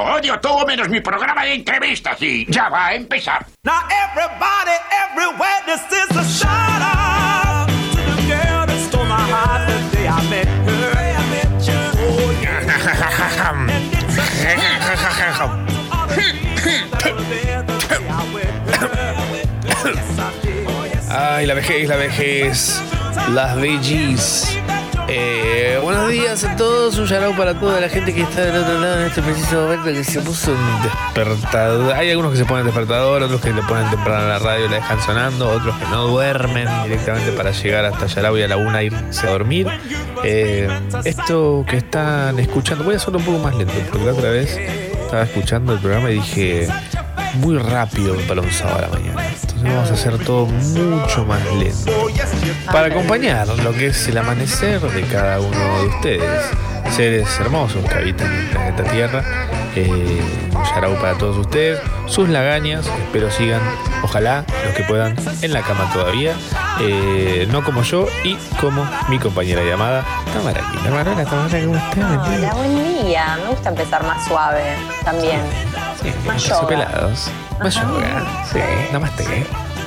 odio todo menos mi programa de entrevistas y ya va a empezar. Now everybody, everywhere, this is a shout out Ay, la vejez, la vejez. Las VGs. Eh, buenos días a todos, un shout para toda la gente que está del otro lado en este preciso momento que se puso un despertador. Hay algunos que se ponen despertador, otros que le ponen temprano a la radio y la dejan sonando, otros que no duermen directamente para llegar hasta Yarao y a la una irse a dormir. Eh, esto que están escuchando, voy a hacerlo un poco más lento, porque otra vez estaba escuchando el programa y dije muy rápido para un sábado a la mañana. Entonces vamos a hacer todo mucho más lento para acompañar lo que es el amanecer de cada uno de ustedes, seres hermosos que habitan el planeta Tierra. Eh, un yarau para todos ustedes, sus lagañas, espero sigan, ojalá los que puedan, en la cama todavía, eh, no como yo y como mi compañera llamada Tamara. Tamara, Tamara, ¿cómo estás? Hola, buen día. Me gusta empezar más suave también. Sí, Más yoga. pelados, más Ajá. yoga, sí, namaste.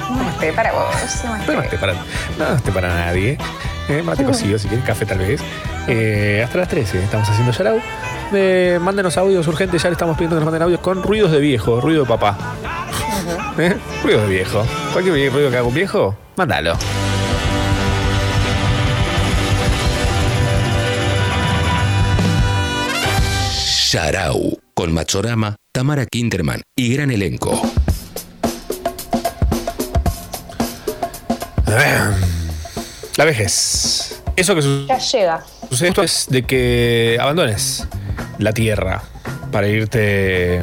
Namaste para vos. Namaste. Namaste para, namaste para nadie. Eh, mate cocido, si quieres, café tal vez. Eh, hasta las 13 estamos haciendo Yarau. Eh, mándenos audios urgentes, ya le estamos pidiendo que nos manden audios con ruidos de viejo, ruido de papá. ¿Eh? Ruido de viejo. Cualquier ruido que haga un viejo, mándalo. Sharau, con Machorama, Tamara Kinderman y gran elenco. La vejez. Eso que su- Ya llega. sucede esto es de que abandones la tierra para irte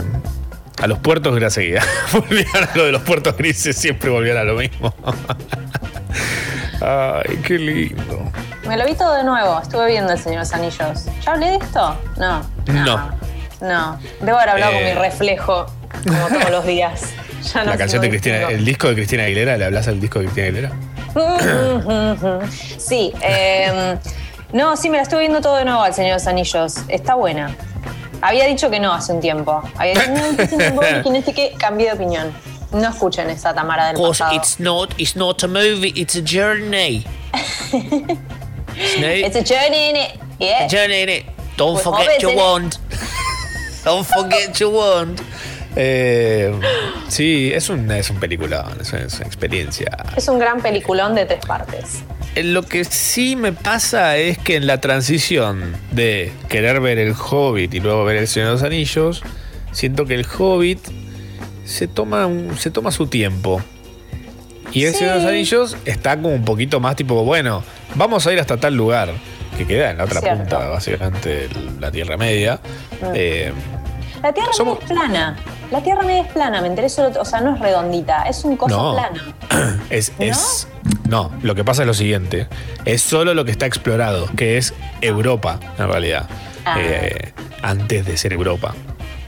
a los puertos de la seguida. Volvían a lo de los puertos grises, siempre volvían a lo mismo. Ay, qué lindo. Me lo vi todo de nuevo. Estuve viendo El Señor de los Anillos. ¿Ya hablé de esto? No. No. No. Debo haber hablado con Eh. mi reflejo, como todos los días. Ya no la canción de Cristina, distingo. el disco de Cristina Aguilera, ¿le hablas al disco de Cristina Aguilera? Sí. eh, no, sí, me la estuve viendo todo de nuevo al Señor de los Anillos. Está buena. Había dicho que no hace un tiempo. Había dicho, no, hace un tiempo que no sé qué, cambié de opinión. No escuchen esa Tamara del Because pasado. it's not, it's not a movie, it's a journey. It's a journey in it. Yeah. journey in it. Don't With forget your wand. Don't forget your wand. Eh, sí, es un, es un peliculón, es una, es una experiencia. Es un gran peliculón de tres partes. Eh, Lo que sí me pasa es que en la transición de querer ver el Hobbit y luego ver el Señor de los Anillos, siento que el Hobbit se toma, un- se toma su tiempo. Y el Señor de los. Anillos está como un poquito más tipo, bueno, vamos a ir hasta tal lugar, que queda en la otra Cierto. punta, básicamente, de la Tierra Media. Eh, La Tierra Somos- media es plana. La Tierra media es plana, me enteré solo, o sea, no es redondita, es un coso No. plano. Es, ¿No? es- no, lo que pasa es lo siguiente. Es solo lo que está explorado, que es Europa, en realidad. Ah. Eh, antes de ser Europa.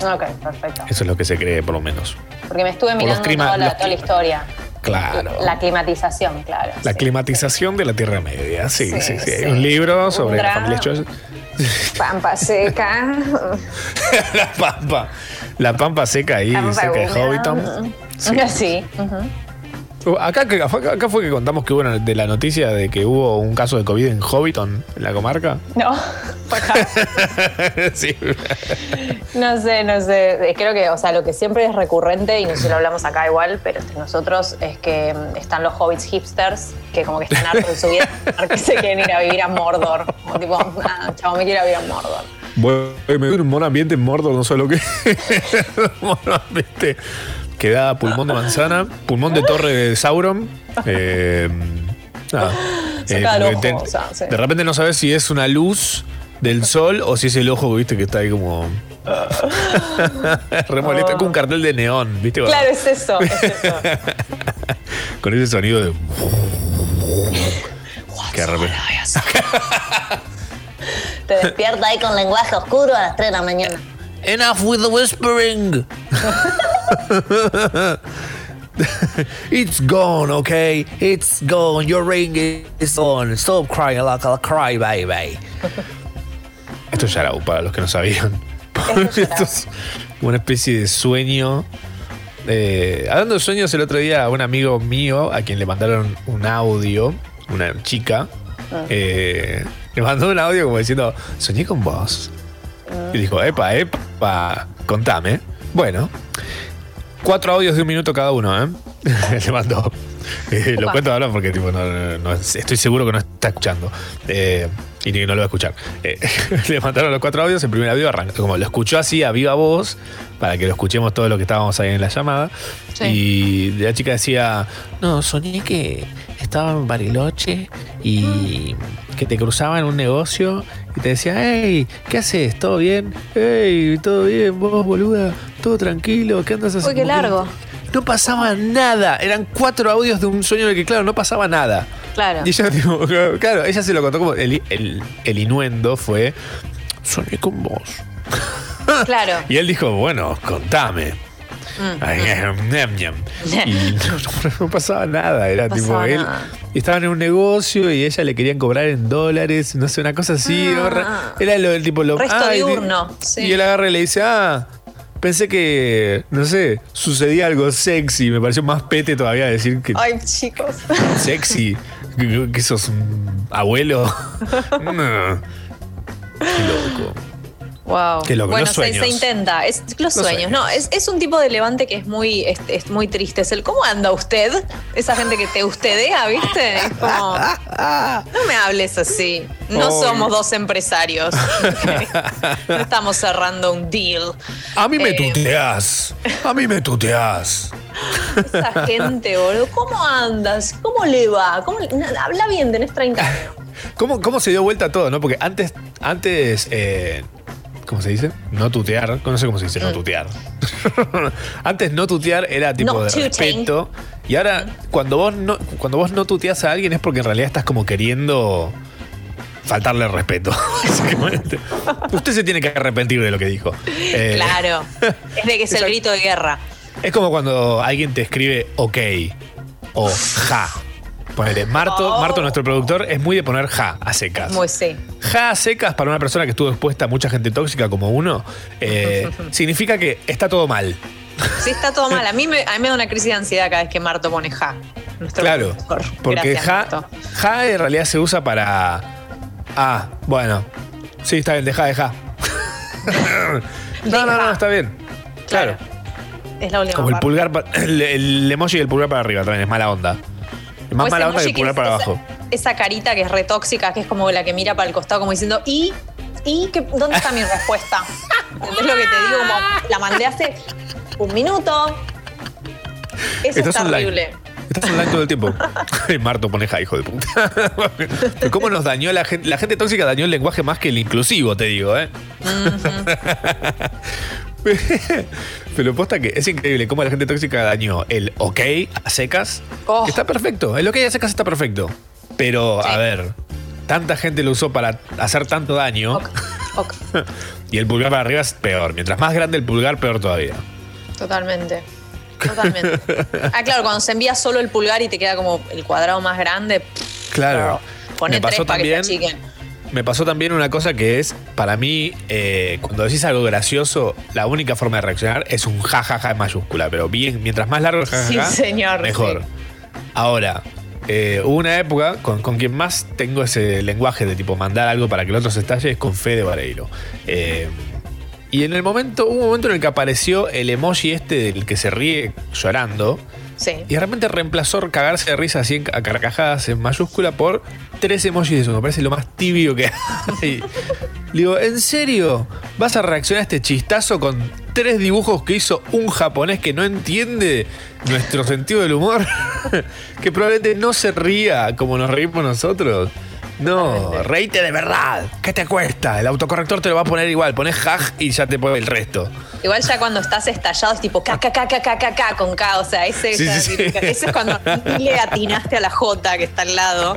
Ok, perfecto. Eso es lo que se cree, por lo menos. Porque me estuve mirando clima- toda, la, toda historia. Claro. La climatización, claro. La sí. climatización de la Tierra Media. Sí, sí, sí. Hay un libro sobre Un la familia drama. Pampa seca. la pampa. La pampa seca ahí, Pampa cerca de. Hobbiton. Sí. Sí. Uh, Acá, que- acá fue que contamos que hubo una- de la noticia de que hubo un caso de COVID en Hobbiton, en la comarca. No, fue acá. sí. No sé, no sé. Eh, Creo que, o sea, lo que siempre es recurrente, y no sé si lo hablamos acá igual, pero entre nosotros es que mm, están los hobbits hipsters, que como que están hartos de su vida, que se quieren ir a vivir a Mordor. Como tipo, ah, chavo, me quiero ir a vivir a Mordor. Bueno, me dio un buen ambiente en Mordor, no sé lo que. Buen ambiente. Que da pulmón de manzana, pulmón de torre de Sauron. Eh, nada. O sea, sí. De repente no sabes si es una luz del sol o si es el ojo, viste, que está ahí como. Remoleto, con un cartel de neón, viste. Claro, es eso, es eso. Con ese sonido de. Que Te despierta ahí con lenguaje oscuro a las 3 de la mañana. Enough with the whispering. It's gone, okay? It's gone. Your ring is gone. Stop crying like a cry baby. Esto es Yarau, para los que no sabían. Esto es Yarau. Esto es- una especie de sueño. Eh, hablando de sueños, el otro día un amigo mío, a quien le mandaron un audio, una chica, Ah. eh, le mandó un audio como diciendo, soñé con vos. Y dijo, epa, epa, contame. Bueno, cuatro audios de un minuto cada uno, ¿eh? le mandó. Eh, lo cuento ahora porque tipo, no, estoy seguro que no está escuchando. Eh, y ni no lo va a escuchar. Eh, le mandaron los cuatro audios. El primer audio arrancó. Como lo escuchó así a viva voz, para que lo escuchemos todo lo que estábamos ahí en la llamada. Sí. Y la chica decía: No, soñé que estaba en Bariloche y que te cruzaba en un negocio y te decía: Hey, ¿qué haces? ¿Todo bien? Hey, ¿todo bien? ¿Vos, boluda? ¿Todo tranquilo? ¿Qué andas haciendo? Uy, qué largo. No pasaba nada. Eran cuatro audios de un sueño en el que, claro, no pasaba nada. Claro. Y ella, tipo, claro, ella se lo contó como. El, el, el inuendo fue. Soñé con vos. Claro. Y él dijo, bueno, contame. Mm. Ñam. Y no, no- no pasaba nada. Era No tipo él. nada. Estaban en un negocio y ella le querían cobrar en dólares, no sé, una cosa así. Ah. Era lo del tipo lo Resto ah, y- diurno, sí. Y él agarra y le dice, ah, pensé que, no sé, sucedía algo sexy. Me pareció más pete todavía decir que Ay, chicos. sexy. Que, que sos un abuelo. no. Qué loco. Wow. Qué loco, bueno, los se, intenta. Es, los, Los sueños. sueños. No, es, es un tipo de levante que es muy, es, es muy triste. Es el ¿cómo anda usted? Esa gente que te ustedea, ¿viste? Es como. No me hables así. No somos dos empresarios. no estamos cerrando un deal. A mí me Eh, tuteás. A mí me tuteás. Esa gente, boludo. ¿Cómo andas? ¿Cómo le va? ¿Cómo le- Habla bien, tenés 30 años. ¿Cómo, ¿Cómo se dio vuelta todo, no? Porque antes, antes eh, ¿cómo se dice? No tutear. No sé cómo se dice, no tutear. antes no tutear era tipo Mm. De tuting. respeto. Y ahora, cuando vos no, cuando vos no tuteas a alguien es porque en realidad estás como queriendo faltarle el respeto. básicamente. Usted se tiene que arrepentir de lo que dijo. Eh, Claro. Es de que es el grito de guerra. Es como cuando alguien te escribe ok o ja. Ponele, Marto, Oh. Marto, nuestro productor, es muy de poner ja a secas. Muy sí. Ja a secas para una persona que estuvo expuesta a mucha gente tóxica como uno, eh, significa que está todo mal. Sí, está todo mal. A mí, me, a mí me da una crisis de ansiedad cada vez que Marto pone ja. Nuestro Claro. productor. Porque Gracias, ja, Marto. ja en realidad se usa para. Ah, bueno. Sí, está bien, deja, deja. no, no, no, está bien. Claro. Es la última Como el parte. pulgar, pa- el, el emoji del pulgar para arriba también es mala onda. Es más mala onda que pulgar es para abajo. Esa carita que es retóxica, que es como la que mira para el costado, como diciendo, ¿y? ¿Y qué, dónde está mi respuesta? ¿Entendés lo que te digo? Como la mandé hace un minuto. Eso Estás es online. terrible. Estás online todo el tiempo. Marto pone ja, hijo de puta. ¿Cómo nos dañó la gente? La gente tóxica dañó el lenguaje más que el inclusivo, te digo, ¿eh? Pero posta que es increíble cómo la gente tóxica dañó el ok a secas. Oh. Está perfecto. El ok a secas está perfecto. Pero, a ver, tanta gente lo usó para hacer tanto daño. Y el pulgar para arriba es peor. Mientras más grande el pulgar, peor todavía. Totalmente. Totalmente. Ah, claro, cuando se envía solo el pulgar y te queda como el cuadrado más grande. Claro. Pone Me tres para que achiquen. Me pasó también una cosa que es, para mí, eh, cuando decís algo gracioso, la única forma de reaccionar es un jajaja en mayúscula. Pero bien, mientras más largo el jajaja, Sí, señor, mejor. sí. Ahora, eh, hubo una época con, con quien más tengo ese lenguaje de tipo mandar algo para que el otro se estalle es con Fede Vareiro. Eh, y en el momento, hubo un momento en el que apareció el emoji este del que se ríe llorando. Sí. Y de repente reemplazó cagarse de risa así a carcajadas en mayúscula por tres emojis de eso. Me parece lo más tibio que hay. Le digo, ¿en serio? ¿Vas a reaccionar a este chistazo con tres dibujos que hizo un japonés que no entiende nuestro sentido del humor? que probablemente no se ría como nos reímos nosotros. No, reíte de verdad. ¿Qué te cuesta? El autocorrector te lo va a poner igual. Pones haj y ya te pone el resto. Igual ya cuando estás estallado es tipo K, K, K, K, K, K, K, con K. O sea, ese, Sí, esa- sí, sí. ese es cuando le atinaste a la J que está al lado.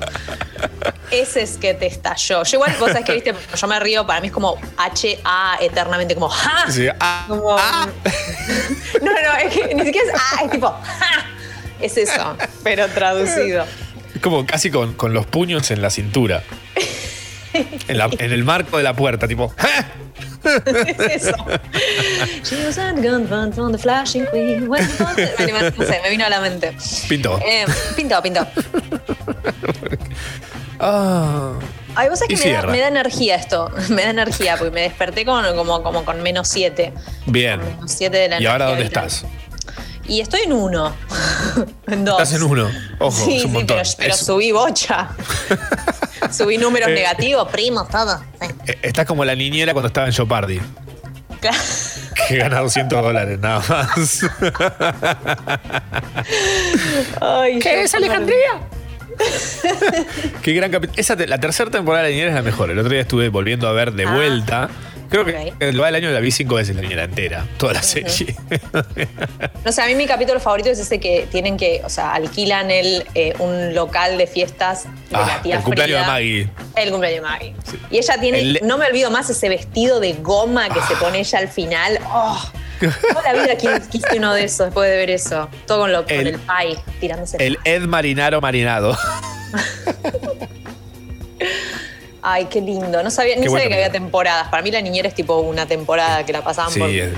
Ese es que te estalló. Yo igual, vos sabés que viste, yo me río, para mí es como H-A eternamente, como ¡ja! Sí, ah, Como- ah. No, no, es que ni siquiera es ¡ah! Es tipo ¡ja! Es eso, pero traducido. Es como casi con, con los puños en la cintura. En, la- en el marco de la puerta, tipo. "¡Ah!". Es eso. No sé, me vino a la mente. Pintó. Eh, pintó, pintó. Ah, Ay, vos sabés que me da, me da energía esto. Me da energía porque me desperté con, como, como con menos 7. bien. Menos 7 de la ¿Y ahora dónde vital. estás? Y estoy en uno. en dos. Estás en uno. Ojo, Sí, es un sí, montón. pero, pero Es- subí bocha. subí números Eh. negativos, primos, todo. Sí. eh, Estás como la niñera cuando estaba en Jeopardy. Claro. Que gana 200 dólares nada más. Ay, ¿Qué es Alejandría? Qué gran capítulo. Esa te- la tercera temporada de la niñera es la mejor. El otro día estuve volviendo a ver de Ah. vuelta. Creo que Ok. el del año la vi cinco veces la niñera entera, toda la serie. No sé, a mí mi capítulo favorito es ese que tienen que, o sea, alquilan el, eh, un local de fiestas de Ah, la tía el cumpleaños Frida. de Maggie. El cumpleaños de Maggie. Y ella tiene, El- no me olvido más ese vestido de goma que se pone ella al final. Oh, toda la vida qui- quise uno de esos después de ver eso. Todo con, lo, con El- el pie, tirándose. El Ed Marinaro Marinado. Ay, qué lindo. No sabía, ni Qué sabía buena que había temporadas. Para mí la niñera es tipo una temporada que la pasaban Sí, por es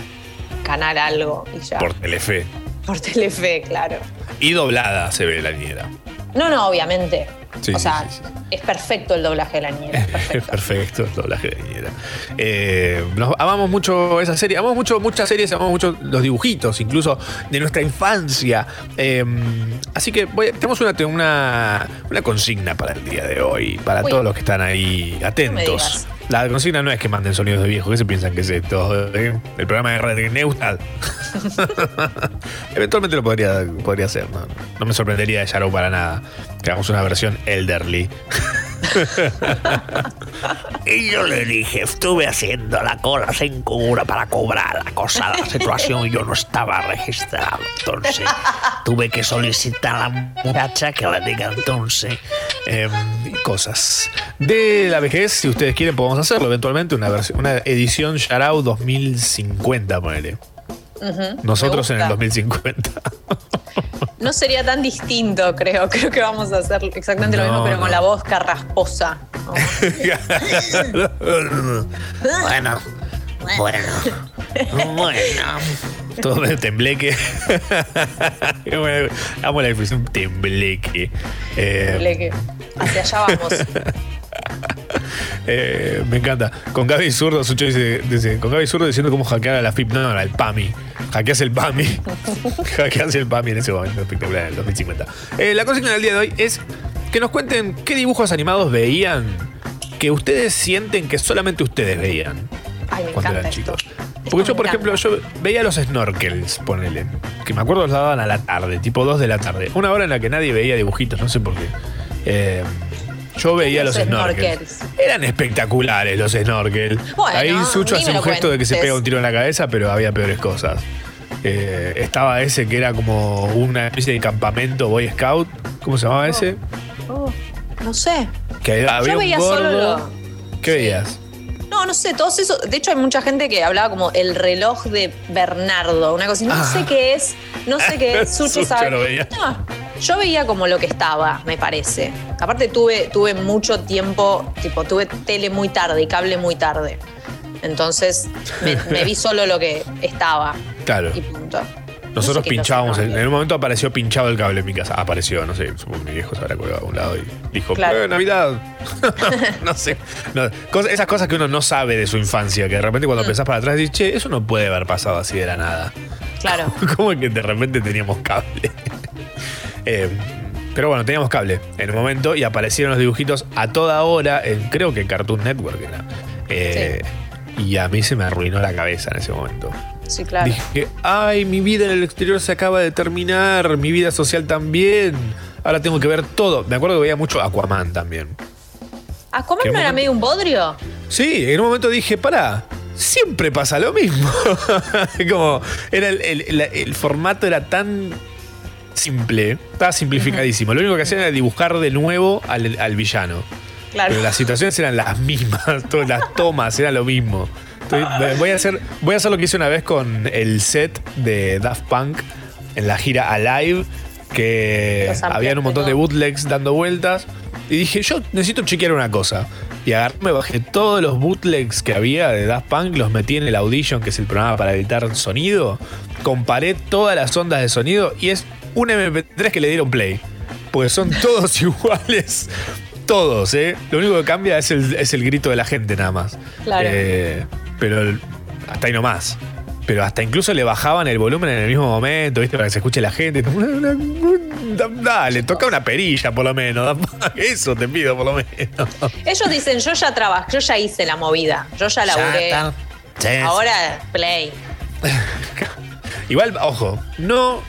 canal algo y ya. por Telefe. Por Telefe, claro. Y doblada se ve la niñera. No, no, obviamente. Sí, o sea, sí, sí. es perfecto el doblaje de la niñera. Es perfecto. perfecto el doblaje de niñera. Eh, nos amamos mucho esa serie, amamos mucho muchas series, amamos mucho los dibujitos, incluso de nuestra infancia. Eh, así que voy- tenemos una, una, una consigna para el día de hoy, para Uy. todos los que están ahí atentos. La consigna no es que manden sonidos de viejo, ¿qué se piensan que es esto? ¿Eh? El programa de radio neutral. Eventualmente lo podría, podría hacer, ¿no? No me sorprendería de Yarrow para nada. Que hagamos una versión elderly. Y yo le dije, estuve haciendo la cola sin cura para cobrar la cosa la situación y yo no estaba registrado. Entonces tuve que solicitar a la muchacha que le diga entonces. Em, cosas. De la vejez, si ustedes quieren, podemos hacerlo eventualmente. Una, versión, una edición Yarao 2050, ponele. Nosotros Me en el gusta. 2050. No sería tan distinto, creo. Creo que vamos a hacer exactamente lo mismo, pero no. con la voz carrasposa. ¿no? Bueno, bueno, bueno. Todo de tembleque. Amo la expresión tembleque. Eh, Le que hacia allá vamos. Eh, me encanta. Con Gaby Zurdo, Sucho dice, dice, con Gaby Zurdo diciendo cómo hackear a la FIP. No, no, el PAMI. Hackeas el PAMI. Hackeas el PAMI en ese momento espectacular, en el 2050. Eh, la consigna del día de hoy es que nos cuenten qué dibujos animados veían que ustedes sienten que solamente ustedes veían Ay, me cuando eran chicos. Porque yo, por ejemplo, yo veía los snorkels, ponele. Que me acuerdo los daban a la tarde, tipo 2 de la tarde. Una hora en la que nadie veía dibujitos, no sé por qué. Eh, yo veía los, Los snorkels. snorkels. Eran espectaculares los snorkels. Bueno, Ahí Sucho hace un gesto de que se pega un tiro en la cabeza, pero había peores cosas. Eh, estaba ese que era como una especie de campamento Boy Scout. ¿Cómo se llamaba ese? Oh, no sé. Que había un veía gordo. solo lo- ¿Qué veías? No, no sé, todos esos. De hecho, hay mucha gente que hablaba como el reloj de Bernardo, una cosa. No Ah. sé qué es, no sé qué es. Sucho sabe. lo veía. No, yo veía como lo que estaba, me parece. Aparte, tuve, tuve mucho tiempo, tipo, tuve tele muy tarde y cable muy tarde. Entonces, me, me vi solo lo que estaba. Claro. Y punto. Nosotros No sé qué pinchábamos, en, en un momento apareció pinchado el cable en mi casa. Apareció, no sé, supongo que mi viejo se habrá colgado a un lado y dijo, Claro. "Eh, Navidad. no sé. No, cosas- esas cosas que uno no sabe de su infancia, que de repente Mm. cuando pensás para atrás dices, che, eso no puede haber pasado así de la nada. Claro. Como que de repente teníamos cable. Eh, pero bueno, teníamos cable en el momento y aparecieron los dibujitos a toda hora, en, creo que Cartoon Network era. Eh, Y a mí se me arruinó la cabeza en ese momento. Sí, claro. Dije, ay, mi vida en el exterior se acaba de terminar, mi vida social también. Ahora tengo que ver todo. Me acuerdo que veía mucho Aquaman también. ¿Aquaman ¿Qué no era momento? medio un bodrio? Sí, en un momento dije, pará, siempre pasa lo mismo. Como, era el, el- el- el formato era tan simple, estaba simplificadísimo. Lo único que hacían era dibujar de nuevo al, al villano. Claro. Pero las situaciones eran las mismas, todas las tomas eran lo mismo. Voy, a hacer, voy a hacer lo que hice una vez con el set de Daft Punk en la gira Alive, que habían un montón de bootlegs dando vueltas. Y dije, yo necesito chequear una cosa. Y agarré, me bajé todos los bootlegs que había de Daft Punk, los metí en el Audition, que es el programa para editar sonido. Comparé todas las ondas de sonido y es un MP3 que le dieron play. Porque son todos iguales. Todos, ¿eh? Lo único que cambia es el, es el grito de la gente nada más. Claro. Eh, pero el- hasta ahí nomás. Pero hasta incluso le bajaban el volumen en el mismo momento, ¿viste? Para que se escuche la gente. Dale, toca una perilla por lo menos. Eso te pido por lo menos. Ellos dicen, yo ya trabajé, yo ya hice la movida, yo ya laburé. Ya Ahora, play. Igual, ojo, no.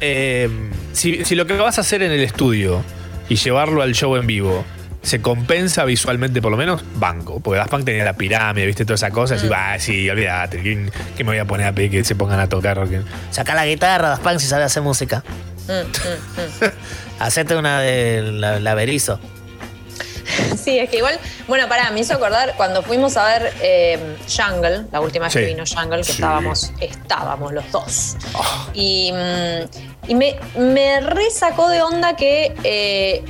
Eh, si, si lo que vas a hacer en el estudio y llevarlo al show en vivo se compensa visualmente, por lo menos, banco. Porque Daft Punk tenía la pirámide, viste, toda esa cosa. Y va, sí, olvídate, ¿quién, quién me voy a poner a pedir que se pongan a tocar? Saca la guitarra, Daft Punk, si sabe hacer música. Mm, mm, mm. Hacete una de la, la Berizo. Sí, es que igual, bueno, pará, me hizo acordar cuando fuimos a ver eh, Jungle, la última vez Sí. que vino Jungle, que Sí. estábamos, estábamos los dos. Y, mm, y me, me resacó de onda que eh,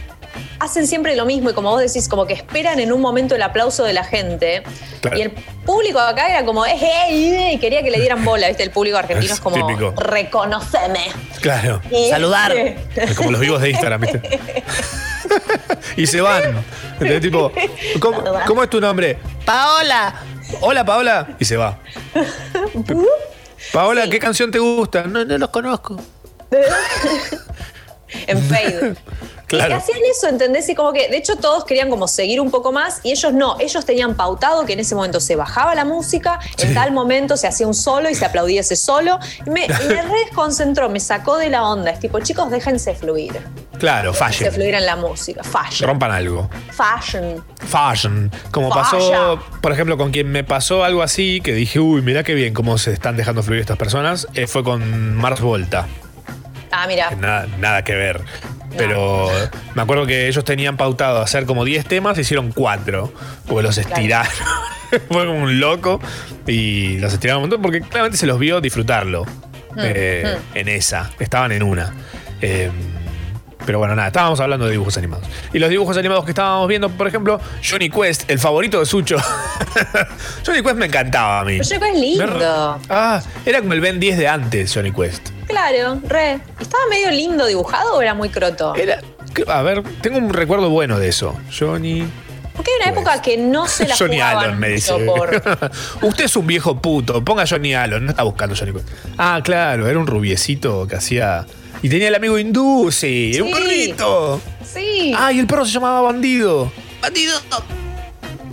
hacen siempre lo mismo y como vos decís, como que esperan en un momento el aplauso de la gente. Claro. Y el público acá era como, "Eh, eh", y quería que le dieran bola, ¿viste? El público argentino Es es como, típico. reconoceme. Claro. Y- Saludar. Es como los vivos de Instagram, ¿viste? y se van. Entonces, tipo, ¿cómo, cómo es tu nombre? ¡Paola! Hola, Paola. Y se va. Paola, ¿qué canción te gusta? No, no los conozco. en fade. Claro. Y hacían eso, ¿entendés? Y como que, de hecho, todos querían como seguir un poco más y ellos no. Ellos tenían pautado que en ese momento se bajaba la música, en tal momento se hacía un solo y se aplaudía ese solo. Y me, y me desconcentró, me sacó de la onda. Es tipo, chicos, déjense fluir. Claro, fashion. fluir en la música. Fashion. Rompan algo. Fashion. Fashion. Como Fashion. pasó, por ejemplo, con quien me pasó algo así, que dije, uy, mirá qué bien cómo se están dejando fluir estas personas, eh, fue con Mars Volta. Ah, mira. Que Nada, nada que ver. Pero me acuerdo que ellos tenían pautado hacer como 10 temas, hicieron 4. Porque los estiraron. Fue como un loco. Y los estiraron un montón porque claramente se los vio disfrutarlo. eh, En esa. Estaban en una. Eh, pero bueno, nada, estábamos hablando de dibujos animados. Y los dibujos animados que estábamos viendo, por ejemplo, Johnny Quest, el favorito de Sucho. Johnny Quest me encantaba a mí. Pero Johnny Quest es lindo. Ah, era como el Ben 10 de antes, Johnny Quest. Claro, re. ¿Estaba medio lindo dibujado o era muy croto? Era. A ver, tengo un recuerdo bueno de eso. Johnny. Porque hay una época que no se la Johnny Allen me dice. por... Usted es un viejo puto. Ponga Johnny Allen. No está buscando Johnny Quest. Ah, claro, era un rubiecito que hacía. Y tenía el amigo hindú, sí. Un perrito. Sí, Ah, y el perro se llamaba Bandido. ¡Bandido!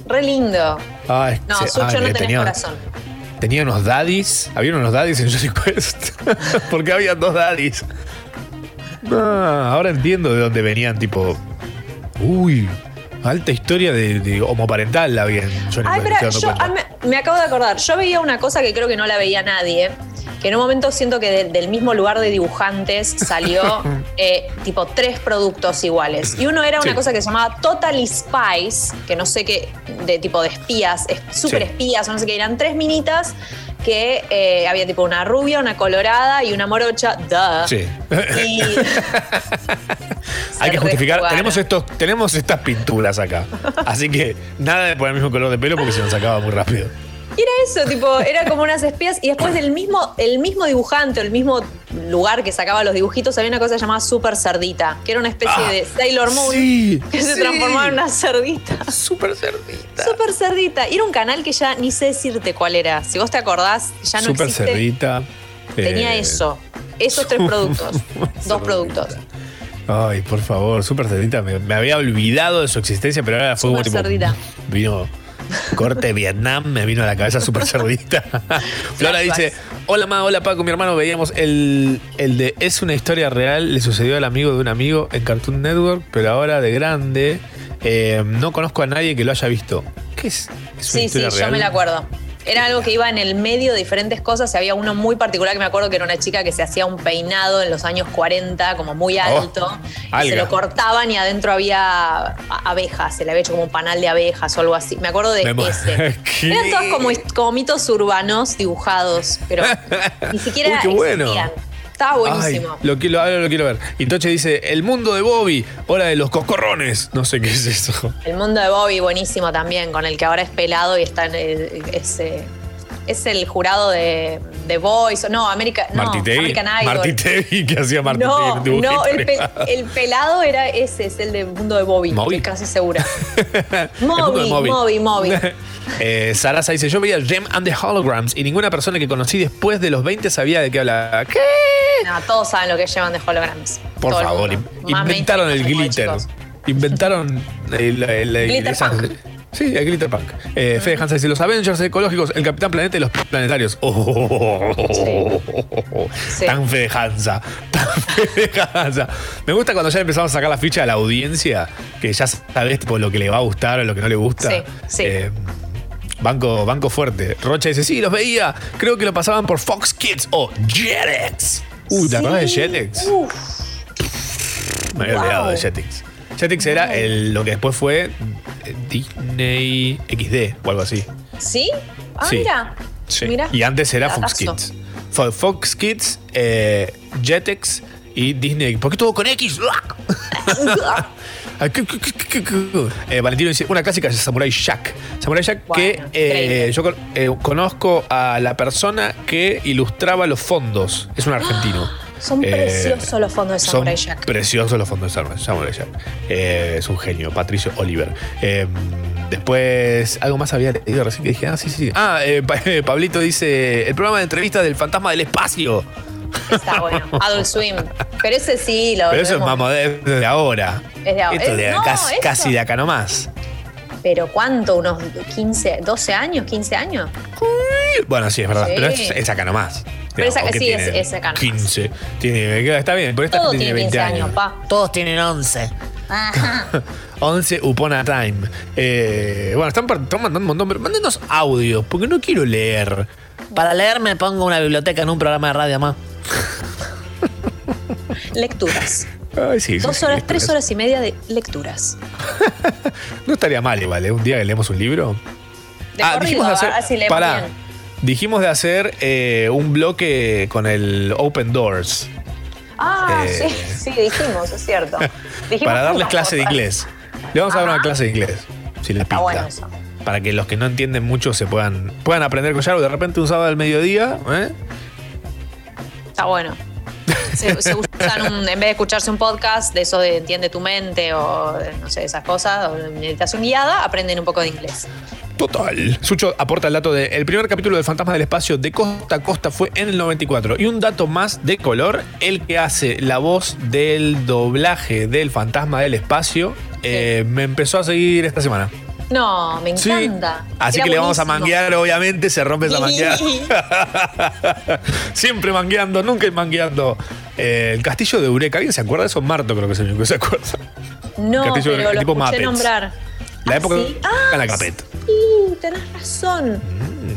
re lindo. Ay, No, se- Sucho ay, no le tenés tenía, corazón. tenía unos daddies. Había unos daddies en Johnny Quest. Porque había dos daddies. Ah, ahora entiendo de dónde venían, tipo. Uy, alta historia de, de homoparental había en Johnny Ay, Quest. pero yo me acabo de acordar. Yo veía una cosa que creo que no la veía nadie. Que en un momento siento que de- del mismo lugar de dibujantes salió eh, tipo tres productos iguales. Y uno era una Sí. cosa que se llamaba Totally Spies, que no sé qué, de tipo de espías, es- super Sí. espías, o no sé qué, eran tres minitas que eh, había tipo una rubia, una colorada y una morocha. Duh. Sí. Y- Hay que justificar. Tenemos, estos, tenemos estas pinturas acá. Así que nada de poner el mismo color de pelo porque se nos sacaba muy rápido. Y era eso, tipo, era como unas espías y después del mismo, el mismo dibujante o el mismo lugar que sacaba los dibujitos había una cosa llamada Super Cerdita, que era una especie Ah, de Sailor Moon sí, que se sí. transformaba en una cerdita. Súper cerdita. Super Cerdita. Y era un canal que ya ni sé decirte cuál era. Si vos te acordás, ya no existe. cerdita. Tenía Eh, eso. Esos tres productos. Dos productos. Ay, por favor, Súper Cerdita. Me, me había olvidado de su existencia, pero ahora fue como tipo. Cerdita. Vino. Corte Vietnam, me vino a la cabeza Súper Cerdita. Flora dice: Hola, Ma, hola, Paco, mi hermano. Veíamos el, el de Es una historia real. Le sucedió al amigo de un amigo en Cartoon Network, pero ahora de grande. eh, no conozco a nadie que lo haya visto. ¿Qué es? ¿Es una Sí, sí, historia yo real? me la acuerdo. Era algo que iba en el medio de diferentes cosas y había uno muy particular que me acuerdo que era una chica que se hacía un peinado en los años 40, como muy alto, y se lo cortaban y adentro había abejas, se le había hecho como un panal de abejas o algo así. Me acuerdo de Me ese. ¿Qué? Eran todos como, como mitos urbanos dibujados, pero ni siquiera Uy, qué bueno. existían. Estaba buenísimo. Ay, lo, quiero, ahora lo quiero ver. Y Toche dice, el mundo de Bobby, hora de los coscorrones. No sé qué es eso. El mundo de Bobby, buenísimo también, con el que ahora es pelado y está en ese. Es el jurado de, de Boys, no, America, no. American Idol. Marty Tegui, que hacía Marty no, no, el, pe- animado. el pelado era ese, es el de mundo de Bobby, estoy casi segura. Moby, Moby, Moby. Eh, Sarasa dice, yo veía Gem and the Holograms y ninguna persona que conocí después de los 20 sabía de qué hablaba. ¿Qué? No, todos saben lo que llevan de holograms. Por Todo favor, inventaron el glitter. Inventaron el, el- el- Glitter. Sí, el glitter punk. Eh, Fede Hansa dice, los Avengers ecológicos, el Capitán Planeta y los planetarios. Oh, Sí. Tan Fede Hansa. Tan Fede Hansa. Me gusta cuando ya empezamos a sacar la ficha de la audiencia, que ya sabes tipo, lo que le va a gustar o lo que no le gusta. Sí, sí. Eh, Banco, banco fuerte. Rocha dice, sí, los veía. Creo que lo pasaban por Fox Kids o Jetix. Uy, ¿te acordás de Jetix? Me había Wow. olvidado de Jetix. Jetix era el, lo que después fue eh, Disney XD o algo así. ¿Sí? Ah, Sí. mira. Sí. Mira. Y antes era Fox. Kids. Fue Fox Kids, eh, Jetix y Disney. ¿Por qué todo con X? Ay, ¿qué- qué- qué- qué- qué? Eh, Valentino dice, una clásica es Samurai Jack. Samurai Jack que eh, yo eh, conozco a la persona que ilustraba los fondos. Es un argentino. Son Eh, preciosos los fondos de Samurai son Jack. Preciosos los fondos de Samurai, Jack. Eh, es un genio, Patricio Oliver. Eh, después, algo más había leído recién que dije, ah, sí, sí. Ah, eh, Pa- Pablito dice, el programa de entrevistas del fantasma del espacio. Está bueno. Adult Swim. Pero ese sí lo Pero eso es más moderno de ahora. Es de ahora. Esto Es- de no, casi, de acá nomás. Pero ¿cuánto? ¿Unos 15, 12 años? ¿15 años? Bueno, sí, es verdad. Sí. Pero es, es acá nomás. Pero es acá- ¿o qué sí, es- tiene? es acá nomás. 15. Tiene, está bien, pero esta Todo tiene 15 años, pa. Todos tienen 11. Ajá. 11 upon a time. Eh, bueno, están, están mandando un montón, pero mándenos audios, porque no quiero leer. Para leer me pongo una biblioteca en un programa de radio más. Lecturas. Ay, sí, Dos sí, horas, tres es- horas y media de lecturas. No estaría mal igual, ¿eh? Un día que leemos un libro. De corrido, así leemos pará. bien. Dijimos de hacer eh, un bloque con el Open Doors Ah, Eh, sí, sí, dijimos, es cierto. Dijimos para darles clase de inglés. Le vamos a dar una clase de inglés, si les pinta. bueno eso. Para que los que no entienden mucho se puedan, puedan aprender con algo de repente un sábado al mediodía. ¿eh? Está bueno. Se, se usan un- en vez de escucharse un podcast de eso de entiende tu mente o no sé, esas cosas, o meditación guiada, aprenden un poco de inglés. Total. Sucho aporta el dato de el primer capítulo de Fantasma del Espacio de costa a costa fue en el 94. Y un dato más de color, el que hace la voz del doblaje del Fantasma del Espacio eh, me empezó a seguir esta semana. No, me Sí. encanta. Así Era que le vamos a manguear, obviamente, se rompe esa mangueada. Siempre mangueando, nunca mangueando. Eh, el castillo de Eureka, ¿alguien se acuerda de eso? Marto creo que es el único que se acuerda. No, Castillo de pero Eureka, lo tipo escuché Muppets. nombrar. La Ah, época ¿sí? Ah, la Capet. Sí, tenés razón.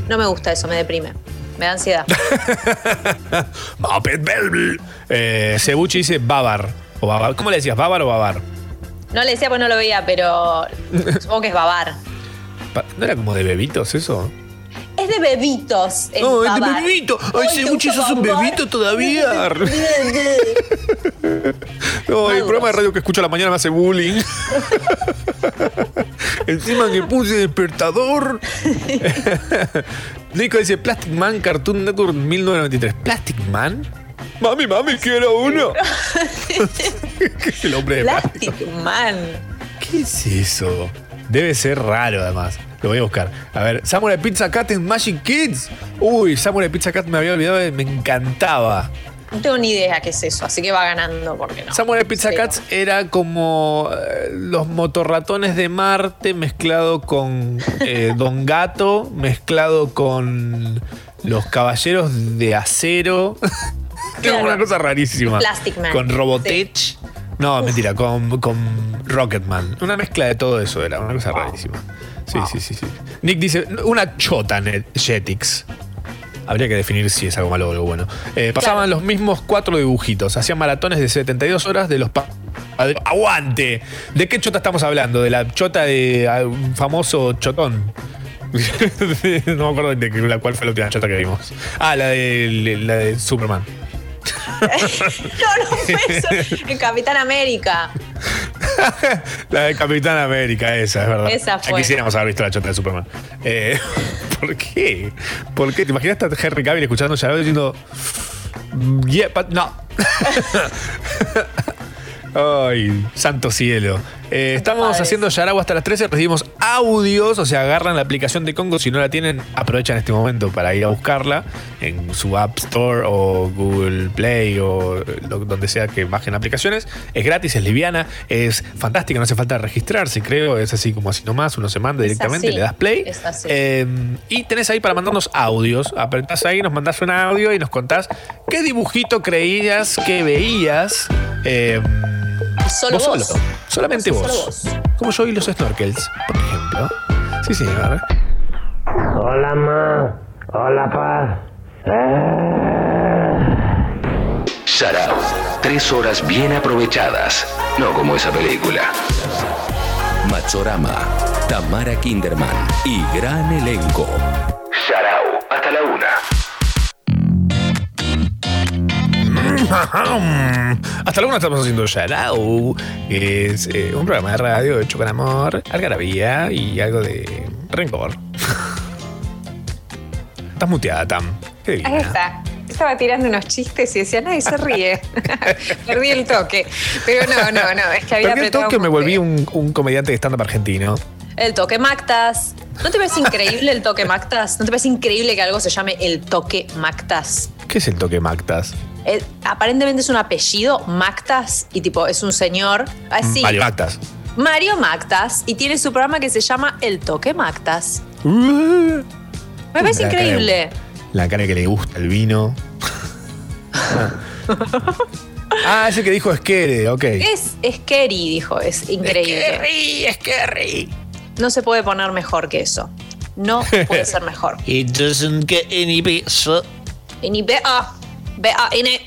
No me gusta eso, me deprime. Me da ansiedad. Eh, Cebuchi dice Babar. O Babar. ¿Cómo le decías? ¿Babar o Babar? No le decía pues no lo veía, pero supongo que es babar. ¿No era como de bebitos eso? Es de bebitos. el No, es de bebito. Ay, ¿te Cebuchi, gusta sos un bebito todavía. No, el programa de radio que escucho a la mañana me hace bullying. Encima que puse despertador. Nico dice Plastic Man Cartoon Network 1993. ¿Plastic Man? Mami, mami, quiero uno. el hombre de plástico. Plastic Man. ¿Qué es eso? Debe ser raro además. Lo voy a buscar. A ver, Samurai Pizza Cat en Magic Kids. Uy, Samurai Pizza Cat me había olvidado, me encantaba. No tengo ni idea qué es eso, así que va ganando porque no. Samurai Pizza Cero. Cats era como eh, los motorratones de Marte mezclado con eh, Don Gato, mezclado con los caballeros de acero. Claro. una cosa rarísima. Plastic Man. Con Robotech. No, mentira, con, con Rocketman. Una mezcla de todo eso era, una cosa rarísima. Sí, sí, sí, sí. Nick dice, una chota Jetix. Habría que definir si es algo malo o algo bueno. Eh, pasaban los mismos cuatro dibujitos. Hacían maratones de 72 horas de los... ¡Aguante! ¿De qué chota estamos hablando? De la chota de ah, un famoso chotón. no me acuerdo de la cuál fue la última chota que vimos. Ah, la de, la de Superman. no, no fue eso. En Capitán América. la de Capitán América, esa, es verdad. Esa fue. Quisiéramos haber visto la chota de Superman. Eh, ¿Por qué? ¿Por qué? ¿Te imaginas a Henry Cavill escuchando Yarao diciendo. Yeah, but no. Ay, santo cielo. Eh, estamos haciendo Yaragua hasta las 13, recibimos audios, o sea, agarran la aplicación de Congo, si no la tienen, aprovechan este momento para ir a buscarla en su App Store o Google Play o lo- donde sea que bajen aplicaciones. Es gratis, es liviana, es fantástica, no hace falta registrarse, creo, es así como así nomás, uno se manda directamente, le das play. es así. Eh, y tenés ahí para mandarnos audios, apretás ahí, nos mandás un audio y nos contás qué dibujito creías que veías. eh, Solo vos. solo. Solamente Vos Como yo y los snorkels, por ejemplo. Sí, señor. Hola, ma. Hola, pa. Sarao. Tres horas bien aprovechadas. No como esa película. Machorama. Tamara Kinderman. Y gran elenco. Sarao. Hasta la una. Hasta una estamos haciendo Sharau, que es eh, un programa de radio hecho con amor, algarabía y algo de rencor. Estás muteada, Tam. Qué Ahí está. Estaba tirando unos chistes y decía, nadie se ríe. Perdí el toque. Pero no, no, no. Es que había Perdí el toque, un me volví un, un comediante de stand-up argentino. El toque Mactas. ¿No te parece increíble el toque Mactas? ¿No te parece increíble que algo se llame el toque Mactas? ¿Qué es el toque Mactas? Eh, aparentemente es un apellido, Mactas, y tipo, es un señor. Así. Mario Mactas. Mario Mactas, y tiene su programa que se llama El Toque Mactas. Uh, Me parece La cara de- increíble. La cara que le gusta el vino. ah, ese que dijo Esquere, ok. Es scary, dijo, es increíble. Scary, Scary. No se puede poner mejor que eso. No puede ser mejor. It doesn't get any better. Y ni B-A, B-A-N.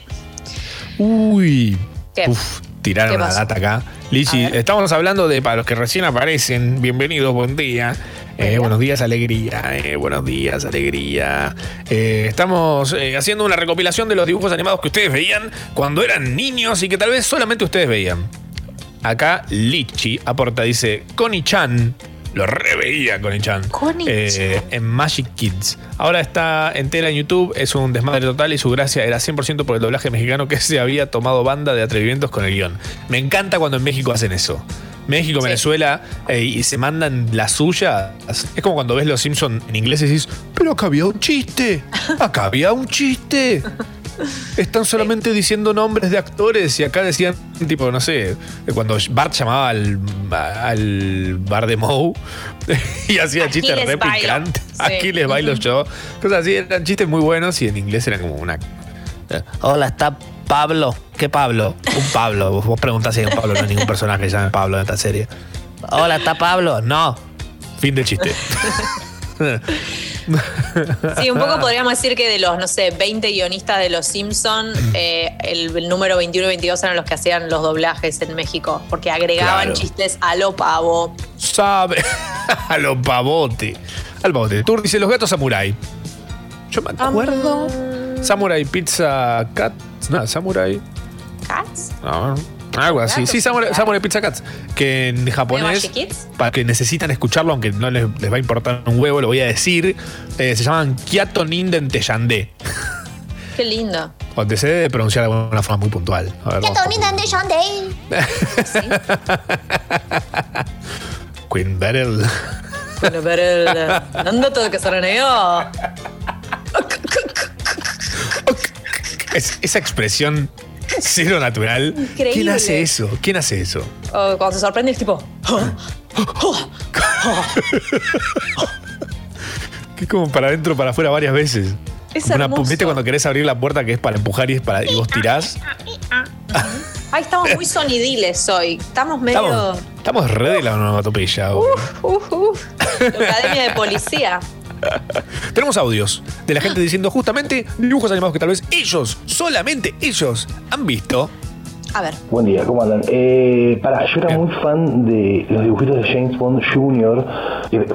Uy. ¿Qué? Uf, tiraron ¿Qué una pasó? data acá. Ver. estamos hablando de, para los que recién aparecen, bienvenidos, buen día. Eh, buenos días, alegría. eh, buenos días, alegría. Eh, estamos haciendo una recopilación de los dibujos animados que ustedes veían cuando eran niños y que tal vez solamente ustedes veían. Acá Lichi aporta, dice, Connie-chan. Lo reveía Connie-chan. Connie-chan. Eh, en Magic Kids. Ahora está entera en YouTube, es un desmadre total y su gracia era 100% por el doblaje mexicano que se había tomado banda de atrevimientos con el guion. Me encanta cuando en México hacen eso. México, Sí. Venezuela, eh, y se mandan la suya. Es como cuando ves Los Simpsons en inglés y dices, pero acá había un chiste, acá había un chiste. Están solamente diciendo nombres de actores y acá decían, tipo, no sé, cuando Bart llamaba al, al bar de Moe y hacía chistes les re bailo. picantes. Sí. Aquí les bailo yo. Cosas así, eran chistes muy buenos y en inglés eran como una. Eh, Hola, está Pablo. ¿Qué Pablo? Un Pablo. Vos, vos preguntás si hay un Pablo, no hay ningún personaje que se llame Pablo en esta serie. Hola, está Pablo. No. Fin del chiste. Sí, un poco podríamos decir que de los, no sé, 20 guionistas de Los Simpson, eh, el, el número 21 y 22 eran los que hacían los doblajes en México, porque agregaban Claro. chistes a lo pavo. Sabe. A los pavote. Al pavote. Tour dice los gatos samurai. Yo me acuerdo. Samurai Pizza Cat. No, Samurai. ¿Cats? No, algo así. Sí, Samurai, Samurai. Samurai Pizza Cats. Que en japonés, para que necesitan escucharlo, aunque no les, les va a importar un huevo, lo voy a decir. eh, se llaman Kyato Ninden Teyande. Qué lindo. O te debe pronunciar de una forma muy puntual. Ver, vamos por- Queen Battle. Bueno, pero el. ¿Dónde todo que esa expresión cero natural. Increíble. ¿Quién hace eso? ¿Quién hace eso? O cuando se sorprende, es tipo. Que es como para adentro, para afuera varias veces. Es una-. ¿Viste cuando querés abrir la puerta que es para empujar y, es para, y vos tirás? Ay, estamos muy sonidiles hoy. Estamos medio. Estamos, estamos re de la onomatopeya. hoy. Uf, uf. La academia de policía. Tenemos audios de la gente diciendo justamente dibujos animados que tal vez ellos, solamente ellos, han visto. A ver. Buen día, ¿cómo andan? Eh, para, yo era muy fan de los dibujitos de James Bond Jr., eh,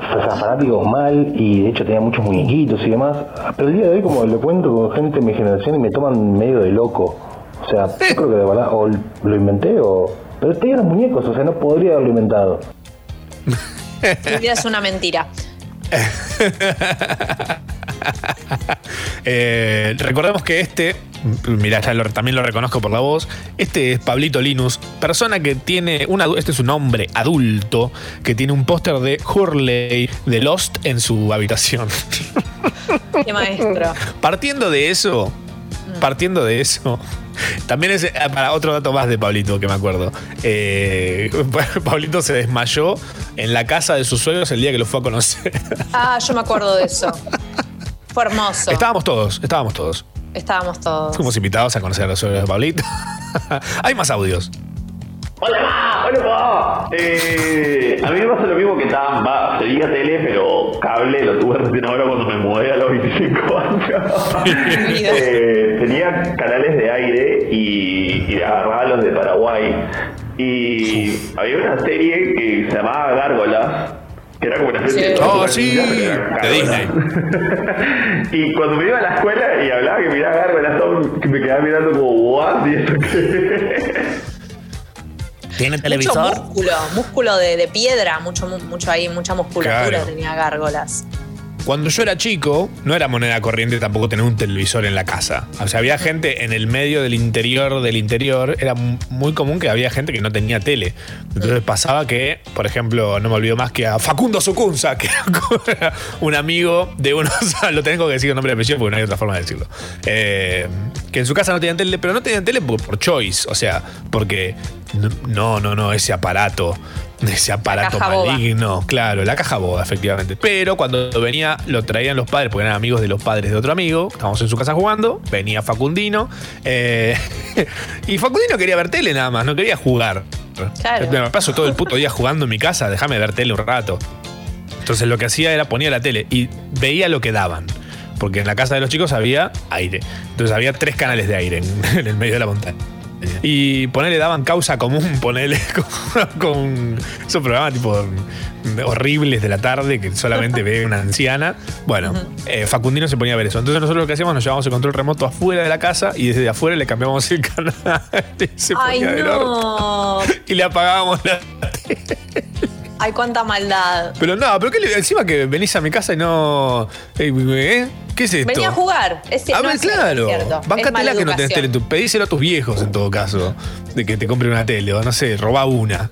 fanático mal, y de hecho tenía muchos muñequitos y demás, pero el día de hoy como lo cuento con gente de mi generación y me toman medio de loco. O sea, yo creo que de verdad, o lo inventé o... Pero tenía los muñecos, o sea, no podría haberlo inventado. Tu vida es una mentira. Eh, recordemos que este, mira, ya lo- también lo reconozco por la voz, este es Pablito Linus, persona que tiene, un adu- este es un hombre adulto que tiene un póster de Hurley de Lost en su habitación. Qué maestro. Partiendo de eso, partiendo de eso, también es eh, para otro dato más de Pablito que me acuerdo. Eh, Pablito se desmayó en la casa de sus suegros el día que lo fue a conocer. Ah, yo me acuerdo de eso. Fue hermoso. Estábamos todos, estábamos todos. Estábamos todos. Fuimos invitados a conocer a los suegros de Pablito. Hay más audios. Hola, ma, hola, ma. Eh, a mí me pasa lo mismo que tan, va, seguía tele, pero cable lo tuve recién ahora cuando me mudé a los 25 años. Eh, tenía canales de aire y, y agarraba los de Paraguay. Y había una serie que se llamaba Gárgolas. Que era como una especie Sí. de... Oh, sí, Disney. y cuando me iba a la escuela y hablaba que miraba Gárgolas, me quedaba mirando como, ¿what? ¿Y eso qué? ¿Tiene Mucho televisor? músculo, músculo de, de piedra, mucho, mu- mucho ahí, mucha musculatura Claro. tenía gárgolas. Cuando yo era chico, no era moneda corriente tampoco tener un televisor en la casa. O sea, había gente en el medio del interior del interior. Era muy común que había gente que no tenía tele. Entonces pasaba que, por ejemplo, no me olvido más que a Facundo Sucunza, que era un amigo de uno. O sea, lo tengo que decir con nombre y apellido porque no hay otra forma de decirlo. Eh, que en su casa no tenían tele, pero no tenían tele por, por choice. O sea, porque no, no, no, ese aparato. Ese aparato boba. maligno. Claro, la caja boba, efectivamente. Pero cuando venía, lo traían los padres, porque eran amigos de los padres de otro amigo. Estábamos en su casa jugando. Venía Facundino. eh, y Facundino quería ver tele nada más, no quería jugar. Claro. Me paso todo el puto día jugando en mi casa, déjame ver tele un rato. Entonces lo que hacía era ponía la tele y veía lo que daban. Porque en la casa de los chicos había aire. Entonces había tres canales de aire en, en el medio de la montaña. Y ponele, daban causa común, ponele con, con esos programas tipo horribles de la tarde que solamente ve una anciana. Bueno, eh, Facundino se ponía a ver eso. Entonces nosotros lo que hacíamos, nos llevábamos el control remoto afuera de la casa y desde afuera le cambiamos el canal. y se Ay, ponía orto. no. Y le apagábamos la Ay, cuánta maldad. pero no, pero ¿qué le, encima que venís a mi casa y no. eh, ¿eh? ¿Qué es esto? Venía a jugar. Es, A no ver, es claro. Bancatela que no tenés tele. pedíselo a tus viejos en todo caso. De que te compren una tele o no sé, robá una.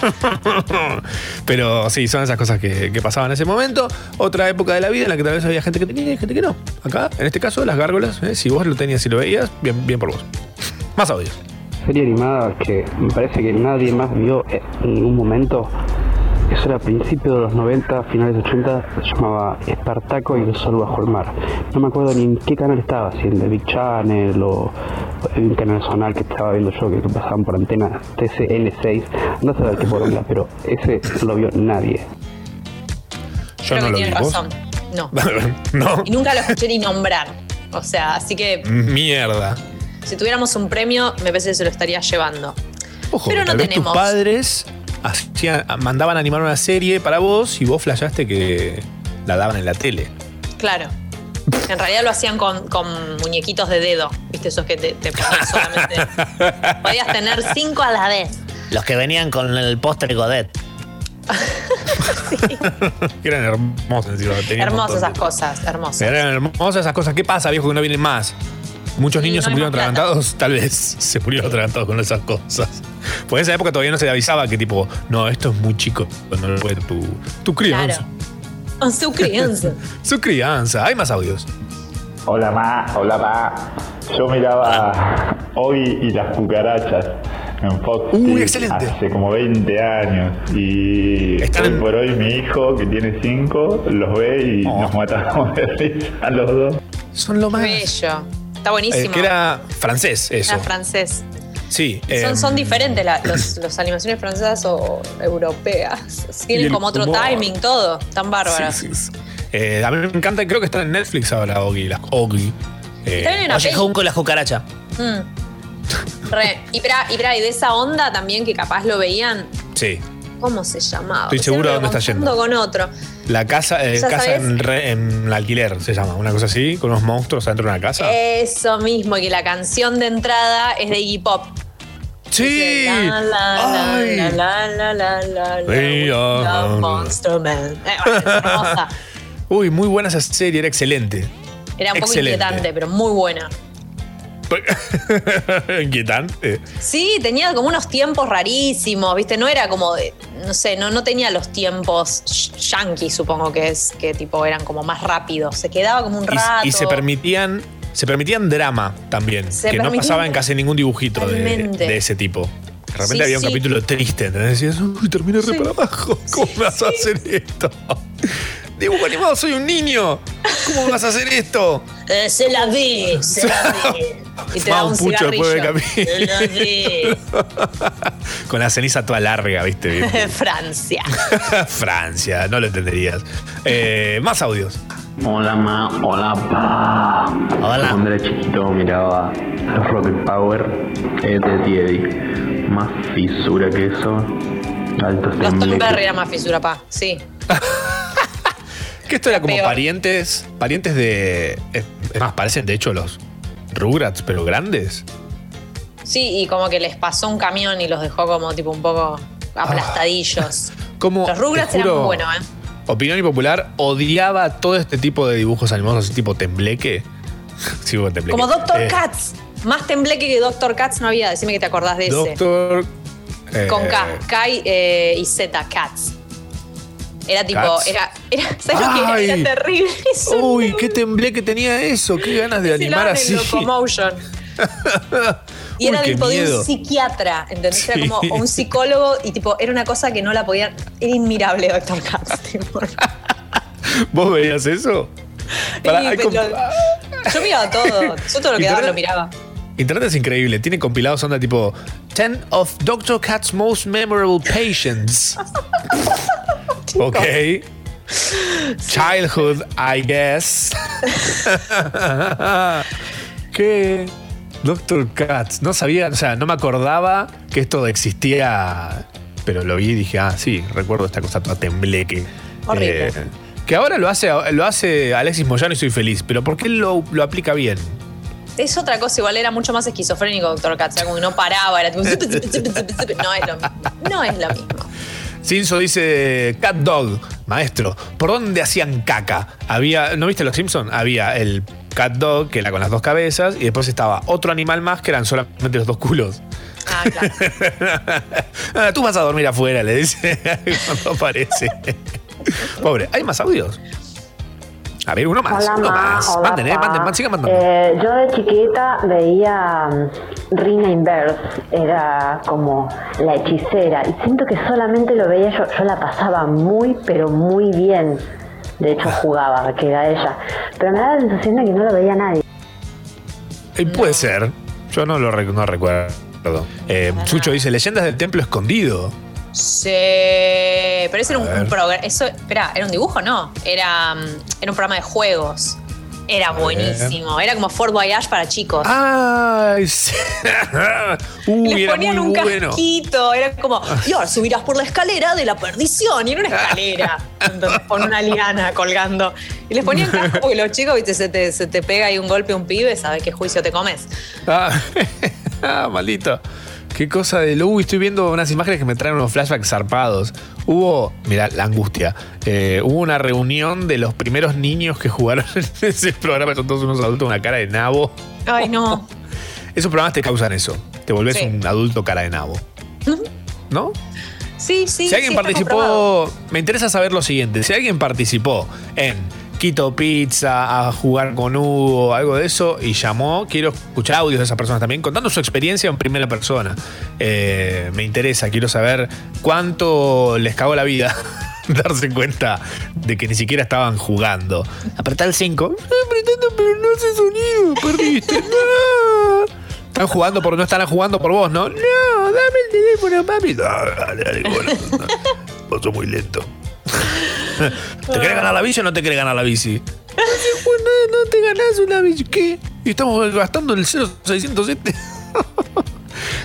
Pero sí, son esas cosas que, que pasaban en ese momento. Otra época de la vida en la que tal vez había gente que tenía y gente que no. Acá, en este caso, las gárgolas, ¿eh? si vos lo tenías y lo veías, bien, bien por vos. Más audios. serie animada que me parece que nadie más vio en ningún momento. Eso era a principios de los 90, finales de 80, se llamaba Espartaco y el sol bajo el mar. No me acuerdo ni en qué canal estaba, si en el Big Channel o en un canal zonal que estaba viendo yo que pasaban por antena TCN6. No sé qué por onda, pero ese no lo vio nadie. Yo Creo no que lo vi. tienes ¿Vos? razón. No. no. Y nunca lo escuché ni nombrar. O sea, así que Mierda. si tuviéramos un premio, me parece que se lo estaría llevando. Ojo, Pero no tal vez tenemos. tus padres hacían- mandaban a animar una serie para vos y vos flashaste que la daban en la tele. Claro. En realidad lo hacían con, con muñequitos de dedo. ¿Viste? Esos que te, te ponías solamente. Podías tener cinco a la vez. Los que venían con el póster Godet. Que eran hermosas. Hermosas esas cosas, hermosas. Eran hermosas esas cosas. ¿Qué pasa, viejo, que no vienen más? Muchos Sí, niños no se murieron atragantados, tal vez se murieron atragantados con esas cosas. Pues en esa época todavía no se avisaba que tipo, no, esto es muy chico, no lo puede tu, tu crianza. Claro. Su crianza. Su crianza. Hay más audios. Hola ma, hola ma. Yo miraba Oggy y las cucarachas en Fox Uy, excelente. hace como 20 años y Están hoy en- por hoy mi hijo que tiene 5 los ve y Oh. nos matamos de risa a los dos. Son lo más. Bello. Está Eh, buenísimo. que era francés, eso. Era francés. Sí. Son, em, son diferentes la- los, los animaciones francesas o europeas. Tienen como otro humor. timing, todo. Tan bárbaras. Sí, sí, sí. Eh, a mí me encanta, creo que está en Netflix ahora, Oggy. Las Oggy. Eh, Oye. Junco y la cucaracha. Mm. Re. Y, pra- y, pra- y de esa onda también que capaz lo veían, sí. ¿Cómo se llamaba? Estoy seguro a dónde está yendo. con otro. La casa, eh, casa en, re- en alquiler se llama, una cosa así, con unos monstruos adentro de una casa. Eso mismo, que la canción de entrada es de Iggy Pop. sí. Monster Man. Eh, bueno, es hermosa. Uy, muy buena esa serie, era excelente. Era un poco Excelente. inquietante, pero muy buena. Inquietante. Sí, tenía como unos tiempos rarísimos, ¿viste? No era como, de- no sé, no, no tenía los tiempos sh- yankee, supongo que es, que tipo eran como más rápidos. Se quedaba como un rato. Y, se permitían. Se permitían drama también, Se que no pasaba en casi ningún dibujito de, ese tipo. De repente Sí, había un sí. capítulo triste, ¿entendés? Decías, uy, terminé re para abajo. ¿Cómo me vas a hacer esto? Dibujo animado, soy un niño. ¿Cómo vas a hacer esto? Eh, se la vi, se la vi. Y te da un pucho después cigarrillo. Se la vi. Con la ceniza toda larga, ¿viste? Bien. Francia. Francia, no lo entenderías. Eh, más audios. Hola ma, hola pa. Hola. Cuando era chiquito miraba los Rocket Power de Teddy. Más fisura que eso. Altos Los. Berry era más fisura, pa. Sí. Que esto era como Peor. parientes, parientes de. Es más, parecen de hecho los Rugrats, pero grandes. Sí, y como que les pasó un camión y los dejó como tipo un poco aplastadillos. Como, Los Rugrats eran muy buenos, ¿eh? Opinión impopular, odiaba todo este tipo de dibujos animados así tipo tembleque. sí, como tembleque. Como Doctor Eh, Katz. Más tembleque que Doctor Katz no había. Decime que te acordás de ese. Doctor. eh, Con K. K y, eh, y Z, Katz. Era tipo, Katz. era, era, ¿sabes lo que era? Era terrible. Eso Uy, qué tembleque tenía eso, qué ganas de animar así. Locomotion. Y Uy, era tipo de un psiquiatra, ¿entendés? Sí. Era como un psicólogo y tipo, era una cosa que no la podían. Era inmirable, Doctor Katz. tipo. ¿Vos veías eso? Pero- yo miraba todo. Yo todo lo que daba lo miraba. Internet es increíble, tiene compilados onda tipo 10 of Dr. Kat's most memorable patients. Ok. Childhood, I guess. ¿Qué? Dr. Katz. No sabía, o sea, no me acordaba que esto existía, pero lo vi y dije, ah, sí, recuerdo esta cosa toda tembleque. Horrible. Eh, que ahora lo hace, lo hace Alexis Moyano y soy feliz, pero ¿por qué lo, lo aplica bien? Es otra cosa, igual era mucho más esquizofrénico, Doctor Katz. Era como que no paraba, era tipo. No es lo mismo. No es lo mismo. Cinso dice Cat Dog, maestro, ¿por dónde hacían caca? Había, ¿no viste los Simpsons? Había el Cat Dog, que era con las dos cabezas, y después estaba otro animal más que eran solamente los dos culos. Ah, claro. Ah, Tú vas a dormir afuera, le dice cuando aparece. Pobre, ¿hay más audios? A ver, uno más, Hola, uno más. hola, manden, eh, manden, manden, sigan mandando. Eh, yo de chiquita veía mm, Rina Inverse, era como la hechicera, y siento que solamente lo veía yo, yo la pasaba muy, pero muy bien. De hecho, jugaba, que era ella. Pero me da la sensación de que no lo veía nadie. Eh, puede ser, yo no lo rec- no recuerdo. Eh, Sucho dice, leyendas del templo escondido. Sí, pero ese era un, A ver. un programa. Eso, espera, ¿era un dibujo? No. Era, mm, era un programa de juegos. Era buenísimo. Era como Fort Voyage para chicos. ¡Ay! sí. Uy, les era ponían muy un bueno. casquito. Era como, y ahora subirás por la escalera de la perdición. Y era una escalera. entonces, con una liana colgando. Y les ponían casco porque los chicos, viste, se te, se te pega ahí un golpe un pibe, sabes qué juicio te comes. Ah, ah, maldito. Qué cosa de. Uy, estoy viendo unas imágenes que me traen unos flashbacks zarpados. Hubo, mira, la angustia. Eh, hubo una reunión de los primeros niños que jugaron en ese programa. Son todos unos adultos, una cara de nabo. Ay, no. Esos programas te causan eso. Te volvés Sí. un adulto cara de nabo. ¿No? Sí, sí. si alguien sí, participó, me interesa saber lo siguiente. Si alguien participó en Quito Pizza, a jugar con Hugo, algo de eso, y llamó, quiero escuchar audios de esas personas también, contando su experiencia en primera persona. Eh, me interesa, quiero saber cuánto les cagó la vida darse cuenta de que ni siquiera estaban jugando. Apretá el 5. Apretando, pero no hace sonido, perdiste. No. Están jugando por no están jugando por vos, ¿no? No, dame el teléfono, papi. No, dale, dale, bueno, no. Vos sos muy lento. ¿Te querés ganar la bici o no te querés ganar la bici? No, te ganás una bici. ¿Qué? Y estamos gastando el 0607.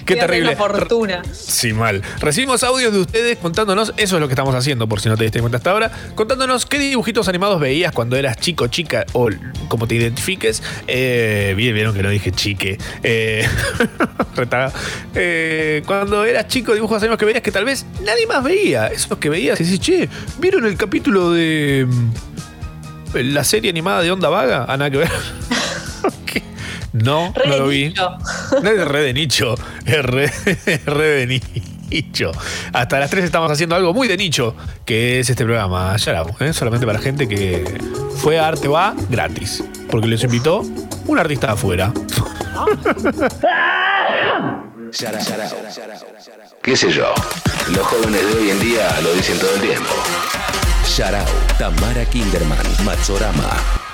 Qué terrible. una fortuna. Sí, mal. Recibimos audios de ustedes contándonos, eso es lo que estamos haciendo, por si no te diste cuenta hasta ahora, contándonos qué dibujitos animados veías cuando eras chico, chica, o como te identifiques. Eh, bien, vieron que no dije chique. Eh. Eh, cuando eras chico, dibujos animados que veías que tal vez nadie más veía. Esos que veías y decís, che, ¿vieron el capítulo de mm, la serie animada de Onda Vaga? Ah, nada que ver. No, Re no lo vi. nicho. No es re de nicho, es re, re de nicho. Hasta las 3 estamos haciendo algo muy de nicho, que es este programa. Ya era, ¿eh? solamente para gente que fue a Arte Va gratis, porque les invitó un artista de afuera. ¿Qué sé yo? Los jóvenes de hoy en día lo dicen todo el tiempo. Sharao, Tamara Kinderman, Matsorama.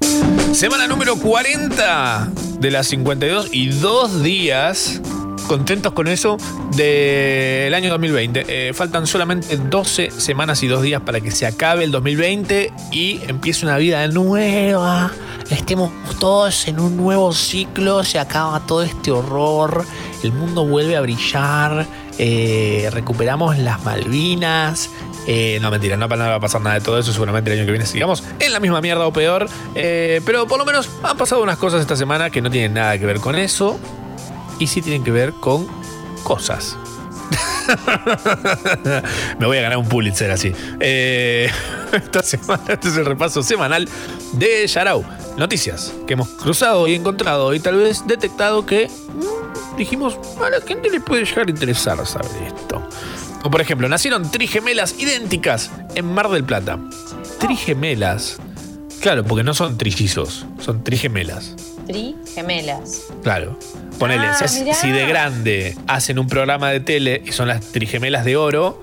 Semana número 40 de las 52 y dos días. Contentos con eso del año 2020. Eh, faltan solamente 12 semanas y dos días para que se acabe el 2020 y empiece una vida nueva. Estemos todos en un nuevo ciclo, se acaba todo este horror, el mundo vuelve a brillar, eh, recuperamos las Malvinas, eh, no, mentira, no va a pasar nada de todo eso. Seguramente el año que viene sigamos en la misma mierda o peor. Eh, pero por lo menos han pasado unas cosas esta semana que no tienen nada que ver con eso. Y sí tienen que ver con cosas. Me voy a ganar un Pulitzer así. Esta semana, este es el repaso semanal de Yarao. Noticias que hemos cruzado y encontrado y tal vez detectado que mm, dijimos, a la gente le puede llegar a interesar saber esto. O por ejemplo, nacieron trigemelas idénticas en Mar del Plata. Trigemelas. Claro, porque no son trillizos, son trigemelas. Tri gemelas. Claro. Ponele, Ah, si, de grande hacen un programa de tele y son las trigemelas de oro,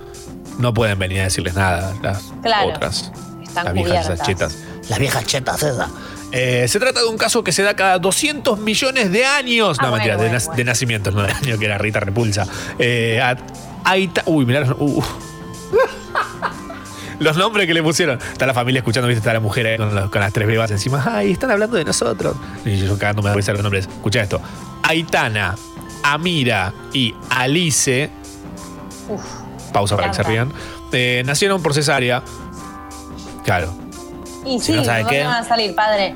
no pueden venir a decirles nada las Claro. otras. Están las viejas esas chetas. Las viejas chetas esas. Eh, se trata de un caso que se da cada 200 millones de años. Ah, no, bueno, mentira, de, bueno, nac- bueno. de nacimientos, no de año, que era Rita Repulsa. Eh, a- Uy, mirá. los- uh. Los nombres que le pusieron. Está la familia escuchando, viste, está la mujer ahí con, los- con las tres bebas encima. Ay, están hablando de nosotros. Y yo cagándome de los nombres. Escucha esto. Aitana, Amira y Alice. Uf. Pausa para que se rían. eh, nacieron por cesárea. Claro. Y Si sí, no sabe ¿dónde qué. van a salir, padre?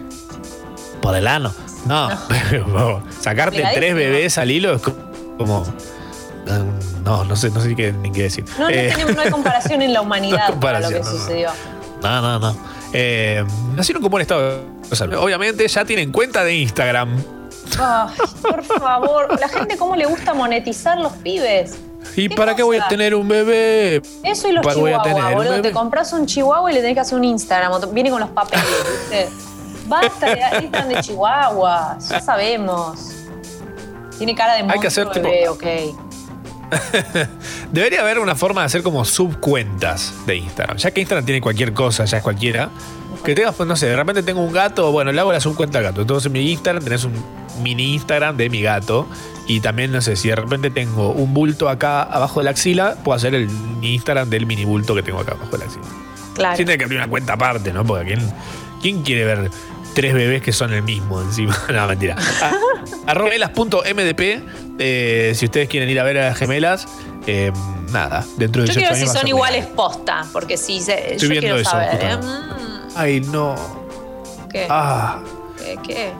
Por el ano. No, pero sacarte tres bebés al hilo es co- como. No, no sé, no sé qué, ni qué decir. No, no, Eh, tenemos, no hay comparación en la humanidad No para lo que no, sucedió. No, no, no. Eh, nacieron con buen estado de salud. Obviamente ya tienen cuenta de Instagram. Ay, por favor, la gente cómo le gusta monetizar los pibes. ¿Y ¿Qué para qué voy a tener un bebé? Eso y los ¿Para voy a tener boludo. Te compras un chihuahua y le tenés que hacer un Instagram. Viene con los papeles, ¿viste? Basta de Instagram de chihuahuas. Ya sabemos. Tiene cara de monstruo que hacer tipo- bebé, ok. Debería haber una forma de hacer como subcuentas de Instagram. Ya que Instagram tiene cualquier cosa, ya es cualquiera. Que tengas, pues no sé, de repente tengo un gato, bueno, le hago la subcuenta al gato. Entonces en mi Instagram tenés un mini Instagram de mi gato. Y también, no sé, si de repente tengo un bulto acá abajo de la axila, puedo hacer el Instagram del mini bulto que tengo acá abajo de la axila. Claro. Sí, tiene que abrir una cuenta aparte, ¿no? Porque ¿quién, quién quiere ver tres bebés que son el mismo encima? no, mentira. Ah, arroba eh, si ustedes quieren ir a ver a las gemelas, eh, nada, dentro de Yo 18 quiero ver si son iguales posta, porque si se, Estoy yo viendo quiero eso, saber. ¿eh? Mm, Ay, no. ¿Qué? Ah, ¿Qué? ¿Qué?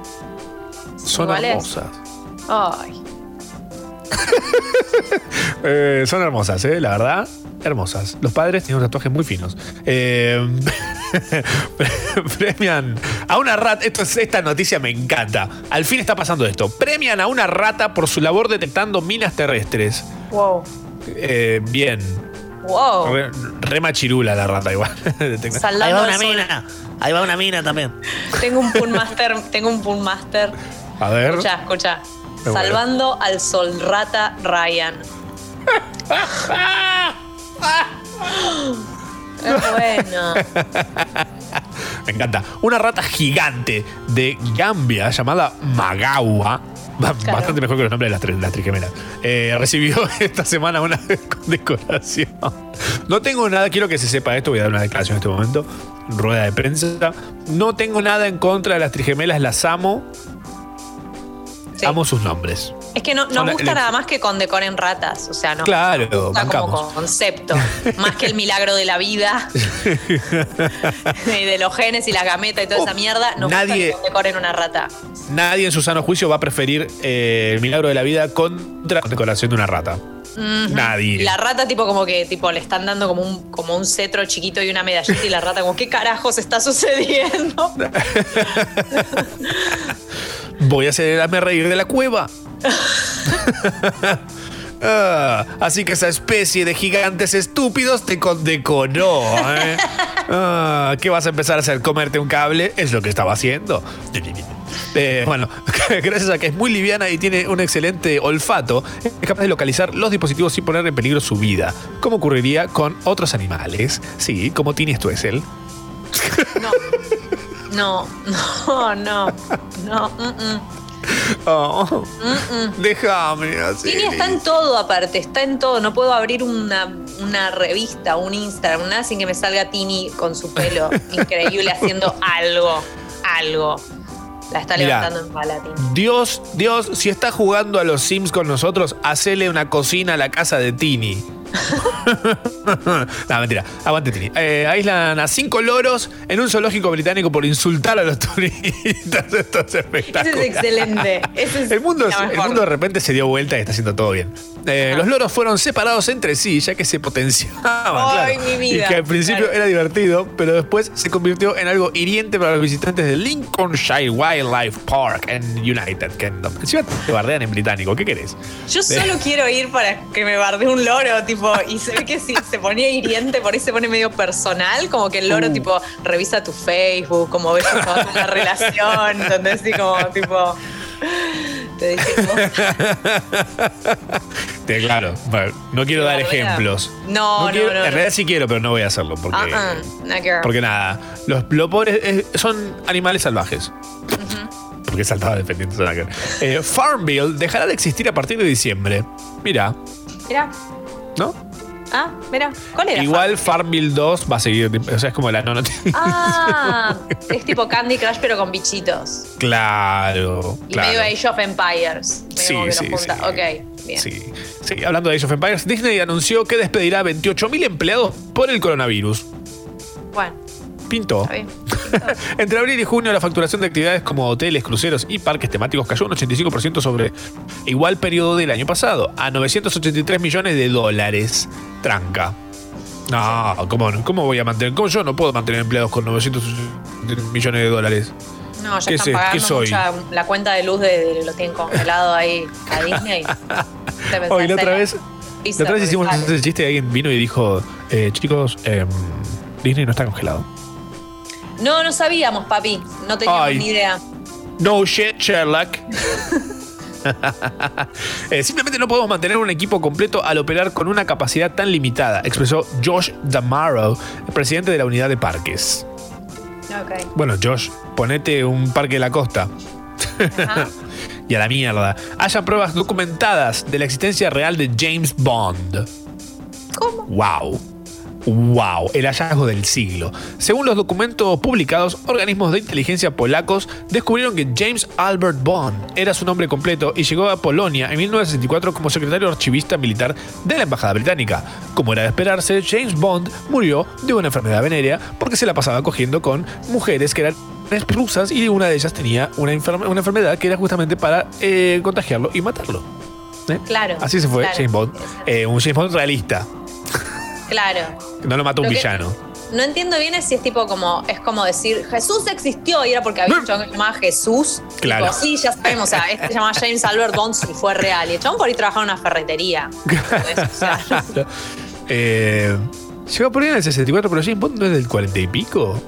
son iguales? hermosas. Ay. Eh, son hermosas, ¿eh? La verdad, hermosas. Los padres tienen unos tatuajes muy finos. Eh, premian a una rata. Esto es- esta noticia me encanta. Al fin está pasando esto. Premian a una rata por su labor detectando minas terrestres. Wow. Eh, bien. Wow. Re, re machirula la rata igual. Ahí va una mina. Ahí va una mina también. Tengo un pool master, tengo un pool master. A ver. Escucha, escucha. Me muero. Salvando al sol rata Ryan. es bueno. Me encanta. Una rata gigante de Gambia llamada Magawa. ba- Bastante mejor que los nombres de las, tres- las trigemelas. Eh, recibió esta semana una condecoración. No tengo nada, quiero que se sepa esto, voy a dar una declaración en este momento. Rueda de prensa. No tengo nada en contra de las trigemelas, las amo. Sí. Amo sus nombres. Es que no, Son gusta el- nada más que con decoren ratas. O sea, no. Claro, nos gusta como concepto. más que el milagro de la vida. y de los genes y la gameta y toda esa mierda. Nos nadie- gusta que decoren una rata. Nadie en su sano juicio va a preferir eh, el milagro de la vida contra la decoración de una rata. Nadie. La rata tipo como que tipo le están dando como un, como un cetro chiquito y una medallita y la rata como, ¿qué carajos está sucediendo? Voy a hacerme reír de la cueva. Ah, así que esa especie de gigantes estúpidos te condecoró. ¿eh? Ah, ¿Qué vas a empezar a hacer? ¿Comerte un cable? Es lo que estaba haciendo. Eh, bueno, gracias a que es muy liviana y tiene un excelente olfato, es capaz de localizar los dispositivos sin poner en peligro su vida, como ocurriría con otros animales. Sí, como Tini Stuessel. No, no, no, no. mm, mm. Oh, Mm, mm. déjame así. Tini está en todo aparte, está en todo. No puedo abrir una, una revista, un Instagram, nada sin que me salga Tini con su pelo increíble haciendo algo, algo. La está Mirá. levantando en pala, Tini. Dios, Dios, si está jugando a los Sims con nosotros, hacele una cocina a la casa de Tini. no, mentira. Aguante, Tini. Eh, aíslan a cinco loros en un zoológico británico por insultar a los turistas. Esto es espectacular. es excelente. Es El mundo, el mundo de repente se dio vuelta y está haciendo todo bien. Eh, los loros fueron separados entre sí, ya que se potenciaban. Ay, claro. mi vida, y que al principio claro. era divertido, pero después se convirtió en algo hiriente para los visitantes de Lincolnshire Wildlife Park en United Kingdom. Encima te bardean en británico, ¿qué querés? Yo solo quiero ir para que me bardee un loro, tipo, y se ve que si se ponía hiriente, por ahí se pone medio personal, como que el loro, Uh. tipo, revisa tu Facebook, como ves en una relación, entonces sí, como, tipo, te dije, Te- claro, bueno, no quiero dar ejemplos. No, no, quiero- no, En realidad sí quiero, pero no voy a hacerlo porque, ver. porque nada. Los, los pobres eh, son animales salvajes. Porque saltaba defendiendo ver. Eh, Farmville dejará de existir a partir de diciembre. Mira, Mira, ¿no? ah, mira, ¿cuál era? Igual Farmville 2 va a seguir. O sea, es como la no noticia. Ah, es tipo Candy Crush, pero con bichitos. Claro, Y claro. medio Age of Empires. Sí, que sí, junta. sí. Ok, bien. Sí, sí, hablando de Age of Empires, Disney anunció que despedirá 28.000 empleados por el coronavirus. Bueno, Pintó. Entre abril y junio, la facturación de actividades como hoteles, cruceros y parques temáticos cayó un 85% sobre igual periodo del año pasado, a 983 millones de dólares. Tranca. No, ¿cómo? ¿cómo voy a mantener? ¿Cómo yo no puedo mantener empleados con 983 millones de dólares? No, ya ¿Qué están sé? pagando ¿Qué soy? mucha la cuenta de luz de, de- lo tienen congelado ahí a Disney. Hoy la otra vez, la otra vez hicimos ese chiste y alguien vino y dijo, eh, chicos, em, Disney no está congelado. No, no sabíamos, papi. No teníamos Ay. ni idea. No shit, Sherlock. Eh, simplemente no podemos mantener un equipo completo al operar con una capacidad tan limitada, expresó Josh Damaro, presidente de la unidad de parques. Ok. Bueno, Josh, ponete un parque de la costa. Y a la mierda. Haya pruebas documentadas de la existencia real de James Bond. ¿Cómo? ¡Wow! ¡Wow! El hallazgo del siglo. Según los documentos publicados, organismos de inteligencia polacos descubrieron que James Albert Bond era su nombre completo y llegó a Polonia en 1964 como secretario archivista militar de la Embajada Británica. Como era de esperarse, James Bond murió de una enfermedad venérea porque se la pasaba cogiendo con mujeres que eran rusas y una de ellas tenía una, enferme- una enfermedad que era justamente para eh, contagiarlo y matarlo. ¿Eh? Claro. Así se fue claro. James Bond. Eh, un James Bond realista. Claro. No lo mató un Lo villano. No entiendo bien es si es tipo como, es como decir, Jesús existió y era porque había un chabón que se llamaba Jesús. Claro. Tipo, sí, ya sabemos, o sea, este se llamaba James Albert Bond y fue real. Y el chabón por ahí trabajaba en una ferretería. ¿entendés? O sea, Eh, llegó a poner en el 64, pero James Bond no es del 40 y pico.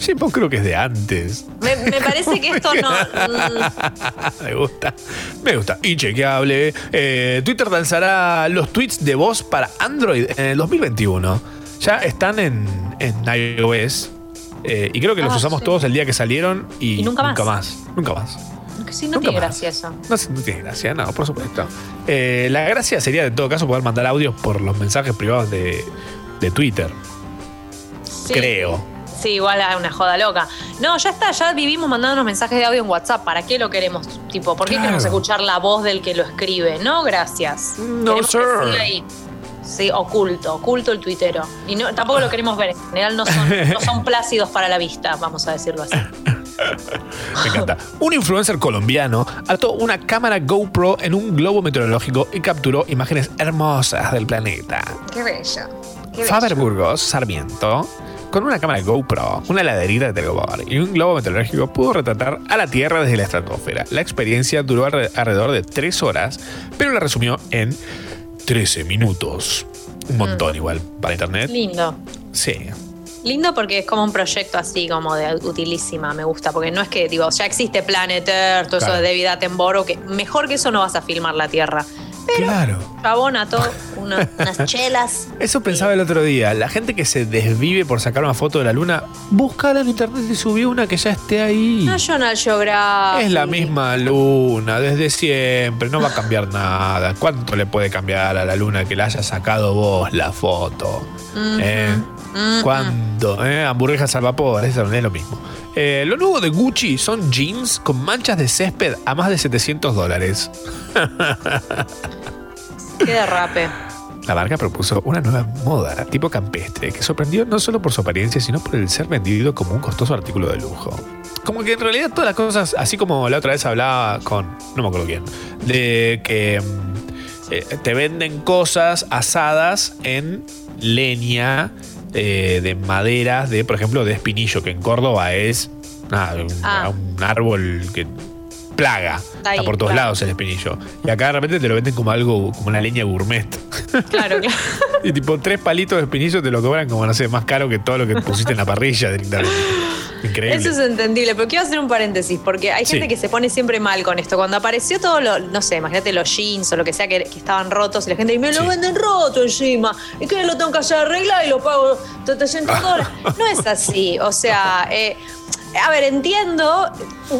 James Bond creo que es de antes. me, me parece que esto no. me gusta. Me gusta. Inchequeable. Eh, Twitter lanzará los tweets de voz para Android en el 2021. Ya están en, en iOS. eh, y creo que los Ah, usamos sí. todos el día que salieron y, Y nunca más. Nunca más. Nunca más. que sí, no Nunca tiene más. gracia eso. No, no tiene gracia, no, por supuesto. Eh, la gracia sería, en todo caso, poder mandar audios por los mensajes privados de, de Twitter. Sí. Creo. Sí, igual a una joda loca. No, ya está, ya vivimos mandándonos mensajes de audio en WhatsApp. ¿Para qué lo queremos? Tipo, ¿por qué Claro. queremos escuchar la voz del que lo escribe? No, gracias. No, Queremos que sir. siga ahí. Sí, oculto, oculto el tuitero. Y no, tampoco lo queremos ver. En general no son, no son plácidos para la vista, vamos a decirlo así. Me encanta. Un influencer colombiano ató una cámara GoPro en un globo meteorológico y capturó imágenes hermosas del planeta. Qué bello. Qué bello. Faber Burgos Sarmiento, con una cámara GoPro, una heladerita de telgopor y un globo meteorológico, pudo retratar a la Tierra desde la estratosfera. La experiencia duró alre- alrededor de tres horas, pero la resumió en 13 minutos. Un montón igual para internet. Lindo. Sí. Lindo porque es como un proyecto así como de utilísima, me gusta, porque no es que, digo, ya existe Planet Earth, todo eso Claro. de David Attenborough, que mejor que eso no vas a filmar la Tierra. Claro. Chabón ató una- unas chelas. Eso pensaba el otro día. La gente que se desvive por sacar una foto de la luna, búscala en internet y subí una que ya esté ahí. National Geographic. Es la misma luna desde siempre, no va a cambiar nada. ¿Cuánto le puede cambiar a la luna que la haya sacado vos la foto? ¿Eh? ¿Cuánto? ¿Eh? Hamburguesas al vapor, eso es lo mismo. Eh, lo nuevo de Gucci son jeans con manchas de césped a más de 700 dólares. Qué derrape. La marca propuso una nueva moda tipo campestre que sorprendió no solo por su apariencia, sino por el ser vendido como un costoso artículo de lujo. Como que en realidad todas las cosas, así como la otra vez hablaba con, no me acuerdo quién, de que mm, eh, te venden cosas asadas en leña eh, de maderas, de por ejemplo de espinillo, que en Córdoba es nada, un, Ah. un árbol que plaga. Está ahí, Está por todos claro. lados el espinillo. Y acá de repente te lo venden como algo, como una leña gourmet. Claro, claro. Y tipo, tres palitos de espinillo te lo cobran como, no sé, más caro que todo lo que pusiste en la parrilla directamente. Increíble. Eso es entendible, pero quiero hacer un paréntesis, porque hay gente Sí. que se pone siempre mal con esto. Cuando apareció todo lo, no sé, imagínate los jeans o lo que sea que, que estaban rotos y la gente dice, me lo Sí. venden roto encima, y que lo tengo que arreglar y lo pago 300 dólares. No es así, o sea, eh, a ver, entiendo,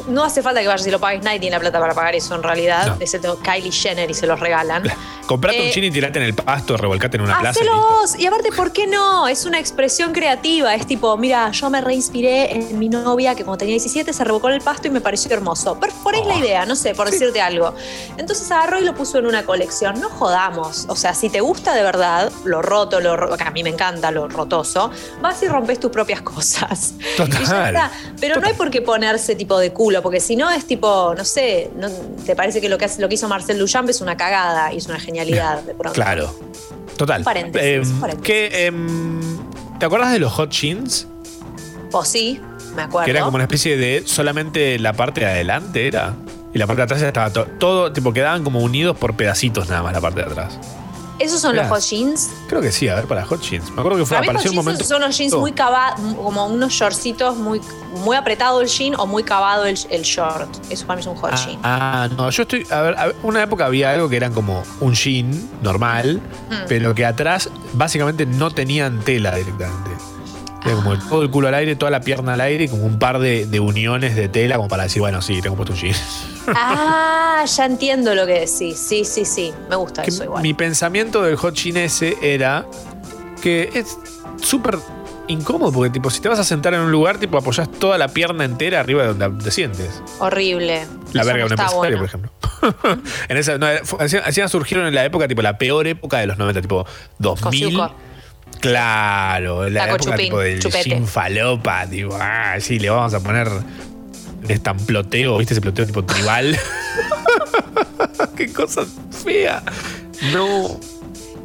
no hace falta que vayas y lo pagues, nadie tiene la plata para pagar eso en realidad, No. excepto Kylie Jenner y se los regalan. Comprate Eh, un chin y tirate en el pasto, revolcate en una plaza. y vos. Y aparte, ¿por qué no? Es una expresión creativa. Es tipo, mira, yo me reinspiré en mi novia que cuando tenía 17 se revocó en el pasto y me pareció hermoso. Pero por ahí la Oh. idea, no sé, por decirte algo. Entonces agarró y lo puso en una colección. No jodamos. O sea, si te gusta de verdad lo roto, lo ro- que a mí me encanta lo rotoso, vas y rompes tus propias cosas. Total. Y ya está. Pero no hay por qué ponerse tipo de culo, porque si no es tipo, no sé, no, te parece que lo que, hace- lo que hizo Marcel Duchamp es una cagada y es una genialidad de pronto. Claro. Total. Paréntesis, que, em, ¿Te acuerdas de los hot jeans? O sí, me acuerdo. Que era como una especie de solamente la parte de adelante era. Y la parte de atrás estaba to- todo, tipo, quedaban como unidos por pedacitos nada más la parte de atrás. ¿Esos son Mirá. los hot jeans? Creo que sí, a ver, para hot jeans. Me acuerdo que fue, Para mí hot apareció un jeans momento. son unos jeans muy cavados, como unos shortcitos muy, muy apretado el jean o muy cavado el, el short. Eso para mí es un hot jean. Ah, no, yo estoy. A ver, a ver, una época había algo que eran como un jean normal, Mm. pero que atrás básicamente no tenían tela directamente. Era como todo el culo al aire, toda la pierna al aire y como un par de, de uniones de tela como para decir, bueno, sí, tengo puesto un jean. Ah, ya entiendo lo que decís. Sí, sí, sí. Me gusta Que eso igual. Mi pensamiento del hot jean ese era que es súper incómodo porque tipo si te vas a sentar en un lugar tipo apoyas toda la pierna entera arriba de donde te sientes. Horrible. La Eso verga de no un empresario, bueno. por ejemplo. en esa, no, encima surgieron en la época, tipo, la peor época de los 90, tipo 2000. Cosiuco. Claro, la Taco época chupín, tipo del jean falopa, tipo, ah, sí, le vamos a poner un estamploteo, ¿viste? Ese ploteo tipo tribal. Qué cosa fea. No.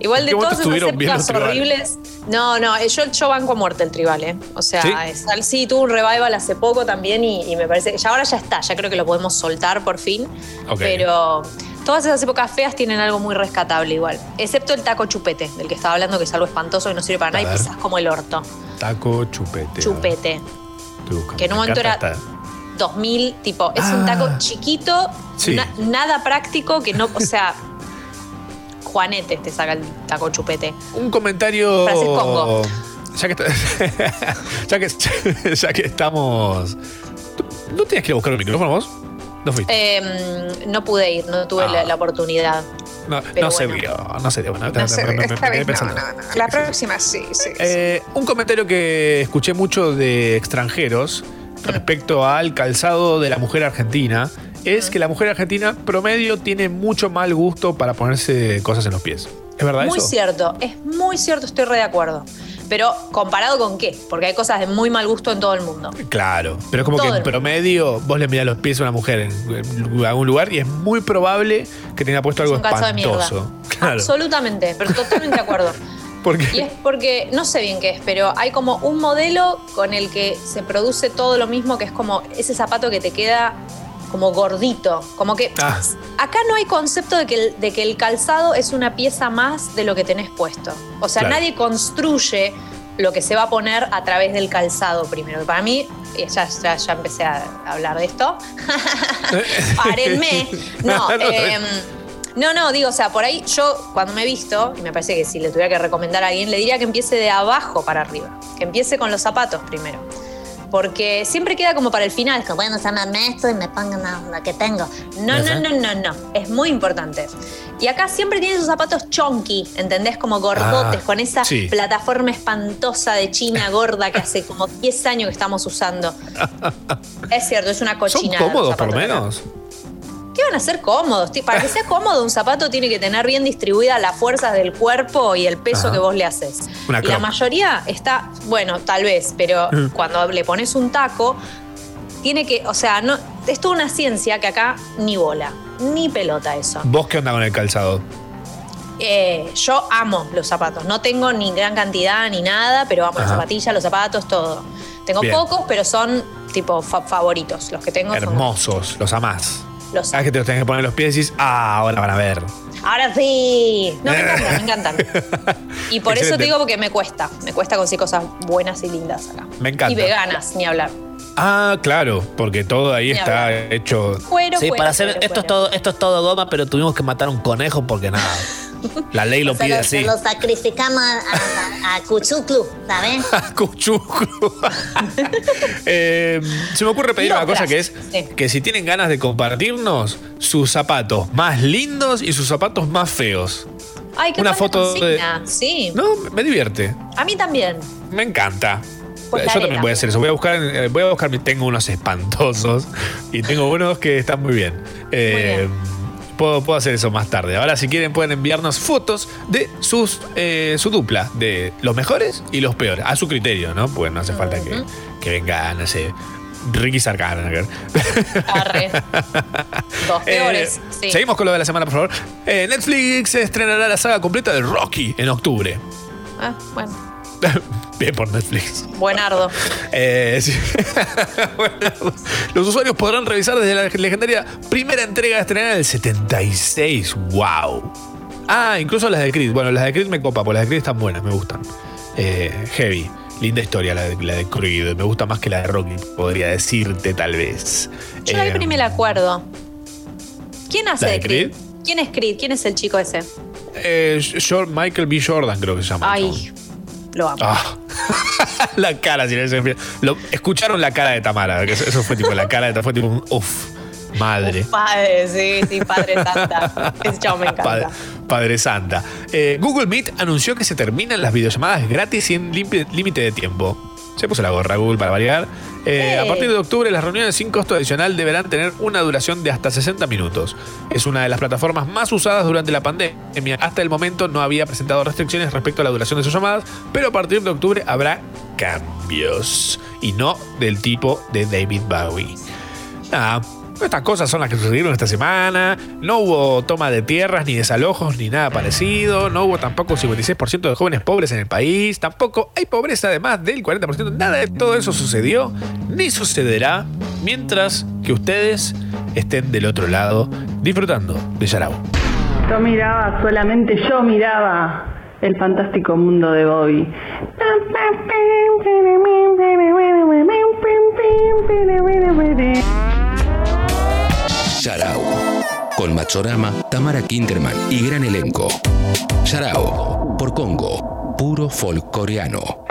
Igual de ¿En qué todas esas épocas horribles. No, no, eh, yo, yo banco a muerte el tribal, ¿eh? O sea, ¿Sí? es- al- sí, tuvo un revival hace poco también y, y me parece ya ahora ya está, ya creo que lo podemos soltar por fin. Pero todas esas épocas feas tienen algo muy rescatable igual. Excepto el taco chupete, del que estaba hablando, que es algo espantoso que no sirve para A nada y pisas como el orto. Taco chupete. Chupete. Que en un Me momento era esta- 2000, tipo, es un Ah. taco chiquito, Sí. na- nada práctico, que no, o sea, Juanete te saca el taco chupete. Un comentario. Congo. Ya que, ya que, ya que estamos. ¿No tenías que ir a buscar un micrófono vos? No fuiste. Eh, no pude ir, no tuve Ah. la, la oportunidad. No, no se vio, no se dio. Bueno, No sé, me- me- me esta quedé vez no, pensando. no, no. La próxima sí, sí. Eh, un comentario que escuché mucho de extranjeros respecto al calzado de la mujer argentina es que la mujer argentina promedio tiene mucho mal gusto para ponerse cosas en los pies. ¿Es verdad Muy eso? cierto, es muy cierto, estoy re de acuerdo. Pero comparado con qué? Porque hay cosas de muy mal gusto en todo el mundo. Claro, pero es como Todo que en promedio vos le mirás los pies a una mujer en, algún lugar y es muy probable que tenga puesto Es algo un calzado de mierda. espantoso. Claro. Absolutamente, pero totalmente de acuerdo. Porque Y es porque, no sé bien qué es, pero hay como un modelo con el que se produce todo lo mismo, que es como ese zapato que te queda como gordito. Como que Ah. acá no hay concepto de que, el, de que el calzado es una pieza más de lo que tenés puesto. O sea, Claro. nadie construye lo que se va a poner a través del calzado primero. Para mí, y ya, ya, ya empecé a hablar de esto. Párenme. No, No, em, no, no, digo, o sea, por ahí yo cuando me he visto, y me parece que si le tuviera que recomendar a alguien, le diría que empiece de abajo para arriba, que empiece con los zapatos primero. Porque siempre queda como para el final, que bueno, se me esto y me pongan lo que tengo. No, no, no, no, no, es muy importante. Y acá siempre tiene sus zapatos chonky, ¿entendés? Como gordotes, Ah, con esa plataforma espantosa de China gorda que hace como 10 años que estamos usando. Es cierto, es una ¿Son cochinada. los cómodos por lo menos? ¿Qué van a ser cómodos? Para que sea cómodo, un zapato tiene que tener bien distribuidas las fuerzas del cuerpo y el peso Ajá. que vos le haces. Una y la mayoría está, bueno, tal vez, pero Mm. cuando le pones un taco, tiene que, o sea, no, es toda una ciencia que acá ni bola, ni pelota eso. ¿Vos qué onda con el calzado? Eh, yo amo los zapatos, no tengo ni gran cantidad ni nada, pero amo las zapatillas, los zapatos, todo. Tengo Bien. pocos, pero son tipo fa- favoritos. Los que tengo son Hermosos, los amás. Los Sabes que te los tenés que poner en los pies y decís, ah, ahora van a ver. Ahora sí. No, me encantan, me encantan. Y por eso te digo que me cuesta. Me cuesta conseguir cosas buenas y lindas acá. Me encanta. Y veganas, ni hablar. Ah, claro, porque todo ahí está hecho. Cuero, Sí, cuero, para hacer. cuero, esto, es todo, esto es todo goma, pero tuvimos que matar un conejo porque nada. La ley lo Se pide lo, así. se lo sacrificamos a, a, a Cuchuclu, ¿sabes? Cuchuclu. Eh, se me ocurre pedir una cosa que es que si tienen ganas de compartirnos sus zapatos más lindos y sus zapatos más feos. Ay, qué Una foto de- consigna. Sí. No, me divierte. A mí también. Me encanta. Pues Yo dale, también voy a hacer eso. Voy a buscar, eh, voy a buscar, tengo unos espantosos y tengo unos que están muy bien. Eh, Puedo, puedo hacer eso más tarde. Ahora, si quieren, pueden enviarnos fotos de sus, eh, su dupla, de los mejores y los peores, a su criterio, ¿no? Pues no hace falta que, que venga, no sé, Ricky Sarkar. Arre. Dos peores. Eh, sí. Seguimos con lo de la semana, por favor. Eh, Netflix estrenará la saga completa de Rocky en octubre. Ah, bueno. Bien por Netflix. Buenardo. Eh, sí. Bueno, los usuarios podrán revisar desde la legendaria primera entrega estrenada en el 76. ¡Wow! Ah, incluso las de Creed. Bueno, las de Creed me copa, porque las de Creed están buenas, me gustan. Eh, heavy. Linda historia la de, la de Creed. Me gusta más que la de Rocky, podría decirte tal vez. Yo Eh, pero ni me la acuerdo. ¿Quién hace ¿La de Creed? Creed? ¿Quién es Creed? ¿Quién es el chico ese? eh, Michael B. Jordan creo que se llama. Ay, lo amo. Ah. la cara, si lo, Escucharon la cara de Tamara. que Eso, fue tipo la cara de Tamara. Fue tipo un uff, madre. Padre, sí, sí, Padre Santa. Ese chavo me encanta. Padre, Padre Santa. Eh, Google Meet anunció que se terminan las videollamadas gratis sin límite de tiempo. Se puso la gorra Google para variar. Eh, ¡Eh! A partir de octubre, las reuniones sin costo adicional deberán tener una duración de hasta 60 minutos. Es una de las plataformas más usadas durante la pandemia. Hasta el momento no había presentado restricciones respecto a la duración de sus llamadas, pero a partir de octubre habrá cambios. Y no del tipo de David Bowie. Nada, estas cosas son las que sucedieron esta semana. No hubo toma de tierras, ni desalojos, ni nada parecido. No hubo tampoco un 56% de jóvenes pobres en el país. Tampoco hay pobreza de más del 40%. Nada de todo eso sucedió, ni sucederá, mientras que ustedes estén del otro lado disfrutando de Yarao. Yo miraba, solamente yo miraba el fantástico mundo de Bobby. Yarao. Con Machorama, Tamara Kinderman y gran elenco. Yarao. Por Congo. Puro folk coreano.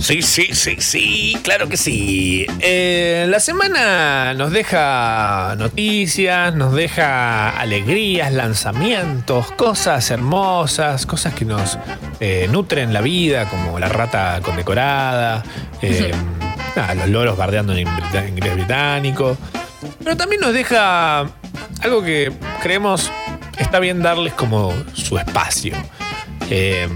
Sí, sí, sí, sí, claro que sí. Eh, la semana nos deja noticias, nos deja alegrías, lanzamientos, cosas hermosas, cosas que nos eh, nutren la vida, como la rata condecorada, eh, nada, los loros bardeando en inglés británico. Pero también nos deja algo que creemos está bien darles como su espacio. Eh,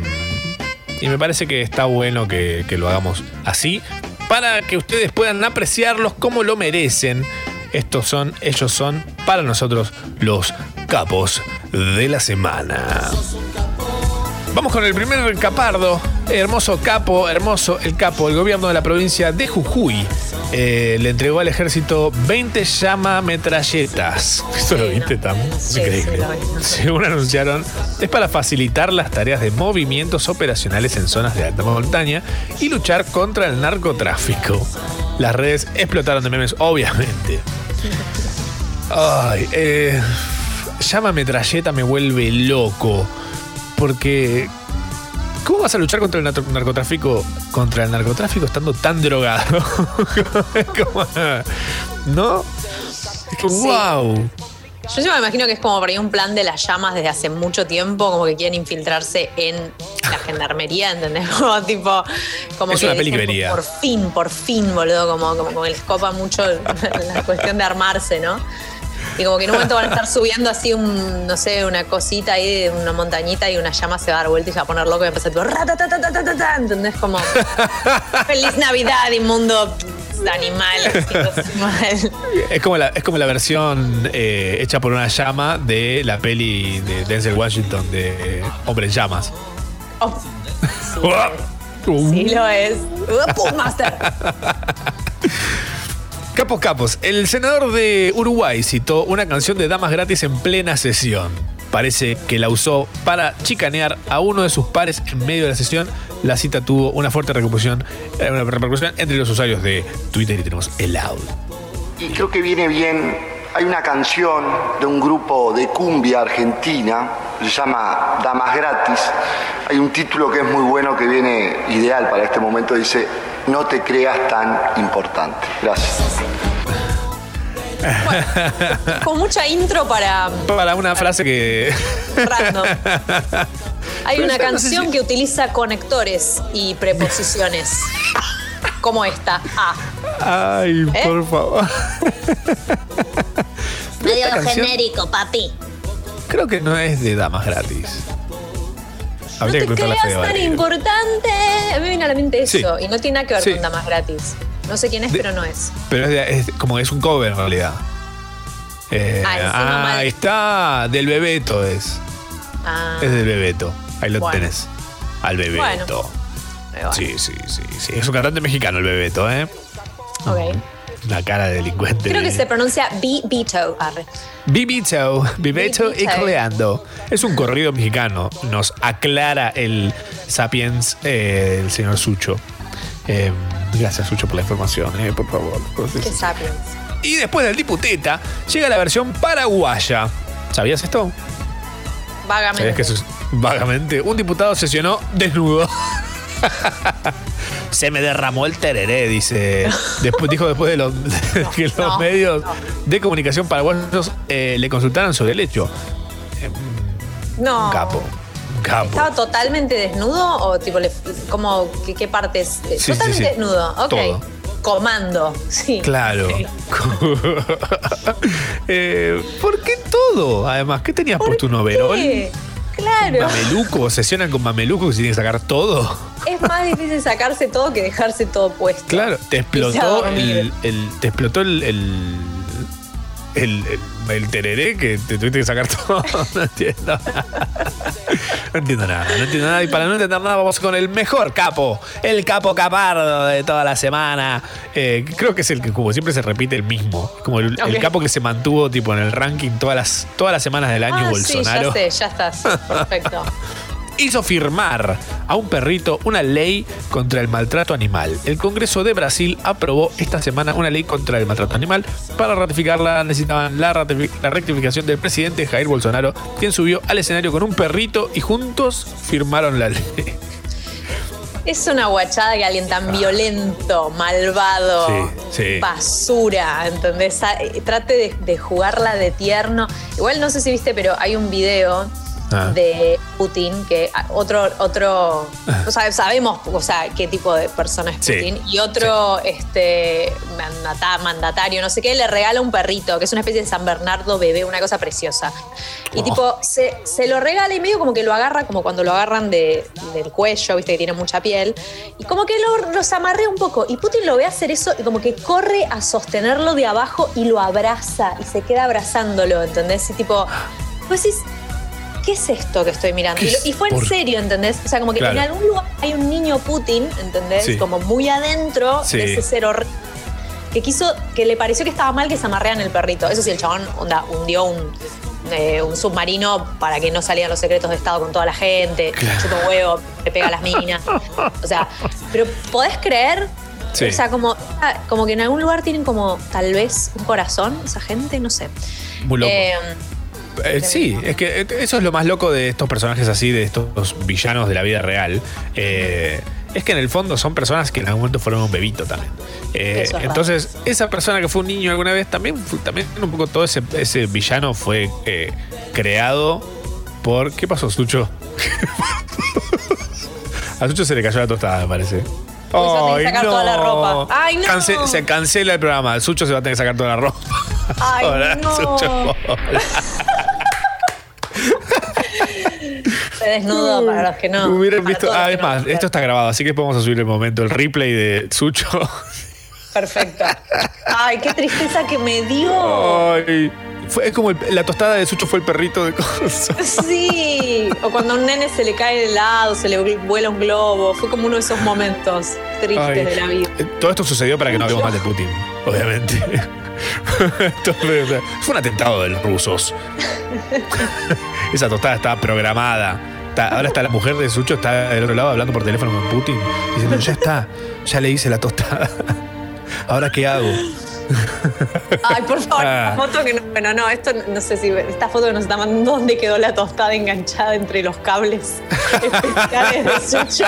y me parece que está bueno que, que lo hagamos así para que ustedes puedan apreciarlos como lo merecen. Estos son, ellos son para nosotros los capos de la semana. Vamos con el primer capardo. Hermoso capo, hermoso el capo. El gobierno de la provincia de Jujuy eh, le entregó al ejército 20 llama metralletas. ¿Esto lo viste, Tam? Es increíble. Según anunciaron, es para facilitar las tareas de movimientos operacionales en zonas de alta montaña y luchar contra el narcotráfico. Las redes explotaron de memes, obviamente. Ay, eh, llama metralleta me vuelve loco. Porque. ¿Cómo vas a luchar contra el narco- narcotráfico? Contra el narcotráfico estando tan drogado. Como- ¿No? Wow. Yo me imagino que es como por ahí un plan de las llamas desde hace mucho tiempo, como que quieren infiltrarse en la gendarmería, ¿entendés? Como tipo. Como Es que una dicen. Por fin, por fin, boludo, como, como, como les copa mucho la cuestión de armarse, ¿no? Y como que en un momento van a estar subiendo así un, no sé, una cosita ahí de una montañita y una llama se va a dar vuelta y se va a poner loco y va a empezar tipo, "Ratatatatata", ¿entendés? Como feliz Navidad, inmundo animal. mal. Es como la, es como la versión eh, hecha por una llama de la peli de Denzel Washington de Hombre en Llamas. Oh, sí lo es. ¡Pum, Master! Capos Capos, el senador de Uruguay citó una canción de Damas Gratis en plena sesión. Parece que la usó para chicanear a uno de sus pares en medio de la sesión. La cita tuvo una fuerte repercusión, eh, una repercusión entre los usuarios de Twitter y tenemos el audio. Y creo que viene bien. Hay una canción de un grupo de cumbia argentina, se llama Damas Gratis. Hay un título que es muy bueno, que viene ideal para este momento, dice, no te creas tan importante. Gracias. Con mucha intro para Para una frase que. random. Hay Pero una esta no sé canción si- que utiliza conectores y preposiciones. Como esta. Ah. Ay, ¿Eh? por favor. Medio genérico, papi. Creo que no es de Damas Gratis. No te creas tan importante. A mí me viene a la mente eso. Sí. Y no tiene nada que ver Sí. con Damas Gratis. No sé quién es, De- pero no es. Pero es, de- es como es un cover en realidad. Eh, Ah, mal. ahí está, del Bebeto es. Ah, Es del Bebeto. Ahí lo Bueno. tenés. Al Bebeto. Bueno. Sí, sí, sí, sí. Es un cantante mexicano el Bebeto, ¿eh? Ok. Una cara de delincuente. Creo que se pronuncia. Arre. Bibito, Bibeto y Bibito. Coleando. Es un corrido mexicano. Nos aclara el Sapiens, eh, el señor Sucho. Eh, gracias, Sucho, por la información, eh, por favor. Qué sapiens. Y después del Diputeta, llega la versión paraguaya. ¿Sabías esto? Vagamente. ¿Sabías que eso es vagamente? Un diputado sesionó desnudo. Se me derramó el tereré, dice. Después, dijo después de los, de que los no, medios de comunicación paraguayos eh, le consultaron sobre el hecho. No. Un capo. Un capo. ¿Estaba totalmente desnudo o tipo, le, como, ¿qué, qué partes? Eh, Sí, totalmente sí, sí. desnudo, ok. Todo. Comando, sí. Claro. Eh, ¿Por qué todo? Además, ¿qué tenías por tu overol? Claro. Mameluco, sesionan con mameluco que se tiene que sacar todo. Es más difícil sacarse todo que dejarse todo puesto. Claro, te explotó el, el- te explotó el el, el, el- tereré que te tuviste que sacar todo. No entiendo. No entiendo nada, no entiendo nada. Y para no entender nada, vamos con el mejor capo, el capo capardo de toda la semana. Eh, creo que es el que, como siempre, se repite el mismo. Como el, capo que se mantuvo tipo en el ranking todas las, todas las semanas del año ah, Bolsonaro sí, ya sé, ya está. sí, perfecto. Hizo firmar a un perrito una ley contra el maltrato animal. El Congreso de Brasil aprobó esta semana una ley contra el maltrato animal. Para ratificarla necesitaban la, ratifi- la rectificación del presidente Jair Bolsonaro, quien subió al escenario con un perrito y juntos firmaron la ley. Es una guachada que alguien tan violento, malvado, Sí, sí. basura, ¿entendés? Ah, eh, Trate de, de jugarla de tierno. Igual no sé si viste, pero hay un video Ah. de Putin que ah, otro, otro, o sea, sabemos, o sea, qué tipo de persona es Sí, Putin. Y otro, este, mandata- mandatario, no sé qué, le regala un perrito, que es una especie de San Bernardo bebé, una cosa preciosa. Y Oh. tipo, se, se lo regala y medio como que lo agarra, como cuando lo agarran de- del cuello, viste que tiene mucha piel, y como que lo, los amarrea un poco. Y Putin lo ve hacer eso y como que corre a sostenerlo de abajo y lo abraza y se queda abrazándolo, ¿entendés? Y tipo, pues decís, ¿qué es esto que estoy mirando? ¿Qué Y, lo- es? y fue en Por- serio, ¿entendés? O sea, como que Claro. en algún lugar hay un niño Putin, ¿entendés? Sí. Como muy adentro Sí. de ese ser horrible que quiso, que le pareció que estaba mal que se amarrean el perrito. Eso sí, el chabón onda, hundió un, eh, un submarino para que no salieran los secretos de Estado con toda la gente, chupa un huevo, le pega a las minas. O sea, pero ¿podés creer? Sí. O sea, como, como que en algún lugar tienen como tal vez un corazón, esa gente, no sé. Muy loco. Eh, Eh, sí, es que eh, eso es lo más loco de estos personajes así, de estos villanos de la vida real. Eh, es que en el fondo son personas que en algún momento fueron un bebito también. Eh, es entonces, esa persona que fue un niño alguna vez, también, fue- también un poco todo ese, ese villano fue eh, creado por. ¿Qué pasó, Sucho? A Sucho se le cayó la tostada, me parece. Se va a tener que sacar toda la ropa. ¡Ay, no! Cance- se cancela el programa. El Sucho se va a tener que sacar toda la ropa. Ay, Hola, no. Sucho. Se desnudo para los que no. Hubieran visto. Ah, es no. más, esto está grabado, así que podemos subir el momento, el replay de Sucho. Perfecto. Ay, qué tristeza que me dio. Ay, fue, es como el- la tostada de Sucho fue el perrito de cosas. Sí. O cuando a un nene se le cae el helado, se le vuela un globo. Fue como uno de esos momentos tristes Ay, de la vida. eh, Todo esto sucedió para que no hablemos mal de Putin, obviamente. Fue, un atentado de los rusos. Esa tostada estaba programada. Está- ahora está la mujer de Sucho, está del otro lado hablando por teléfono con Putin, diciendo, ya está, ya le hice la tostada. ¿Ahora qué hago? Ay, por favor, Ah. foto que no. Bueno, no, esto no sé si. Esta foto que nos está mandando, ¿dónde quedó la tostada enganchada entre los cables especiales de Sucho?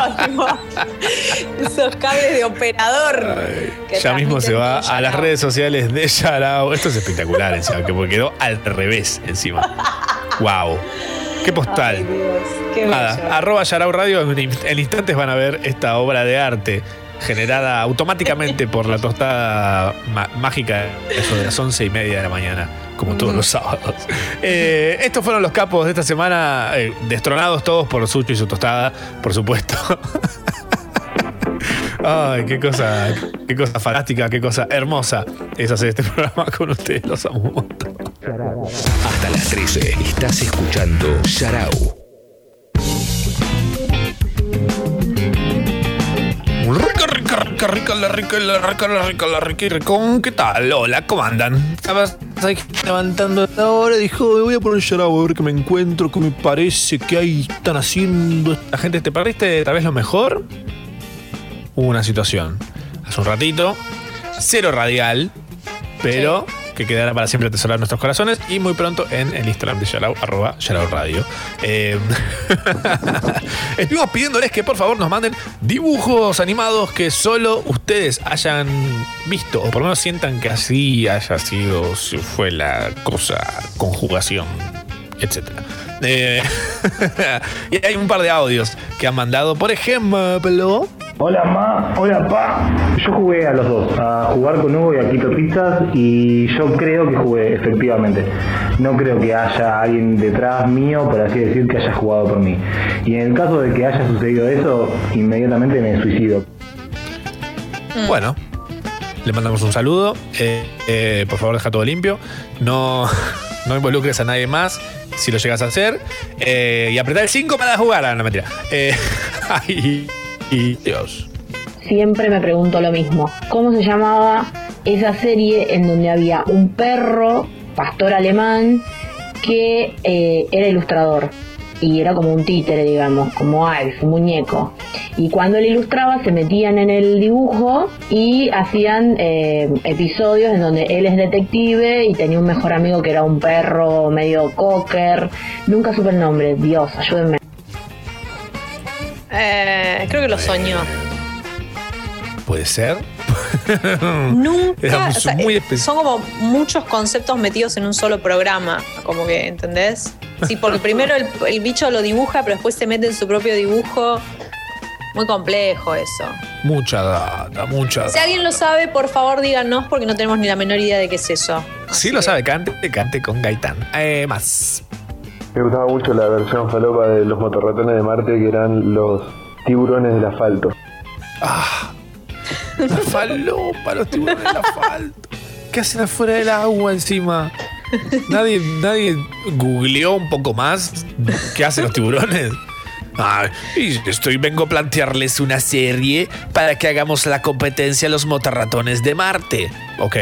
esos cables de operador. Ya mismo se va a las redes sociales de Yarao. Esto es espectacular encima, que porque quedó al revés encima. Wow. Qué postal. Qué Nada, arroba Yarao Radio, en instantes van a ver esta obra de arte generada automáticamente por la tostada mágica, de las once y media de la mañana, como todos los sábados. Eh, estos fueron los capos de esta semana, eh, destronados todos por Sucho y su tostada, por supuesto. Ay, qué cosa, qué cosa fantástica, qué cosa hermosa es hacer este programa con ustedes, los amo. Hasta las 13 estás escuchando Sharau. Rica, rica, rica, rica, la rica, la rica, la rica, la rica, y ricón. ¿Qué tal? Hola, ¿cómo andan? Estabas ahí levantando la hora, dijo, me voy a poner Yarao a ver qué me encuentro, qué me parece, qué hay, están haciendo esta gente. ¿Te perdiste tal vez lo mejor? Hubo una situación hace un ratito, cero radial, pero que quedará para siempre atesorar nuestros corazones y muy pronto en el Instagram de Yarao, arroba Yarao Radio. Eh, Estuvimos pidiéndoles que por favor nos manden dibujos animados que solo ustedes hayan visto, o por lo menos sientan que así haya sido, si fue la cosa, conjugación, etc. Eh, y hay un par de audios que han mandado, por ejemplo. Hola ma, hola pa. Yo jugué a los dos, a jugar con Hugo y a Quito Pistas y yo creo que jugué, efectivamente. No creo que haya alguien detrás mío, por así decir, que haya jugado por mí. Y en el caso de que haya sucedido eso, inmediatamente me suicido. Bueno, le mandamos un saludo. Eh, eh, por favor, deja todo limpio. No, no involucres a nadie más si lo llegas a hacer. Eh, y apretar el 5 para jugar. Ah, no, mentira. Eh, ay, y Dios. Siempre me pregunto lo mismo. ¿Cómo se llamaba esa serie en donde había un perro, pastor alemán, que eh, era ilustrador? Y era como un títere, digamos, como Alf, un muñeco. Y cuando él ilustraba se metían en el dibujo y hacían eh, episodios en donde él es detective y tenía un mejor amigo que era un perro medio cocker. Nunca supe el nombre, Dios, ayúdenme. Eh, creo que lo soñó. Puede ser. Nunca. O sea, muy eh, son como muchos conceptos metidos en un solo programa. Como que, ¿entendés? Sí, porque primero el, el bicho lo dibuja, pero después se mete en su propio dibujo. Muy complejo eso. Mucha data, mucha Si data. alguien lo sabe, por favor díganos porque no tenemos ni la menor idea de qué es eso. Sí lo sabe, cante, cante con Gaitán. Eh, más. Me gustaba mucho la versión falopa de los motorratones de Marte que eran los tiburones del asfalto. Ah, falopa, los tiburones del asfalto. ¿Qué hacen afuera del agua encima? Nadie, nadie googleó un poco más qué hacen los tiburones. Ah, y estoy vengo a plantearles una serie para que hagamos la competencia a los motorratones de Marte. Ok,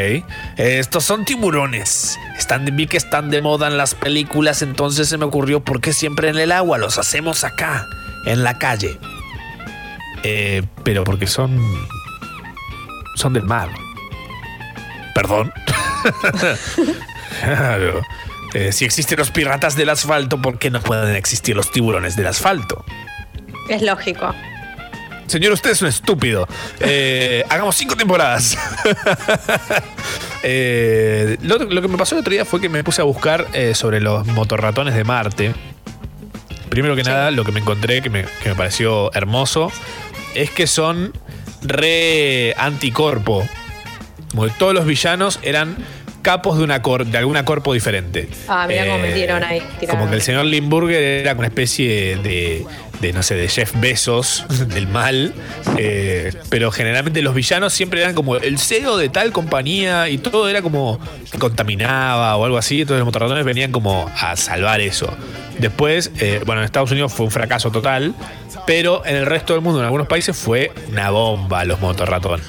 estos son tiburones. Están, vi que están de moda en las películas, entonces se me ocurrió por qué siempre en el agua los hacemos acá, en la calle. Eh, pero porque son. son del mar. Perdón. claro. Eh, si existen los piratas del asfalto, ¿por qué no pueden existir los tiburones del asfalto? Es lógico. Señor, usted es un estúpido. Eh, hagamos cinco temporadas. Eh, lo, lo que me pasó el otro día fue que me puse a buscar eh, sobre los motorratones de Marte. Primero que nada, lo que me encontré, que me, que me pareció hermoso, es que son re anticorpo. Como que todos los villanos eran capos de, una cor- de alguna corpo diferente. Ah, mira cómo Eh, metieron ahí. tiraron. como que el señor Limburger era una especie de, de, no sé, de Jeff Bezos del mal. eh, pero generalmente los villanos siempre eran como el CEO de tal compañía y todo era como que contaminaba o algo así. Entonces los motorratones venían como a salvar eso. Después, eh, bueno, en Estados Unidos fue un fracaso total. Pero en el resto del mundo, en algunos países, fue una bomba los motorratones.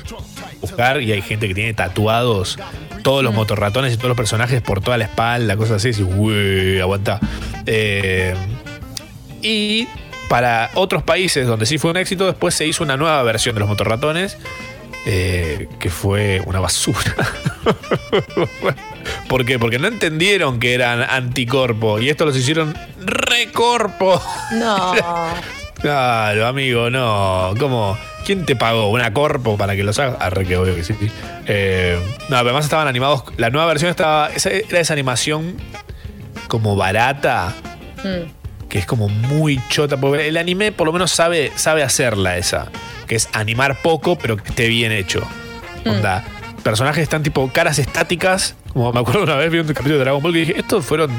Buscar y hay gente que tiene tatuados todos los motorratones y todos los personajes por toda la espalda, cosas así. Y decís, "Uy, aguanta. Eh, y para otros países donde sí fue un éxito, después se hizo una nueva versión de los motorratones. eh, que fue una basura. ¿Por qué? Porque no entendieron que eran anticorpo y esto los hicieron recorpo. No. Claro, amigo, no. ¿Cómo? ¿Quién te pagó? ¿Una corpo para que los hagas? Ah, re que obvio que sí. Eh, no, pero además estaban animados. La nueva versión estaba. esa- era esa animación como barata, Mm. que es como muy chota. Porque el anime por lo menos sabe, sabe hacerla esa. Que es animar poco, pero que esté bien hecho. Onda. Personajes están tipo caras estáticas. Como me acuerdo una vez vi un capítulo de Dragon Ball que dije, estos fueron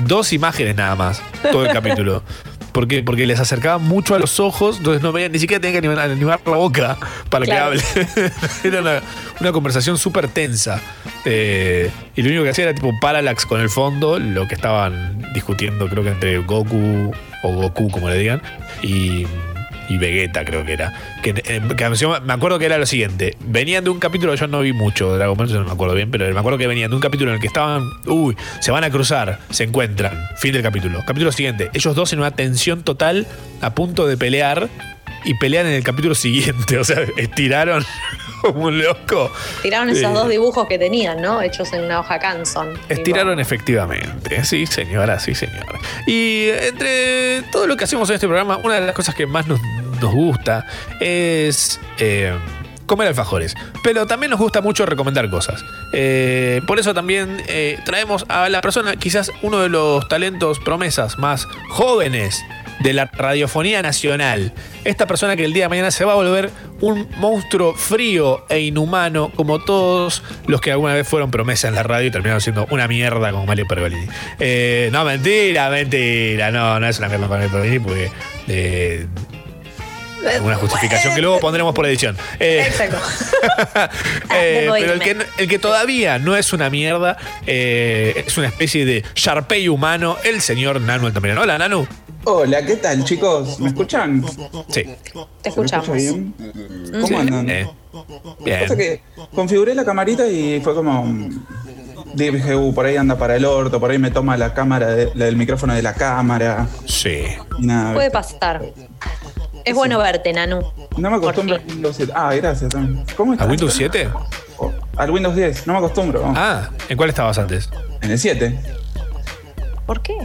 dos imágenes nada más. Todo el capítulo. ¿Por qué? Porque les acercaban mucho a los ojos, entonces no veían, ni siquiera tenían que animar, animar la boca para Claro. que hable. era una, una conversación súper tensa. Eh, y lo único que hacía era tipo parallax con el fondo, lo que estaban discutiendo, creo que entre Goku o Goku, como le digan, y, y Vegeta, creo que era. Que, eh, me acuerdo que era lo siguiente: venían de un capítulo, yo no vi mucho Dragon Ball, no me acuerdo bien, pero me acuerdo que venían de un capítulo en el que estaban, uy, se van a cruzar, se encuentran, fin del capítulo. Capítulo siguiente, ellos dos en una tensión total, a punto de pelear, y pelean en el capítulo siguiente, o sea, estiraron como un loco. Tiraron esos Eh, dos dibujos que tenían, ¿no? Hechos en una hoja Canson. Estiraron efectivamente, sí señora, sí señora. Y entre todo lo que hacemos en este programa, una de las cosas que más nos, nos gusta es eh, comer alfajores. Pero también nos gusta mucho recomendar cosas. Eh, por eso también eh, traemos a la persona, quizás uno de los talentos, promesas más jóvenes de la radiofonía nacional. Esta persona que el día de mañana se va a volver un monstruo frío e inhumano, como todos los que alguna vez fueron promesa en la radio y terminaron siendo una mierda como Mario Pergolini. Eh, no, mentira, mentira. No, no es una mierda con Mario Pergolini porque. eh, una justificación que luego pondremos por edición. Eh, Exacto. eh, debo pero el que, el que todavía no es una mierda, eh, es una especie de Sharpei humano, el señor Nanu Altamirano. Hola, Nanu. Hola, ¿qué tal, chicos? ¿Me escuchan? Sí. Te escuchamos. ¿Me escucho bien? ¿Cómo Sí. andan? Eh, bien. Pasa que configuré la camarita y fue como. mm, Dije, uh, por ahí anda para el orto, por ahí me toma la cámara, de- la del micrófono de la cámara. Sí. Nada. Puede pasar. Es bueno verte, Nanu. No me acostumbro a Windows 7. Ah, gracias. ¿Cómo ¿A estás? Windows 7? Al Windows 10, no me acostumbro. Ah, ¿en cuál estabas antes? En el 7. ¿Por qué?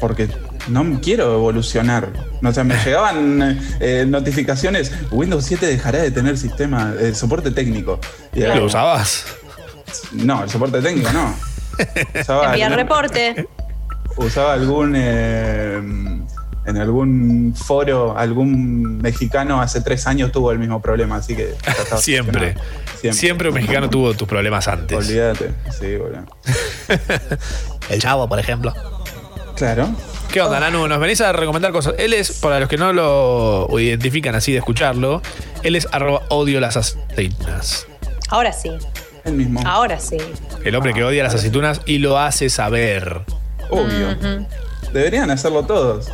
Porque no quiero evolucionar. O sea, me llegaban eh, notificaciones, Windows 7 dejará de tener sistema, eh, soporte técnico. Y ¿Lo como, usabas? No, el soporte técnico no. Usaba, algún- reporte. usaba algún. eh, en algún foro, algún mexicano hace tres años tuvo el mismo problema, así que. Siempre. Siempre. un mexicano tuvo tus problemas antes. Olvídate, sí, boludo. El chavo, por ejemplo. Claro. ¿Qué onda, Nanu? Nos venís a recomendar cosas. Él es, para los que no lo identifican así de escucharlo, él es arroba odio las aceitunas. Ahora sí. El mismo. Ahora sí. El hombre que odia las aceitunas y lo hace saber. Obvio. Deberían hacerlo todos.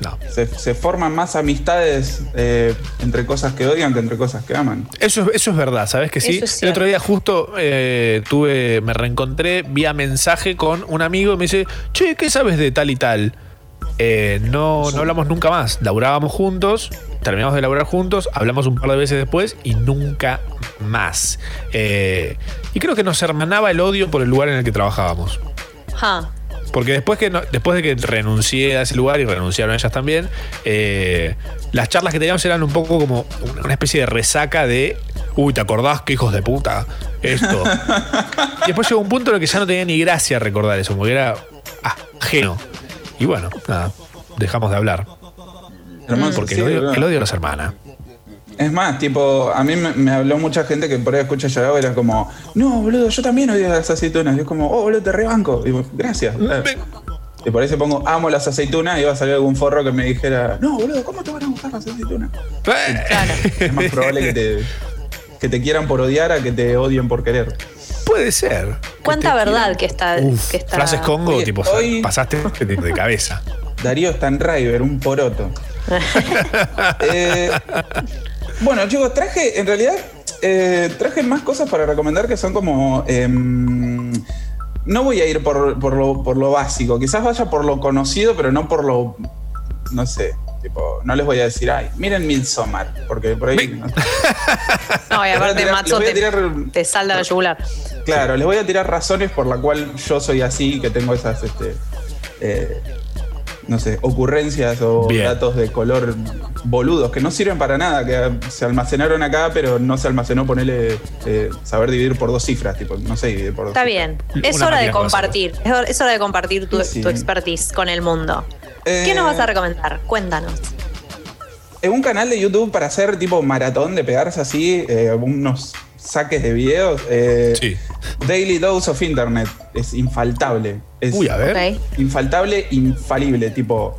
No. Se, se forman más amistades eh, entre cosas que odian que entre cosas que aman. Eso, es- eso es verdad, ¿sabes que sí? Es el otro día justo eh, tuve, me reencontré vía mensaje con un amigo y me dice, che, ¿qué sabes de tal y tal? Eh, no, no hablamos nunca más. Laburábamos juntos, terminamos de laburar juntos, hablamos un par de veces después y nunca más. Eh, y creo que nos hermanaba el odio por el lugar en el que trabajábamos. Porque después, que no- después de que renuncié a ese lugar y renunciaron ellas también, eh, las charlas que teníamos eran un poco como una especie de resaca de, uy, ¿te acordás qué hijos de puta? Esto. y después llegó un punto en el que ya no tenía ni gracia recordar eso, porque era ajeno. Y bueno, nada, dejamos de hablar. Porque sí, el, odio, el odio nos hermana. Es más, tipo, a mí me, me habló mucha gente que por ahí escucha llorado era como, no, boludo, yo también odio las aceitunas. Y es como, oh, boludo, te rebanco. Y digo, gracias. Eh. Y por ahí se pongo, amo las aceitunas, y iba a salir algún forro que me dijera, no, boludo, ¿cómo te van a gustar las aceitunas? Es más probable que te, que te quieran por odiar a que te odien por querer. Puede ser. ¿Cuánta verdad que está, que está Frases Congo, Oye, tipo, hoy- pasaste de, de cabeza. Darío Stanriver, un poroto. Eh, bueno, chicos, traje, en realidad, eh, traje más cosas para recomendar que son como. em, no voy a ir por, por lo, por lo básico, quizás vaya por lo conocido, pero no por lo. No sé, tipo, no les voy a decir, ay, miren Midsommar, porque por ahí. no- No, y Les voy a aparte tirar- Matzo les voy te, a tirar- te salda la yugular. Claro, les voy a tirar razones por la cual yo soy así, que tengo esas, este, eh, no sé, ocurrencias o Bien. datos de color boludos que no sirven para nada, que se almacenaron acá, pero no se almacenó ponerle eh, saber dividir por dos cifras, tipo, no sé dividir por dos. Está bien. Es Una hora de compartir. Es hora, es hora de compartir tu, Sí. tu expertise con el mundo. Eh, ¿Qué nos vas a recomendar? Cuéntanos. En un canal de YouTube para hacer tipo maratón de pegarse así, eh, unos saques de videos. eh, Daily Dose of Internet. Es infaltable. Es Uy, a ver. Infaltable, infalible. Tipo.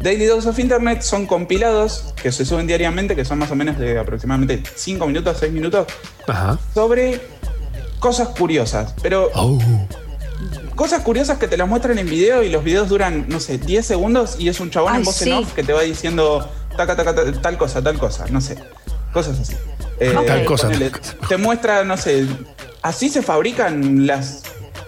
Daily Dose of Internet son compilados que se suben diariamente, que son más o menos de aproximadamente 5 minutos, 6 minutos, Ajá. sobre cosas curiosas. Pero Oh. cosas curiosas que te las muestran en video y los videos duran, no sé, 10 segundos y es un chabón Ay, en voz sí. en off que te va diciendo taca, taca, ta- tal cosa, tal cosa, no sé. Cosas así. Eh, Tal cosa, ponele, Te muestra, no sé, así se fabrican las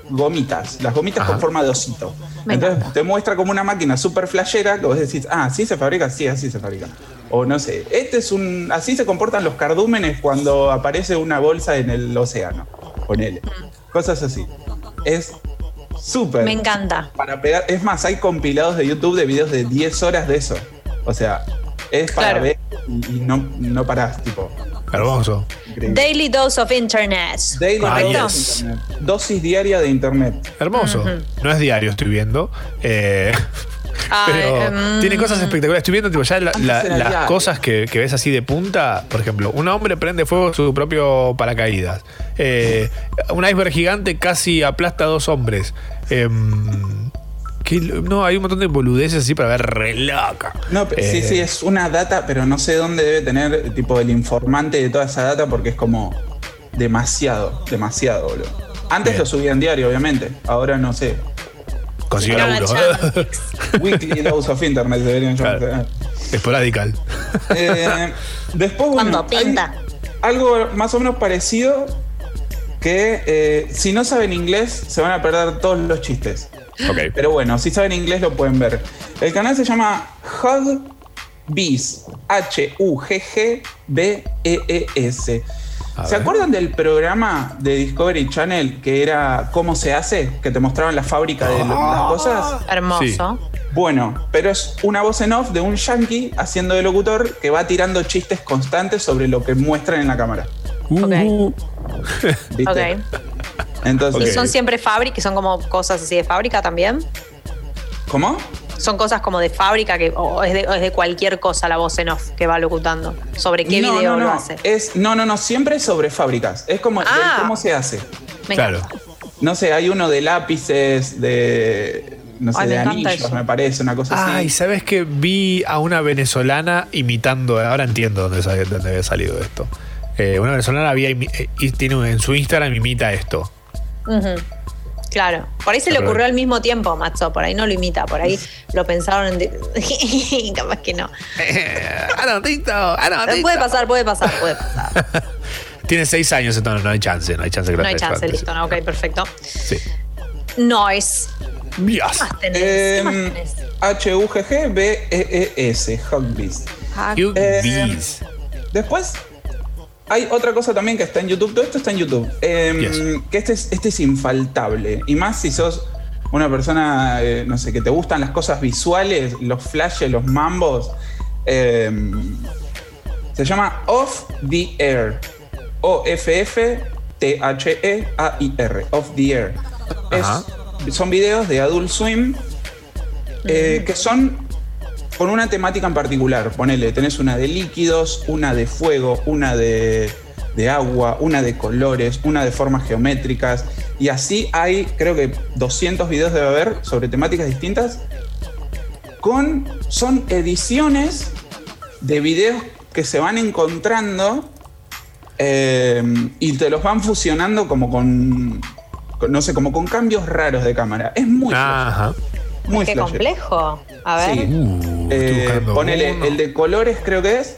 gomitas, las gomitas con forma de osito. Me Entonces te muestra como una máquina súper flashera que vos decís, ah, así se fabrica, sí, así se fabrica. O no sé, este es un. Así se comportan los cardúmenes cuando aparece una bolsa en el océano. Ponele. Cosas así. Es súper. Me encanta. Para pegar. Es más, hay compilados de YouTube de videos de 10 horas de eso. O sea, es para Claro. ver y, y no, no parás, tipo. Hermoso. Increíble. Daily Dose of Internet. Daily ¿Correcto? Dose of Internet. Dosis diaria de internet. Hermoso. No es diario, estoy viendo. Eh, Ay, pero em, tiene cosas espectaculares. Estoy viendo tipo, ya la- la- las cosas que, que ves así de punta. Por ejemplo, un hombre prende fuego su propio paracaídas. Eh, un iceberg gigante casi aplasta a dos hombres. Em, qué lo- no, hay un montón de boludeces así para ver re loca. No, pe- sí, Eh, sí, es una data, pero no sé dónde debe tener tipo el informante de toda esa data porque es como demasiado, demasiado, boludo. Antes lo subía en diario, obviamente. Ahora no sé. Consiguió laburo. Weekly Dose of Internet deberían llamarse. Esporadical. Eh, después, bueno, pinta. algo más o menos parecido que eh, si no saben inglés se van a perder todos los chistes. Pero bueno, si saben inglés lo pueden ver. El canal se llama Hug Bees. H-U-G-G-B-E-E-S. A ¿Se ver. acuerdan del programa de Discovery Channel que era ¿Cómo se hace? Que te mostraban la fábrica de las cosas. Hermoso. Bueno, pero es una voz en off de un yankee haciendo de locutor que va tirando chistes constantes sobre lo que muestran en la cámara. Uh. ¿Viste? Ok. Entonces, ¿Y son siempre fábrica? ¿Son como cosas así de fábrica también? ¿Cómo? ¿Son cosas como de fábrica que, o es de, o es de cualquier cosa la voz en off que va locutando? ¿Sobre qué no, video no, lo hace? Es, no, no, no, siempre es sobre fábricas. Es como Ah. cómo se hace. Me Claro. No sé, hay uno de lápices, de. No sé, Ay, de anillos, eso. me parece, una cosa así. Ay, ¿sabes que Vi a una venezolana imitando, ahora entiendo dónde, dónde había salido esto. Eh, una venezolana había eh, y tiene en su Instagram imita esto. Claro. Por ahí se le ocurrió al mismo tiempo, Matzo. Por ahí no lo imita. Por ahí lo pensaron en. Capaz que no. Anotito, anotito. Puede pasar, puede pasar, puede pasar. Tiene seis años, entonces no hay chance, no hay chance que lo No hay chance, antes. listo. No, ok, perfecto. Sí. Noise. Dios. ¿Qué más tenés? ¿Qué más Em, tenés? H-U-G-G-B-E-E-S, Hugbees. Hug- Eh, después hay otra cosa también que está en YouTube. Todo esto está en YouTube. Em, Que este es, este es infaltable. Y más si sos una persona, eh, no sé, que te gustan las cosas visuales, los flashes, los mambos. Em, se llama Off the Air. O-F-F-T-H-E-A-I-R. Off the Air. Es- son videos de Adult Swim eh, que son con una temática en particular. Ponele, tenés una de líquidos, una de fuego, una de, de agua, una de colores, una de formas geométricas. Y así hay, creo que 200 videos debe haber sobre temáticas distintas. Con, son ediciones de videos que se van encontrando eh, y te los van fusionando como con, con, no sé, como con cambios raros de cámara. Es muy Ajá. Muy Qué complejo. A ver. Sí. Uh, Eh, ponele, uno. el de colores creo que es.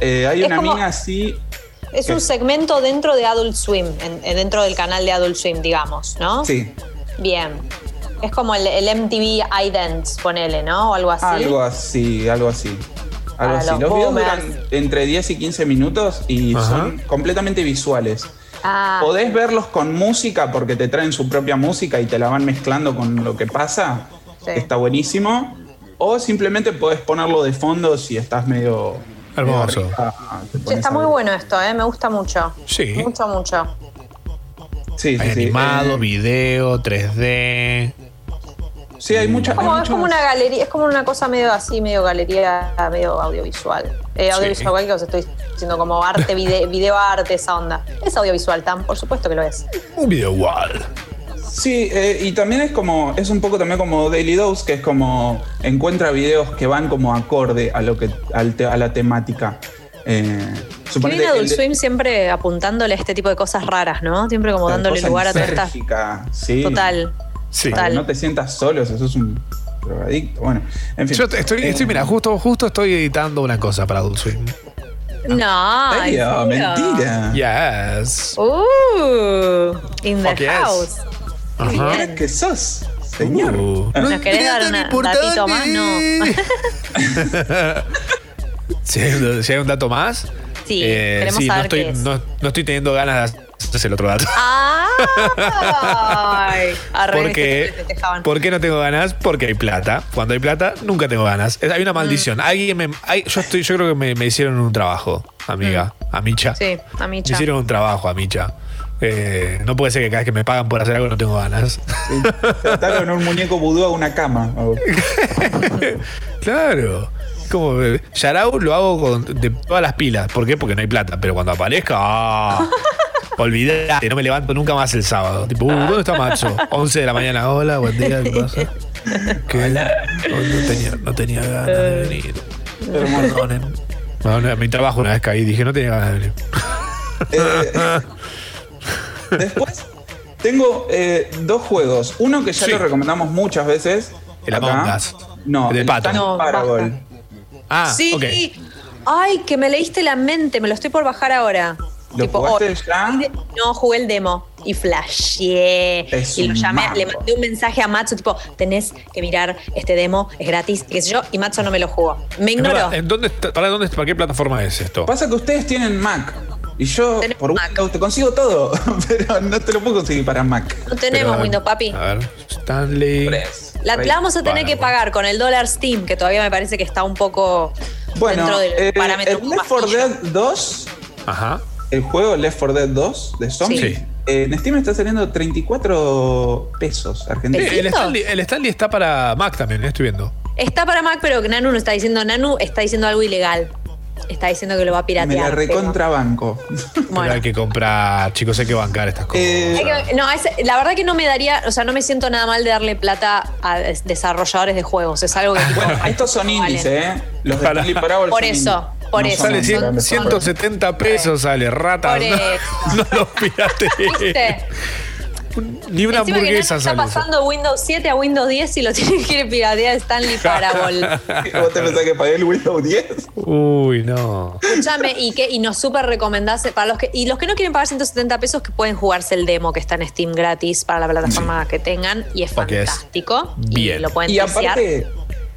Eh, hay Es una como- mina así. Es un segmento dentro de Adult Swim, en- en- dentro del canal de Adult Swim, digamos, ¿no? Sí, Bien. Es como el, el MTV iDance, ponele, ¿no? O algo así. algo así, algo así. Algo así. los Los videos duran entre 10 y 15 minutos y Ajá. son completamente visuales. Ah, Podés verlos con música porque te traen su propia música y te la van mezclando con lo que pasa. Sí. Está buenísimo. O simplemente podés ponerlo de fondo si estás medio. Hermoso. medio arriba, sí, está muy bueno esto, ¿eh? Me gusta mucho. Sí. Mucho, mucho. Sí, sí, sí. animado, Eh, video, 3D. sí, hay mucha. hay Como, es como una galería, es como una cosa medio así, medio galería, medio audiovisual. Eh, audiovisual que os estoy diciendo como arte, vide- video arte, esa onda. Es audiovisual, tan, por supuesto que lo es. Un video wall. Sí, eh, y también es como, es un poco también como Daily Dose, que es como encuentra videos que van como acorde a lo que, al te- a la temática. Eh, Que viene Adult Swim siempre apuntándole a este tipo de cosas raras, ¿no? Siempre como dándole lugar a estas. lisérgica, sí. Total. Sí. Para que Total. no te sientas solo, eso es un drogadicto. Bueno, en fin. Yo estoy, estoy, mira, justo, justo estoy editando una cosa para Adult Swim. No, mentira. Yes. Uh, in the Fuck yes. Ajá. ¿Qué que sos, señor? Uh. ¿Nos querés dar una- un datito más? No. si, hay, un- si hay un dato más. Sí, eh, queremos sí, no saber estoy, qué es. No, no estoy teniendo ganas de hacer el otro dato. Ay, arre, ¿Por viste que qué? te festejaban. ¿Por qué no tengo ganas? Porque hay plata. Cuando hay plata, nunca tengo ganas. Es- Hay una maldición. Alguien me, hay- yo, estoy, yo creo que me, me hicieron un trabajo, amiga. A Micha. Sí, a mí Me hicieron un trabajo a Micha. Eh, no puede ser que cada vez que me pagan por hacer algo no tengo ganas. Te ataron un muñeco vudú a una cama. claro. Como eh, Yarao lo hago con, de todas las pilas. ¿Por qué? Porque no hay plata. Pero cuando aparezca, ¡ah! olvidate, no me levanto nunca más el sábado. Tipo, uh, ¿dónde está Macho? 11 de la mañana, hola, buen día, ¿qué pasa? ¿Qué? No, no tenía, no tenía ganas de venir. Perdonen. No, no, a mi trabajo una vez caí, dije, no tenía ganas de venir. Después tengo eh, dos juegos. Uno que ya Sí. lo recomendamos muchas veces. El acá. Among Us. No, El de el pato. No, Parable. Ah, sí. ok. Ay, que me leíste la mente, me lo estoy por bajar ahora. ¿Lo jugaste hoy. ya? No, jugué el demo y flashé. Es y lo llamé, mambo. le mandé un mensaje a Matzo, tipo, tenés que mirar este demo, es gratis, qué sé yo, y Matzo no me lo jugó. Me ignoró. ¿En dónde está- para, dónde, ¿Para qué plataforma es esto? Pasa que ustedes tienen Mac. Y yo por Windows te consigo todo, pero no te lo puedo conseguir para Mac. No tenemos Pero, Windows, papi. A ver, Stanley. La, la vamos a tener que pagar con el dólar Steam, que todavía me parece que está un poco Bueno, dentro del eh, parámetro. el Left 4 Dead 2, Ajá. el juego Left 4 Dead 2 de Sí. eh, en Steam está saliendo 34 pesos argentinos. el, Stanley, el Stanley está para Mac también, estoy viendo. Está para Mac, pero Nanu no está diciendo. Nanu está diciendo algo ilegal. Está diciendo que lo va a Me piratear. la pero- recontrabanco. Pero hay que comprar, chicos, hay que bancar estas cosas. Eh, que- no, es- la verdad que no me daría, o sea, no me siento nada mal de darle plata a des- desarrolladores de juegos. Es algo que tipo, Bueno, estos son indies, ¿eh? Los de Stanley Parable Por eso, indies. por No eso. Sale cien- grandes 170 pesos, sale rata. Por No, eso. no lo piratees. ¿Viste? Ni una Encima que hamburguesa está pasando Windows 7 a Windows 10 y lo tiene que ir piratear Stanley Parable. ¿Vos te pensás que pagué el Windows 10? Uy, no. Escúchame, y que y nos súper recomendás para los que y los que no quieren pagar 170 pesos que pueden jugarse el demo que está en Steam gratis para la plataforma que tengan y es fantástico. Bien. Y lo pueden Y testear. aparte,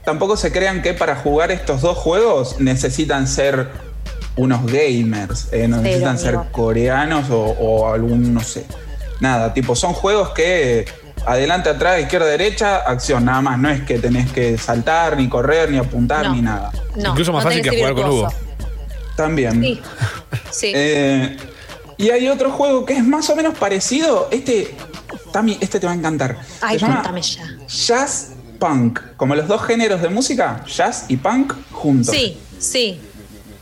tampoco se crean que para jugar estos dos juegos necesitan ser unos gamers, eh, no necesitan ser coreanos o, o algún, no sé. Nada, tipo, son juegos que adelante, atrás, izquierda, derecha, acción, nada más. No es que tenés que saltar, ni correr, ni apuntar, No. ni nada. No, Incluso más no fácil que jugar con. Hugo. También. Sí. Sí. Eh, y hay otro juego que es más o menos parecido. Este, Tami, este te va a encantar. Ay, Se llama ya. Jazz Punk. Como los dos géneros de música, jazz y punk juntos. Sí, sí.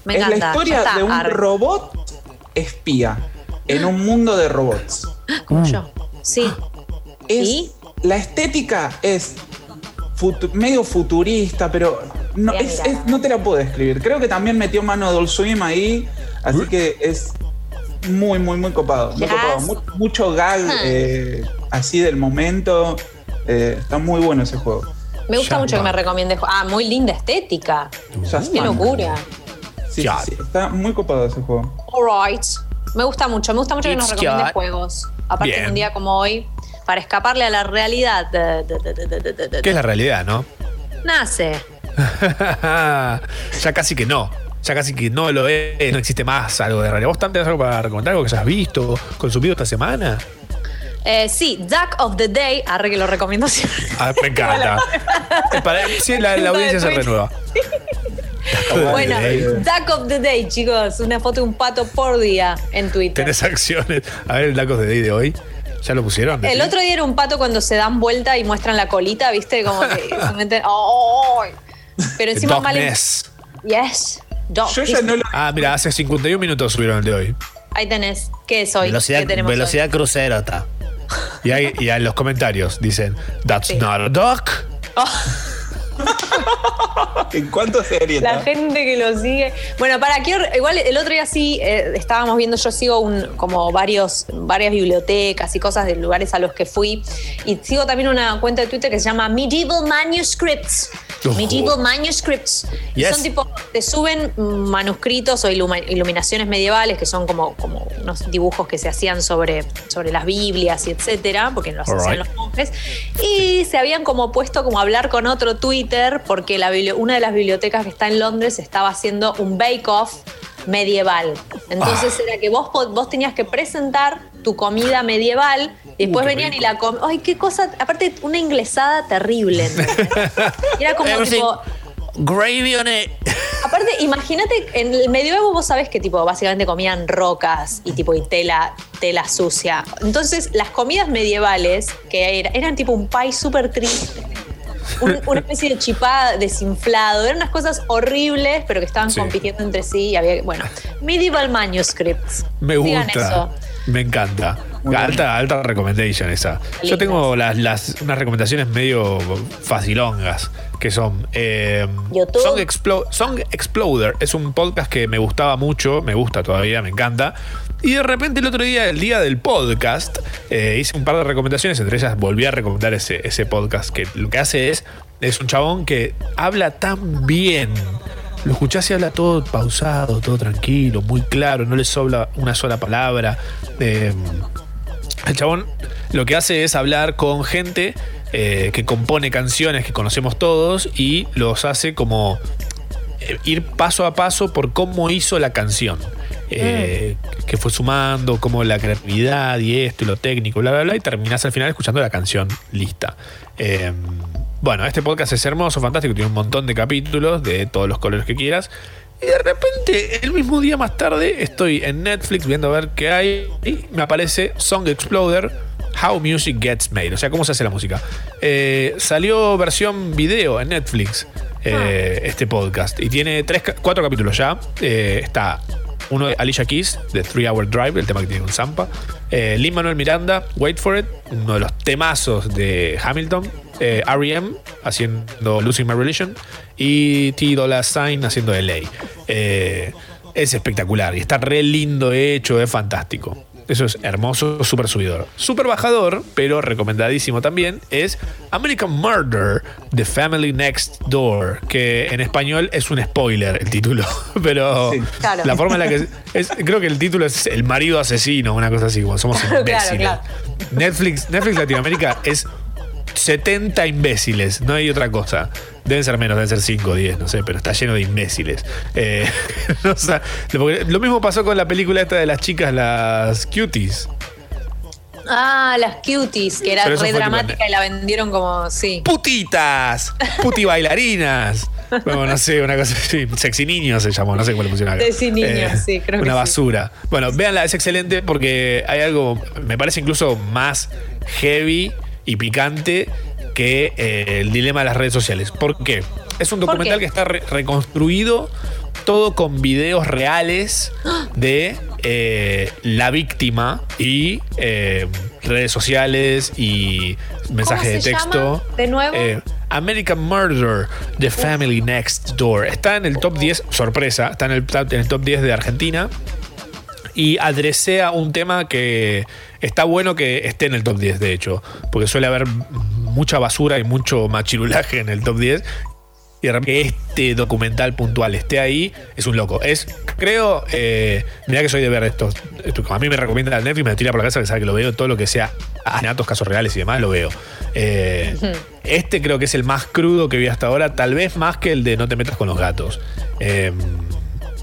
Me es encanta. la historia está, de un arre. robot espía en un mundo de robots. Como yo. Sí. Es, La estética es medio futurista, pero no, es- es- no te la puedo describir. Creo que también metió mano Adult Swim ahí, así que es muy, muy, muy copado. Muy copado. Mu- mucho gag Ah. eh, así del momento. Eh, está muy bueno ese juego. Me gusta mucho que me recomiendes. Ah, muy linda estética. Qué locura. Sí, sí, sí, está muy copado ese juego. Alright. Me gusta mucho, me gusta mucho que nos recomienden juegos. Aparte Bien. de un día como hoy, para escaparle a la realidad. ¿Qué es la realidad, no? Nace. ya casi que no. Ya casi que no lo es, no existe más algo de realidad. ¿Vos tanto tenés algo para recomendar, algo que hayas visto, consumido esta semana? Eh, sí, Duck of the Day, arre que lo recomiendo siempre. Ah, me encanta. Eh, sí, la, la audiencia se renueva. Bueno. Duck of the Day, chicos. Una foto de un pato por día en Twitter. Tenés acciones. A ver el Dacos de Day de hoy. ¿Ya lo pusieron? El otro día era un pato cuando se dan vuelta y muestran la colita, ¿viste? Como que se meten. ¡Oh! Pero encima Dog mal. Yes. Dog. Ah, mira, hace 51 minutos subieron el de hoy. Ahí tenés. ¿Qué es hoy? Velocidad, ¿Qué tenemos hoy? velocidad crucero está. Y, hay, y en los comentarios dicen, That's not a duck. ¿En cuánto serie La gente que lo sigue. Bueno, para quiero, igual el otro día sí eh, estábamos viendo, yo sigo un, como varios, varias bibliotecas y cosas de lugares a los que fui. Y sigo también una cuenta de Twitter que se llama Medieval Manuscripts. Oh. Medieval Manuscripts. Y Yes. son tipo, te suben manuscritos o iluminaciones medievales, que son como, como unos dibujos que se hacían sobre, sobre las Biblias y etcétera, porque los hacían Alright. los monjes. Y se habían como puesto como a hablar con otro Twitter, porque la una de las bibliotecas que está en Londres estaba haciendo un bake-off medieval. Entonces Ah. era que vos, vos tenías que presentar tu comida medieval y después Uh, qué venían y la comían. Ay, qué cosa. Aparte, una inglesada terrible. era como tipo. Gravy on it. Aparte, imagínate, en el medioevo vos sabés que tipo, básicamente comían rocas y tipo y tela, tela sucia. Entonces, las comidas medievales, que era- eran tipo un pie súper triste, un- una especie de chipá desinflado, eran unas cosas horribles, pero que estaban Sí. compitiendo entre sí y había, bueno, medieval manuscripts. Me Digan gusta. eso. Me encanta. Alta, alta recommendation esa. Yo tengo las, las, unas recomendaciones medio facilongas que son eh. Song, Explo- Song Exploder. Es un podcast que me gustaba mucho, me gusta todavía, me encanta. Y de repente el otro día, el día del podcast, eh, hice un par de recomendaciones, entre ellas volví a recomendar ese, ese podcast que lo que hace es, es un chabón que habla tan bien. Lo escuchás y habla todo pausado, todo tranquilo, muy claro, no le sobra una sola palabra. Eh, el chabón lo que hace es hablar con gente eh, que compone canciones que conocemos todos y los hace como ir paso a paso por cómo hizo la canción. Eh, Que fue sumando, como la creatividad y esto y lo técnico, bla, bla, bla, y terminás al final escuchando la canción lista. Eh, Bueno, este podcast es hermoso, fantástico, tiene un montón de capítulos de todos los colores que quieras. Y de repente, el mismo día más tarde, estoy en Netflix viendo a ver qué hay y me aparece Song Exploder, How Music Gets Made, o sea, cómo se hace la música. Eh, salió versión video en Netflix eh, este podcast y tiene tres, cuatro capítulos ya. Eh, está uno de Alicia Keys, de Three Hour Drive, el tema que tiene con Zampa. Eh, Lin Manuel Miranda, Wait for It, uno de los temazos de Hamilton. Eh, R.E.M. haciendo Losing My Religion. Y T. Dolla Sign haciendo LA. Eh, es espectacular y está re lindo hecho, es fantástico. Eso es hermoso, súper subidor. Súper bajador, pero recomendadísimo también, es American Murder, The Family Next Door, que en español es un spoiler el título, pero Claro. la forma en la que... Es, creo que el título es El marido asesino, una cosa así, como somos Claro, imbéciles. claro. Netflix, Netflix Latinoamérica es 70 imbéciles, no hay otra cosa. Deben ser menos, deben ser 5 o 10, no sé, pero está lleno de imbéciles. Eh, o sea, lo mismo pasó con la película esta de las chicas, las cuties. Ah, las cuties, que era re fue tipo dramática y la vendieron como, sí. ¡Putitas! ¡Puti bailarinas! Bueno, no sé, una cosa así. Sexy niños se llamó, no sé cómo le pusieron. Sexy Niños, sí, creo que Una sí. basura. Bueno, véanla, es excelente porque hay algo, me parece incluso más heavy y picante que eh, el dilema de las redes sociales. ¿Por qué? Es un ¿Por documental que está re- reconstruido todo con videos reales de eh, la víctima y eh, redes sociales y mensajes de texto. llama? ¿De nuevo? Eh, American Murder, The Family Next Door. Está en el top 10, sorpresa, está en el, top- en el top 10 de Argentina. Y adresea un tema que está bueno que esté en el top 10, de hecho. Porque suele haber mucha basura y mucho machirulaje en el top 10. Y de repente este documental puntual esté ahí, es un loco. Es, creo, eh, mira que soy de ver esto. esto, como a mí me recomienda el Netflix, me tira por la casa que sabe que lo veo, todo lo que sea asesinatos, casos reales y demás, lo veo. Eh, este creo que es el más crudo que vi hasta ahora, tal vez más que el de No te metas con los gatos. Eh,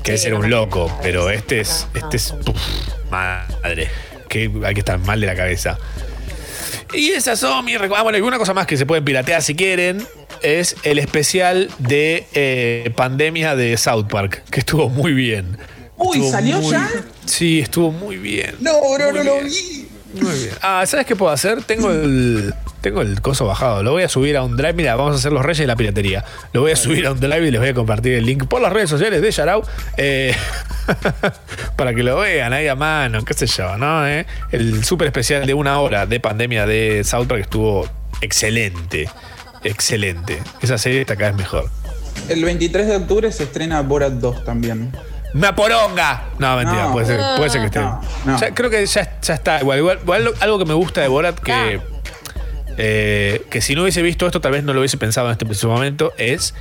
que ese era un loco, pero este es, este es, uf, madre, que hay que estar mal de la cabeza. Y esas son mis Ah, bueno, alguna cosa más que se pueden piratear si quieren. Es el especial de eh, pandemia de South Park, que estuvo muy bien. Uy, Estuvo ¿salió muy- ya? Sí, estuvo muy bien. No, bro, Muy no lo vi. Muy bien. Ah, ¿sabes qué puedo hacer? Tengo el. Tengo el coso bajado. Lo voy a subir a un drive. Mira, vamos a hacer los reyes de la piratería. Lo voy a subir a un drive y les voy a compartir el link por las redes sociales de Yarau. eh, para que lo vean ahí a mano, qué sé yo, ¿no? Eh, El súper especial de una hora de pandemia de South Park estuvo excelente. Excelente. Esa serie está cada vez mejor. El 23 de octubre se estrena Borat 2 también. ¡Una poronga! No, mentira, No. puede, ser, puede ser que esté. No, no. Ya- creo que ya, ya está. Igual, igual, algo que me gusta de Borat que. Eh, que si no hubiese visto esto, tal vez no lo hubiese pensado en este preciso momento, es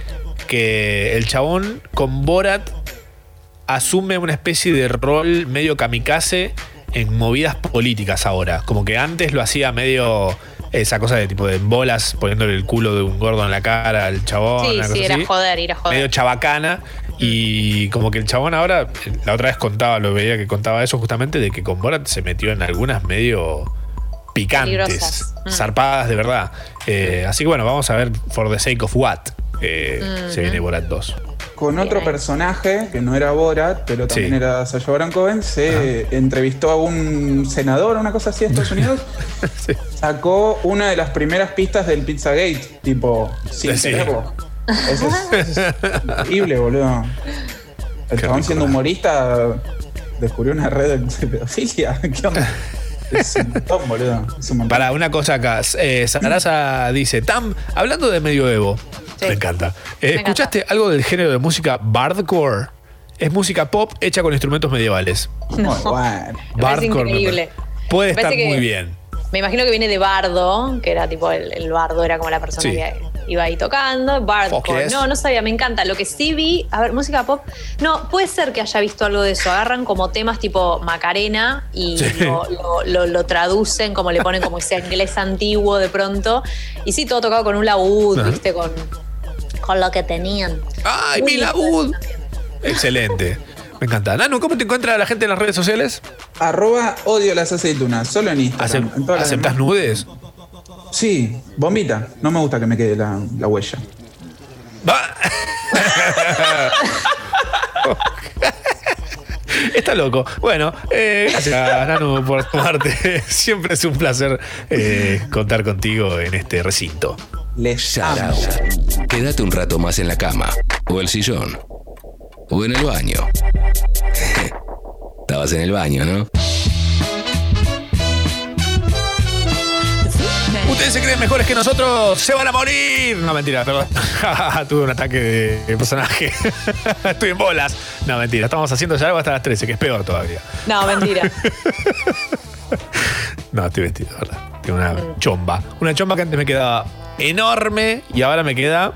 que el chabón con Borat asume una especie de rol medio kamikaze en movidas políticas ahora. Como que antes lo hacía medio esa cosa de tipo de bolas poniéndole el culo de un gordo en la cara al chabón. Sí, sí, era así joder, era joder. medio chabacana y como que el chabón ahora la otra vez contaba lo veía que contaba eso justamente de que con Borat se metió en algunas medio picantes Peligrosas. Mm. zarpadas de verdad Eh, así que bueno vamos a ver for the sake of what eh, se Ujú. viene Borat 2 Con otro personaje, que no era Borat, pero también Sí. era Sacha Baron Cohen, se entrevistó a un senador, una cosa así de Estados Unidos. Sacó una de las primeras pistas del Pizzagate, tipo, sin Sí. quererlo. Eso es, eso es increíble, boludo. El chabón siendo humorista descubrió una red de pedofilia. ¿Qué onda? Es un montón, boludo. Es un montón. para una cosa acá eh, Sarasa dice Tam hablando de medioevo me encanta Eh, Me ¿escuchaste algo del género de música bardcore? es música pop hecha con instrumentos medievales No. bueno. Me parece increíble. puede Me parece estar muy bien Me imagino que viene de bardo, que era tipo el, el bardo, era como la persona Sí. que iba ahí tocando. Bardcore. No, no sabía, me encanta. Lo que sí vi, a ver, música pop. No, puede ser que haya visto algo de eso. Agarran como temas tipo Macarena y Sí. lo, lo- lo- lo traducen, como le ponen como ese inglés antiguo de pronto. Y sí, todo tocado con un laúd, Ajá. viste, con, con lo que tenían. ¡Ay, mi laúd! Excelente. Me encanta. Nanu, ¿cómo te encuentra la gente en las redes sociales? Arroba odio las aceitunas, solo en Instagram. Acep- En ¿Aceptas demás- nudes? Sí, bombita. No me gusta que me quede la, la huella. Está loco. Bueno, eh, gracias, Nanu, por tomarte. Siempre es un placer eh, contar contigo en este recinto. Shout Quédate un rato más en la cama, o el sillón, o en el baño. Estabas en el baño, ¿no? Ustedes se creen mejores que nosotros, se van a morir. No, mentira, perdón. Tuve un ataque de personaje. Estoy en bolas. No, mentira, estamos haciendo ya algo hasta las 13, que es peor todavía. No, mentira. No, estoy vestido, ¿verdad? Tengo una chomba. Una chomba que antes me quedaba enorme y ahora me queda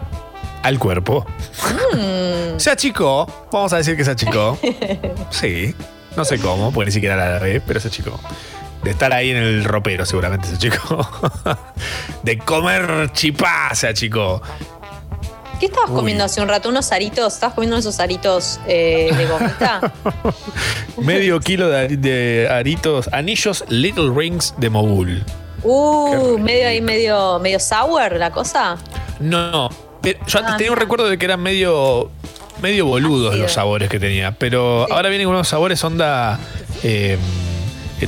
al cuerpo. Mm. Se achicó. Vamos a decir que se achicó. Sí. No sé cómo, porque ni siquiera la agarré, pero se achicó. De estar ahí en el ropero, seguramente se achicó. De comer chipá, se achicó. ¿Qué estabas Uy. comiendo hace un rato? ¿Unos aritos? ¿Estabas comiendo esos aritos eh, de gomita? Medio kilo de, ari- de aritos, anillos Little Rings de Mogul. Uh, medio ahí, medio, medio sour la cosa. No, no. Pero yo antes Ah, tenía un recuerdo de que eran medio, medio boludos los sabores que tenía. Pero ahora vienen unos sabores onda. eh, eh,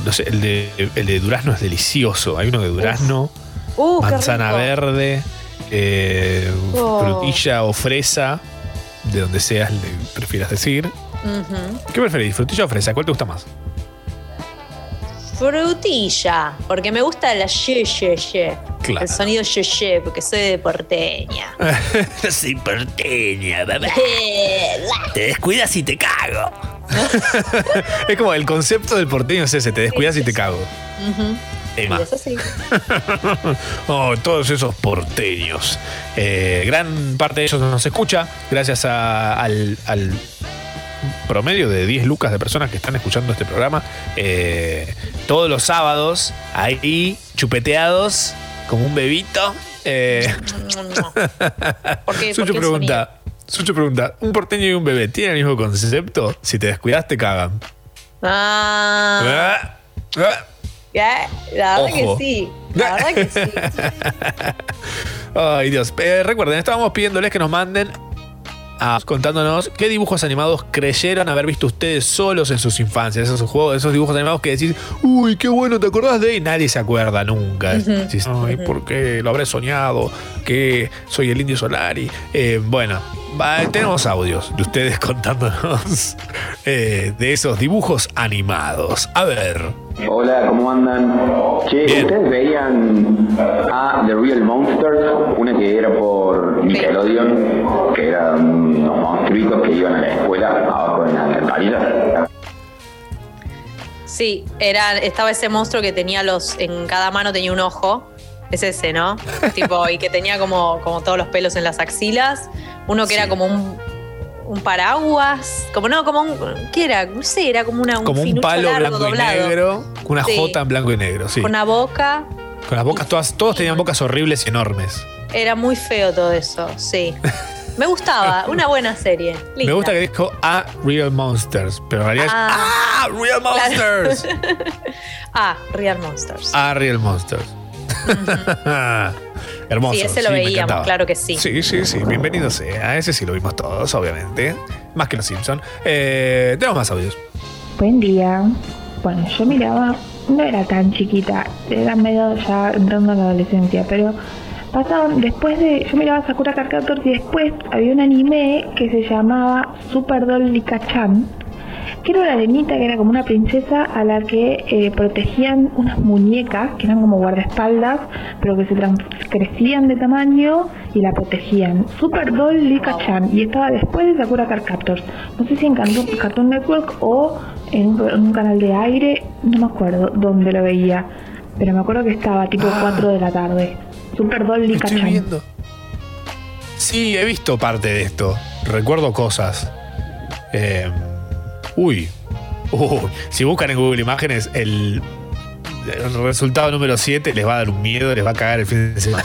no sé, el de, el de durazno es delicioso. Hay uno de durazno, Uh, manzana verde, eh, Oh. frutilla o fresa, de donde seas, le prefieras decir. ¿Qué preferís, frutilla o fresa? ¿Cuál te gusta más? Frutilla, porque me gusta la ye, ye, ye. Claro. El sonido ye, ye, porque soy de porteña. Soy porteña, babá. Te descuidas y te cago. es como el concepto del porteño es ese, te descuidas y te cago. Ujú. Emma. Y eso sí. Oh, todos esos porteños. Eh, gran parte de ellos nos escucha gracias a- al, al promedio de 10 lucas de personas que están escuchando este programa. Eh, todos los sábados, ahí chupeteados como un bebito. Eh, pregunta, Sucho pregunta, ¿un porteño y un bebé tienen el mismo concepto? Si te descuidas, te cagan. Ah, Ah, ah. la verdad Ojo. que sí. La verdad que sí. Ay, Dios. Eh, recuerden, estábamos pidiéndoles que nos manden a- contándonos qué dibujos animados creyeron haber visto ustedes solos en sus infancias. Esos juegos, esos dibujos animados que decís, uy, qué bueno, ¿te acordás de? Y nadie se acuerda nunca. Ujú. Decís, Ay, ¿por qué? Lo habré soñado, que soy el indio Solari. Eh, bueno, va, tenemos audios de ustedes contándonos eh, de esos dibujos animados. A ver. Hola, ¿cómo andan? Che, ¿ustedes veían a The Real Monsters? Una que era por Nickelodeon, que eran unos monstruitos que iban a la escuela abajo en la alcantarilla. Sí, era, estaba ese monstruo que tenía los. En cada mano tenía un ojo. Es ese, ¿no? tipo, y que tenía como, como todos los pelos en las axilas. Uno que era como un, un paraguas. Como no, como un. ¿Qué era? No sé, era como una, un Como un palo largo, blanco y negro, con una Sí. J en blanco y negro, sí. Con una boca. Con las bocas todas, todos tenían bocas horribles y enormes. Era muy feo todo eso, sí. Me gustaba, una buena serie. Me linda. gusta que dijo a Real Monsters, pero en realidad es Ah, Real Monsters. ah, Real Monsters. a Real Monsters. Hermoso. Sí, ese lo me veíamos, encantaba. claro que sí. Sí, sí, sí. Bienvenido sea. Ese sí lo vimos todos, obviamente. Más que los Simpsons. Eh, tenemos más audios. Buen día. Bueno, yo miraba, no era tan chiquita, era medio ya entrando a la adolescencia, pero pasaban después de. Yo miraba Sakura Card y después había un anime que se llamaba Super Doll Lika-chan, que era una nenita que era como una princesa a la que eh, protegían unas muñecas que eran como guardaespaldas, pero que se crecían de tamaño y la protegían. Super Doll Lika-chan y estaba después de Sakura Card Captors. No sé si en Cartoon, Network o en un, en un canal de aire, no me acuerdo dónde lo veía, pero me acuerdo que estaba tipo 4 de la tarde. Super Doll Estoy Lika-chan. viendo. Sí, he visto parte de esto. Recuerdo cosas. Eh, uy. Si buscan en Google Imágenes, el, resultado número 7 les va a dar un miedo, les va a cagar el fin de semana.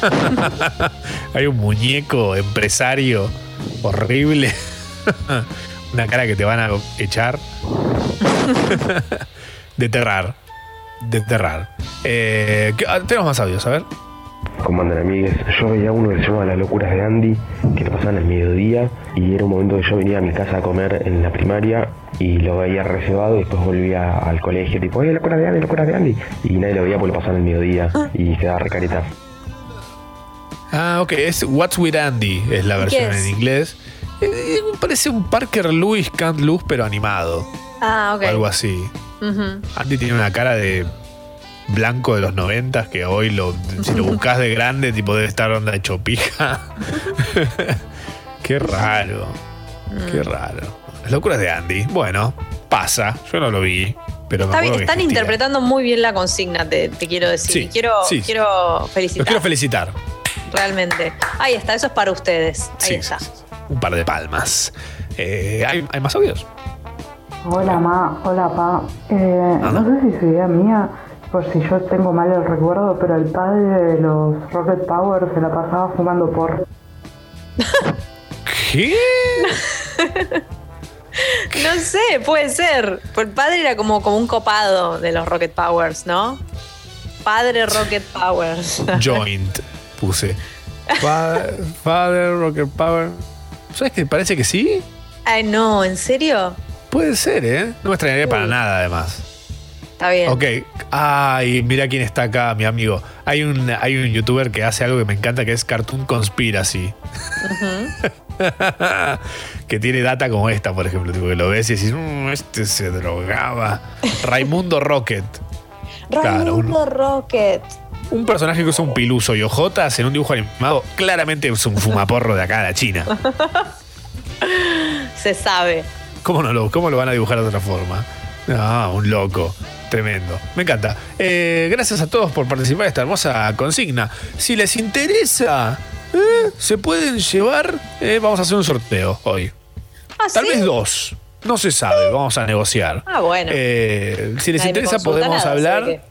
Hay un muñeco empresario horrible. Una cara que te van a echar. de terrar. desterrar. Eh, ¿qué- ah, tenemos más audios, a ver. ¿Cómo andan amigues? Yo veía uno que se llamaba Las locuras de Andy, que lo pasaban al mediodía y era un momento que yo venía a mi casa a comer en la primaria y lo veía reservado y después volvía al colegio tipo, oye, locuras de Andy, locuras de Andy. Y nadie lo veía porque lo pasaban al mediodía y quedaba recareta. Ah, ok, es What's with Andy, es la ¿Y qué versión en inglés. Eh, parece un Parker Lewis Can't Lose, pero animado. Ah, ok. O algo así. Andy tiene una cara de blanco de los noventas que hoy lo, si lo buscas de grande, tipo debe estar onda de chopija. Qué raro. Mm. Qué raro. Las locuras de Andy. Bueno, pasa. Yo no lo vi. Pero me Está bien, están interpretando muy bien la consigna, te, te quiero decir. Sí, quiero, sí. quiero Los felicitar, quiero felicitar. realmente. Ahí está, eso es para ustedes. Ahí Sí, está. Un par de palmas. Eh, ¿hay, hay más audios? Hola ma, hola pa. Eh, no sé si es idea mía, por si yo tengo mal el recuerdo, pero el padre de los Rocket Power se la pasaba fumando por. ¿Qué? No sé, puede ser. Pues El padre era como, como un copado de los Rocket Powers, ¿no? Padre Rocket Powers. Joint, puse. Father, Rocker Power. ¿Sabes que parece que sí? Ay, no, ¿en serio? Puede ser, ¿eh? No me extrañaría para nada, además. Está bien. Ok. Ay, mira quién está acá, mi amigo. Hay un, hay un youtuber que hace algo que me encanta, que es Cartoon Conspiracy. que tiene data como esta, por ejemplo. Tipo que lo ves y decís, "Mm, este se drogaba. Raimundo Rocket. Claro, Raimundo Rocket. un personaje que usa un piluso y ojotas en un dibujo animado. Claramente es un fumaporro de acá de la China. Se sabe. ¿Cómo, no lo, ¿Cómo lo van a dibujar de otra forma? Ah, un loco. Tremendo. Me encanta. Eh, gracias a todos por participar de esta hermosa consigna. Si les interesa, eh, se pueden llevar. eh, vamos a hacer un sorteo hoy. Tal vez dos. No se sabe. Vamos a negociar. Ah, bueno. Eh, si les interesa, podemos nada, hablar.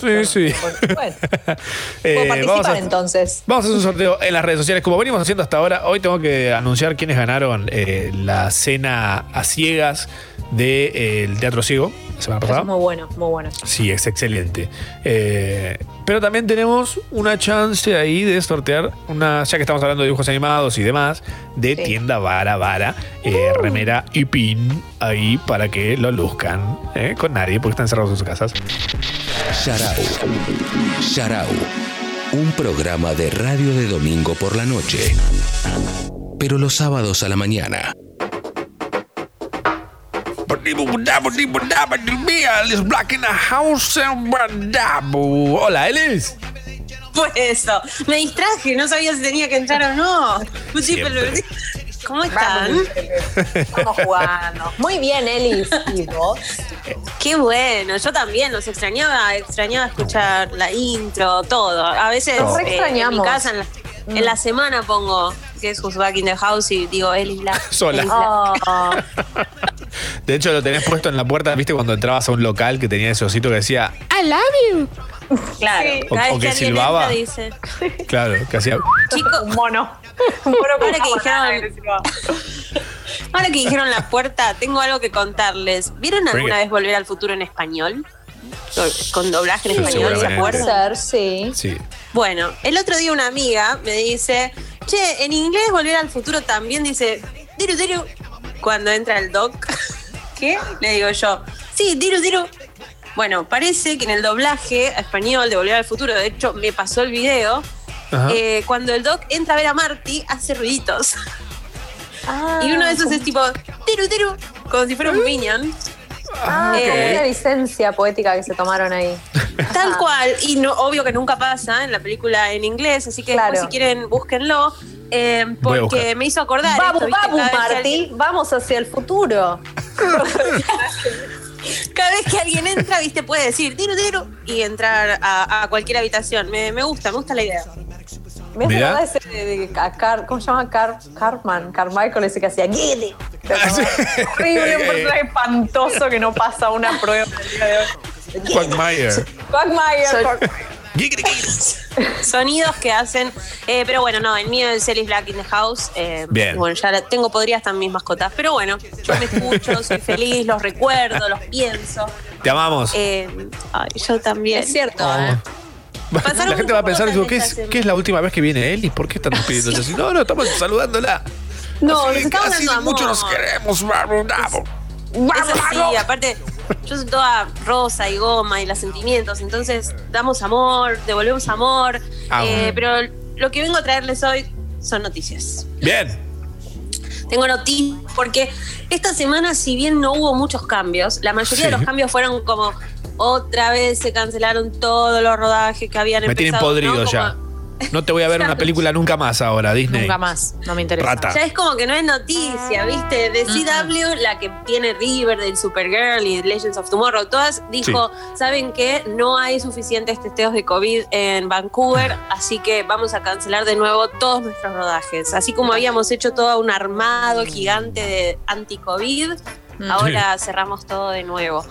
Sí, sí. Bueno, Eh, puedo vamos participar a- entonces. Vamos a hacer un sorteo en las redes sociales. Como venimos haciendo hasta ahora, hoy tengo que anunciar quiénes ganaron eh, la cena a ciegas del Teatro Ciego semana pasada. es muy bueno, muy bueno. Sí, es excelente. Eh, pero también tenemos una chance ahí de sortear una, ya que estamos hablando de dibujos animados y demás, de tienda vara vara, eh, remera y pin ahí para que lo luzcan eh, con nadie porque están cerrados en sus casas. Sharau. Sharau. Un programa de radio de domingo por la noche. Pero los sábados a la mañana. Hola, Elis. Por eso, me distraje, no sabía si tenía que entrar o no. Siempre. ¿Cómo están? Estamos jugando. Muy bien, Elis. ¿Y vos? Qué bueno, yo también los extrañaba, extrañaba escuchar la intro, todo. A veces eh, en mi casa, en la, en la semana pongo que es Who's Back in the House y digo Elis la. Sola. Oh, De hecho, lo tenés puesto en la puerta, ¿viste? Cuando entrabas a un local que tenía ese osito que decía, I love you. Claro, O- cada o vez que silbaba. entra dice. claro, que hacía. Chicos, un mono. ahora que dijeron. Ahora que dijeron la puerta, tengo algo que contarles. ¿Vieron Bring alguna it. vez volver al futuro en español? Con doblaje en Sí, español, ¿se acuerdan? ser, sí. Sí. Bueno, el otro día una amiga me dice, che, en inglés volver al futuro también dice, diru diru, cuando entra el doc. ¿Qué? Le digo yo, sí, diru diru. Bueno, parece que en el doblaje a español de Volver al Futuro, de hecho me pasó el video, eh, cuando el doc entra a ver a Marty, hace ruiditos. Ah, y uno de esos es tipo, tiru tiru, como si fuera un minion. Ah, Eh, una licencia poética que se tomaron ahí. Tal cual, y no, obvio que nunca pasa en la película en inglés, así que después, si quieren, búsquenlo, eh, porque me hizo acordar. Vamos, esto, vamos, alguien- vamos hacia el futuro. Cada vez que alguien entra, viste, puede decir tiru tiru y entrar a, a cualquier habitación. Me, me gusta, me gusta la idea. Me hace acordar ese de, de- a Car- ¿cómo se llama? Car, Carman, Carmichael ese que hacía Giddy. Horrible, un personaje espantoso que no pasa una prueba del día de hoy. Quagmire. Quagmire. Sonidos que hacen. eh, pero bueno, no, el mío es Celis Black in the House. eh, Bien. Bueno, ya la- tengo, podría estar mis mascotas. Pero bueno, yo me escucho, soy feliz, los recuerdo, los pienso. Te amamos. Eh, ay, yo también. Es cierto, Oh. ¿eh? Pasaron La gente va a pensar, digo, ¿qué es. ¿qué es la última vez que viene él y por qué están despidiendo así? No, no, estamos saludándola. No, Así- nos estamos así dando mucho amor. nos queremos. Es así, aparte, yo soy toda rosa y goma y los sentimientos, entonces damos amor, devolvemos amor, Ah, eh, pero lo que vengo a traerles hoy son noticias. Bien. Tengo noticias porque esta semana, si bien no hubo muchos cambios, la mayoría de los cambios fueron como otra vez se cancelaron todos los rodajes que habían Me tienen empezado. podrido ¿no? Como- ya. No te voy a ver una película nunca más ahora, Disney. Nunca más, no me interesa. Rata. Ya es como que no es noticia, ¿viste? De CW, la que tiene Riverdale, Supergirl y Legends of Tomorrow, todas dijo, ¿saben qué? No hay suficientes testeos de COVID en Vancouver, así que vamos a cancelar de nuevo todos nuestros rodajes. Así como habíamos hecho todo un armado gigante de anti-COVID, ahora cerramos todo de nuevo.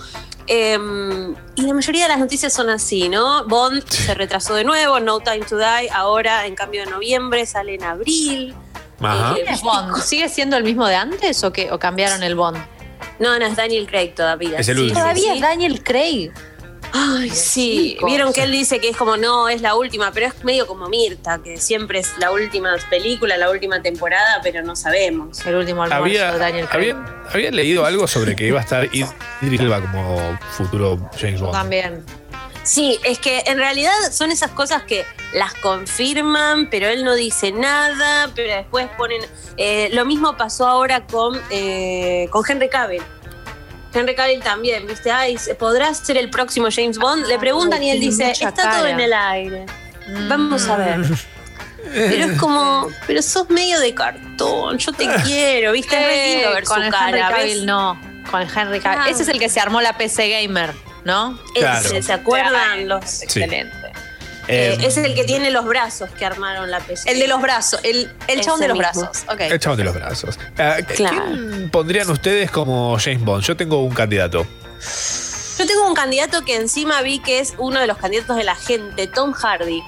Em, y la mayoría de las noticias son así, ¿no? Bond se retrasó de nuevo, No Time to Die, ahora en cambio de noviembre sale en abril. Ajá. Eh, ¿Quién es Bond? ¿Sigue siendo el mismo de antes o, qué? o cambiaron el Bond? No, no, es Daniel Craig todavía. Es el Sí, último. Todavía es Daniel Craig. Ay, sí. Vieron que él dice que es como, no, es la última, pero es medio como Mirta, que siempre es la última película, la última temporada, pero no sabemos. El último almuerzo Había, de Daniel Craig. había, había leído algo sobre que iba a estar Id- Idris Elba como futuro James Bond. También. Sí, es que en realidad son esas cosas que las confirman, pero él no dice nada, pero después ponen... eh, lo mismo pasó ahora con, eh, con Henry Cavill. Henry Cavill también, ¿viste? Ay, ¿podrás ser el próximo James Bond? Le preguntan y él dice, está todo en el aire. Vamos a ver. Pero es como, pero sos medio de cartón, yo te quiero, ¿viste? Es re lindo ver Eh, con su el cara. Henry. Cavill no. Con Henry Cavill. Ese es el que se armó la PC Gamer, ¿no? Claro. Ese, ¿Se acuerdan? Los, Excelente. eh, Eh, es el que tiene los brazos que armaron la PC. El de los brazos, el, el chabón de los mismo. brazos. El chabón de los brazos. Eh, Claro. ¿Quién pondrían ustedes como James Bond? Yo tengo un candidato. Yo tengo un candidato que encima vi que es uno de los candidatos de la gente, Tom Hardy.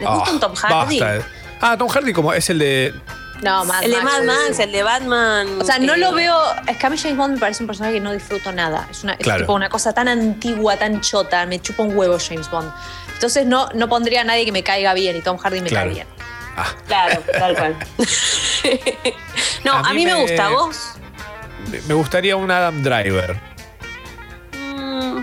¿Les gusta Ah, un Tom Hardy? basta. Ah, Tom Hardy como es el de. No, Mad El de. Mad Max, el de Batman. O sea, no eh, lo veo. Es que a mí James Bond me parece un personaje que no disfruto nada. Es, una, es Claro. tipo una cosa tan antigua, tan chota. Me chupa un huevo James Bond. Entonces no, no pondría a nadie que me caiga bien y Tom Hardy me Claro. cae bien. Claro, tal cual. no, A a mí me... me- gusta. ¿Vos? Me gustaría un Adam Driver. Mm,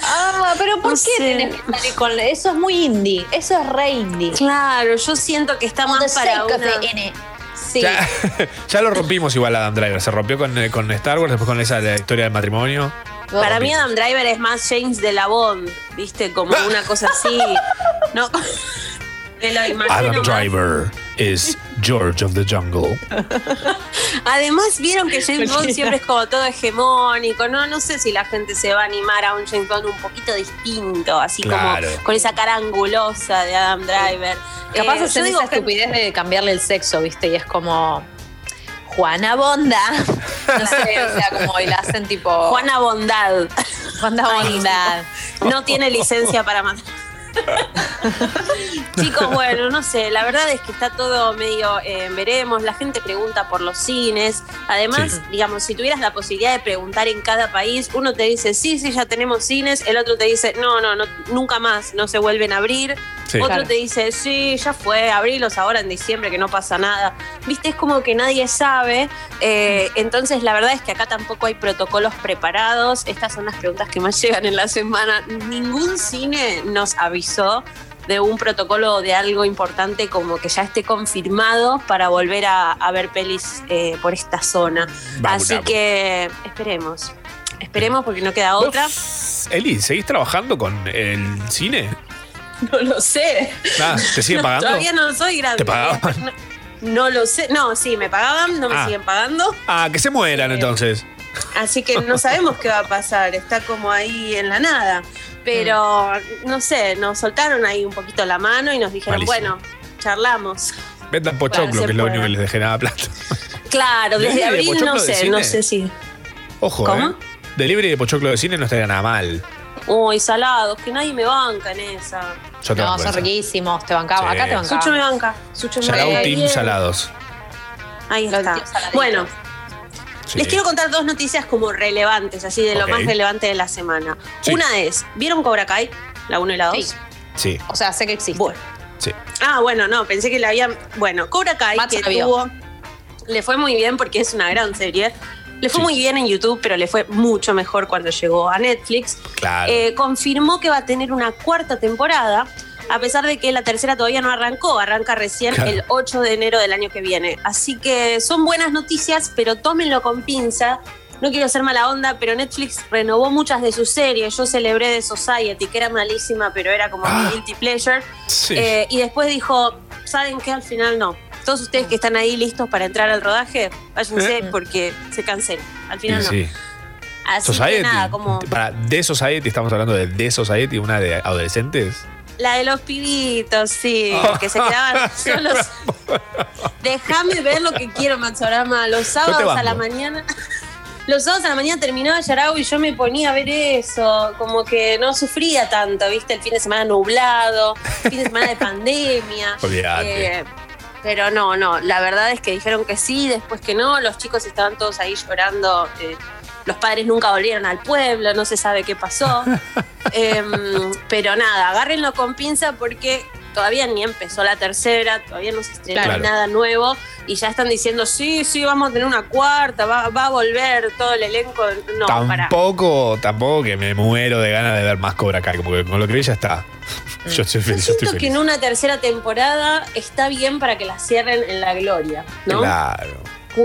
Ah, pero ¿por No qué sé. tenés que salir con eso? Es muy indie. Eso es re indie. claro, yo siento que está más para una... N. Sí. Ya, ya lo rompimos igual Adam Driver. Se rompió con, eh, con Star Wars, después con esa la historia del matrimonio. Para mí Adam Driver es más James de la Bond, ¿viste? Como una cosa así. No, me lo imagino Adam más. Driver is George of the Jungle. Además, vieron que James Bond siempre es como todo hegemónico. No, no sé si la gente se va a animar a un James Bond un poquito distinto, así Claro. como con esa cara angulosa de Adam Driver. Capaz Eh, yo hacen digo esa que- estupidez de cambiarle el sexo, ¿viste? Y es como. Juana Bonda. No sé, o sea, como y la hacen tipo. Juana Bondad. Juana Bondad. No tiene licencia para matar. Chicos, bueno, no sé, la verdad es que está todo medio eh, veremos, la gente pregunta por los cines, además, Sí. digamos, si tuvieras la posibilidad de preguntar en cada país, uno te dice, sí, sí, ya tenemos cines, el otro te dice, no, no, no nunca más, no se vuelven a abrir, Sí. otro Claro. te dice, sí, ya fue, abrilos ahora en diciembre que no pasa nada, viste, es como que nadie sabe, eh, entonces la verdad es que acá tampoco hay protocolos preparados, estas son las preguntas que más llegan en la semana, ningún cine nos avisó de un protocolo de algo importante como que ya esté confirmado para volver a, a ver pelis eh, por esta zona. Vamos, Así vamos. que esperemos. Esperemos porque no queda otra. ¿Vos, Eli, ¿seguís trabajando con el cine? No lo sé. Ah, ¿Te siguen pagando? Todavía no soy grande. ¿Te pagaban? No, no lo sé. No, sí, me pagaban, no me Ah. siguen pagando. Ah, que se mueran Eh, entonces. Así que no sabemos qué va a pasar. Está como ahí en la nada. Pero no sé, nos soltaron ahí un poquito la mano y nos dijeron, Malísimo. bueno, charlamos. Vendan pochoclo, que es lo único que les generaba plata. Claro, ¿Delivery desde de abril no sé, cine? no sé si. Ojo, ¿Cómo? ¿eh? Delivery de pochoclo de cine no estaría nada mal. Uy, salados, que nadie me banca en esa. Yo te No, banco son esa. riquísimos, te bancaba. Sí. Acá te bancaba. Sucho me banca. Sucho me banca. Team Bien. Salados. Ahí está. Bueno, Sí. les quiero contar dos noticias como relevantes, así de lo más relevante de la semana. Sí. Una es, ¿vieron Cobra Kai? La 1 y la 2. Sí, O sea, sé que existe. Bueno. sí. Ah, bueno, no, pensé que la habían. Bueno, Cobra Kai, Matt que tuvo. Le fue muy bien porque es una gran serie. Le fue Sí. muy bien en YouTube, pero le fue mucho mejor cuando llegó a Netflix. Claro. Eh, confirmó que va a tener una cuarta temporada, a pesar de que la tercera todavía no arrancó, arranca recién Claro. el 8 de enero del año que viene. Así que son buenas noticias, pero tómenlo con pinza. No quiero ser mala onda, pero Netflix renovó muchas de sus series. Yo celebré The Society, que era malísima, pero era como mi guilty pleasure. Sí. Eh, y después dijo, ¿saben qué? Al final no. Todos ustedes que están ahí listos para entrar al rodaje, váyanse Eh. porque se cancela. Al final no. sí. Así Society. que nada, como Para The Society, estamos hablando de The Society, una de adolescentes. La de los pibitos, sí, que se quedaban solos. Déjame ver lo que quiero, Matsorama. Los sábados a la mañana. Los sábados a la mañana terminaba Yarao y yo me ponía a ver eso, como que no sufría tanto, ¿viste? El fin de semana nublado, fin de semana de pandemia. Eh, pero no, no, la verdad es que dijeron que sí, después que no, los chicos estaban todos ahí llorando, eh, los padres nunca volvieron al pueblo, no se sabe qué pasó. Em, pero nada, agárrenlo con pinza porque todavía ni empezó la tercera, todavía no se estrenó Claro. nada nuevo y ya están diciendo, sí, sí, vamos a tener una cuarta, va, va a volver todo el elenco. No, para. tampoco, tampoco que me muero de ganas de ver más Cobra Kai, porque con lo que vi ya está. Yo estoy feliz, yo estoy Siento que en una tercera temporada está bien para que la cierren en la gloria, ¿no? Claro.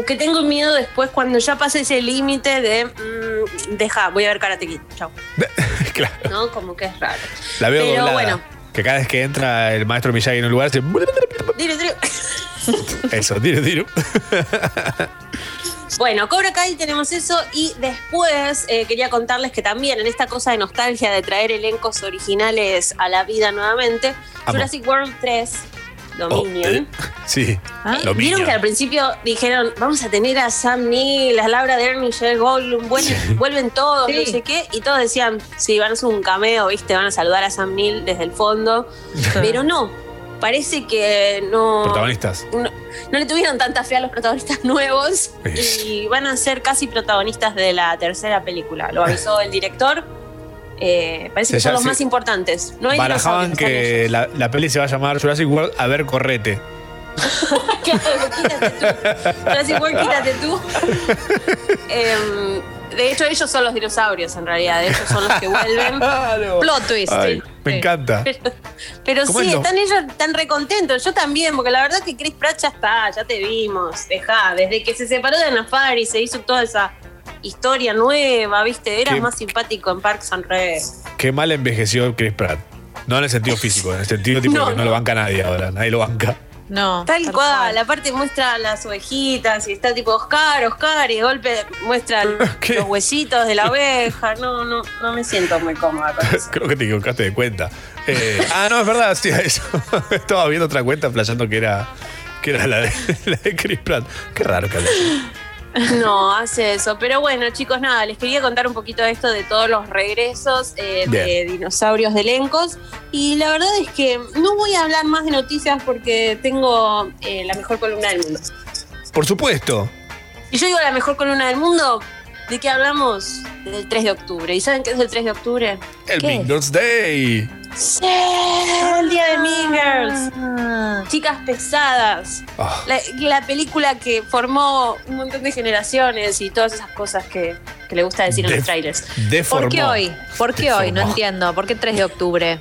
Que tengo miedo después cuando ya pase ese límite de mm, deja, voy a ver Karate Kid, chao. claro. ¿No? Como que es raro. La veo Pero doblada. bueno. Que cada vez que entra el maestro Miyagi en un lugar, se... Eso, tiro, tiro. Bueno, Cobra Kai tenemos eso y después eh, quería contarles que también en esta cosa de nostalgia de traer elencos originales a la vida nuevamente, Amo. Jurassic World 3, Dominion. Sí. Ah, Vieron que al principio dijeron, vamos a tener a Sam Neill, a Laura Dern, Michelle Goldblum, vuelven, vuelven todos, Sí. no sé qué, y todos decían, sí, van a hacer un cameo, viste, van a saludar a Sam Neill desde el fondo, pero no, parece que no, Protagonistas. no, no le tuvieron tanta fe a los protagonistas nuevos y van a ser casi protagonistas de la tercera película, lo avisó el director. Eh, parece Se que son los más importantes. No hay Barajaban que la, la peli se va a llamar Jurassic World a ver correte. Claro, quítate tú. Jurassic World, quítate tú. Em, de hecho, ellos son los dinosaurios, en realidad. Ellos son los que vuelven. Plot twist. Ay, me encanta. Pero ¿Cómo sí, es están ellos tan recontentes. Yo también, porque la verdad que Chris Pratt ya está, ya te vimos. Dejá. Desde que se separó de Anna y se hizo toda esa historia nueva, ¿viste? Era Qué- más simpático en Parks and Rec. Qué mal envejeció Chris Pratt. No en el sentido físico, en el sentido tipo No, que no, no. lo banca nadie ahora. Nadie lo banca. No. Tal cual, aparte muestra las ovejitas y está tipo Oscar, Oscar, y de golpe muestra los huesitos de la oveja. No, no, no me siento muy cómoda con eso. Creo que te equivocaste de cuenta. Eh, ah, no, es verdad, sí, eso. Estaba viendo otra cuenta flasheando que era, que era la, de, la de Chris Pratt. Qué raro que hable así. No, hace eso. Pero bueno, chicos, nada, les quería contar un poquito de esto de todos los regresos eh, de dinosaurios de elencos. Y la verdad es que no voy a hablar más de noticias porque tengo eh, la mejor columna del mundo. Por supuesto. Y yo digo la mejor columna del mundo, ¿de qué hablamos? Del 3 de octubre. ¿Y saben qué es el 3 de octubre? El ¿Qué Big Day. Sí, el día de Mean Girls. Chicas pesadas. Ah. La, la película que formó un montón de generaciones y todas esas cosas que, que le gusta decir en De- los trailers. Deformó. ¿Por qué hoy? ¿Por qué hoy? No entiendo. ¿Por qué 3 de octubre?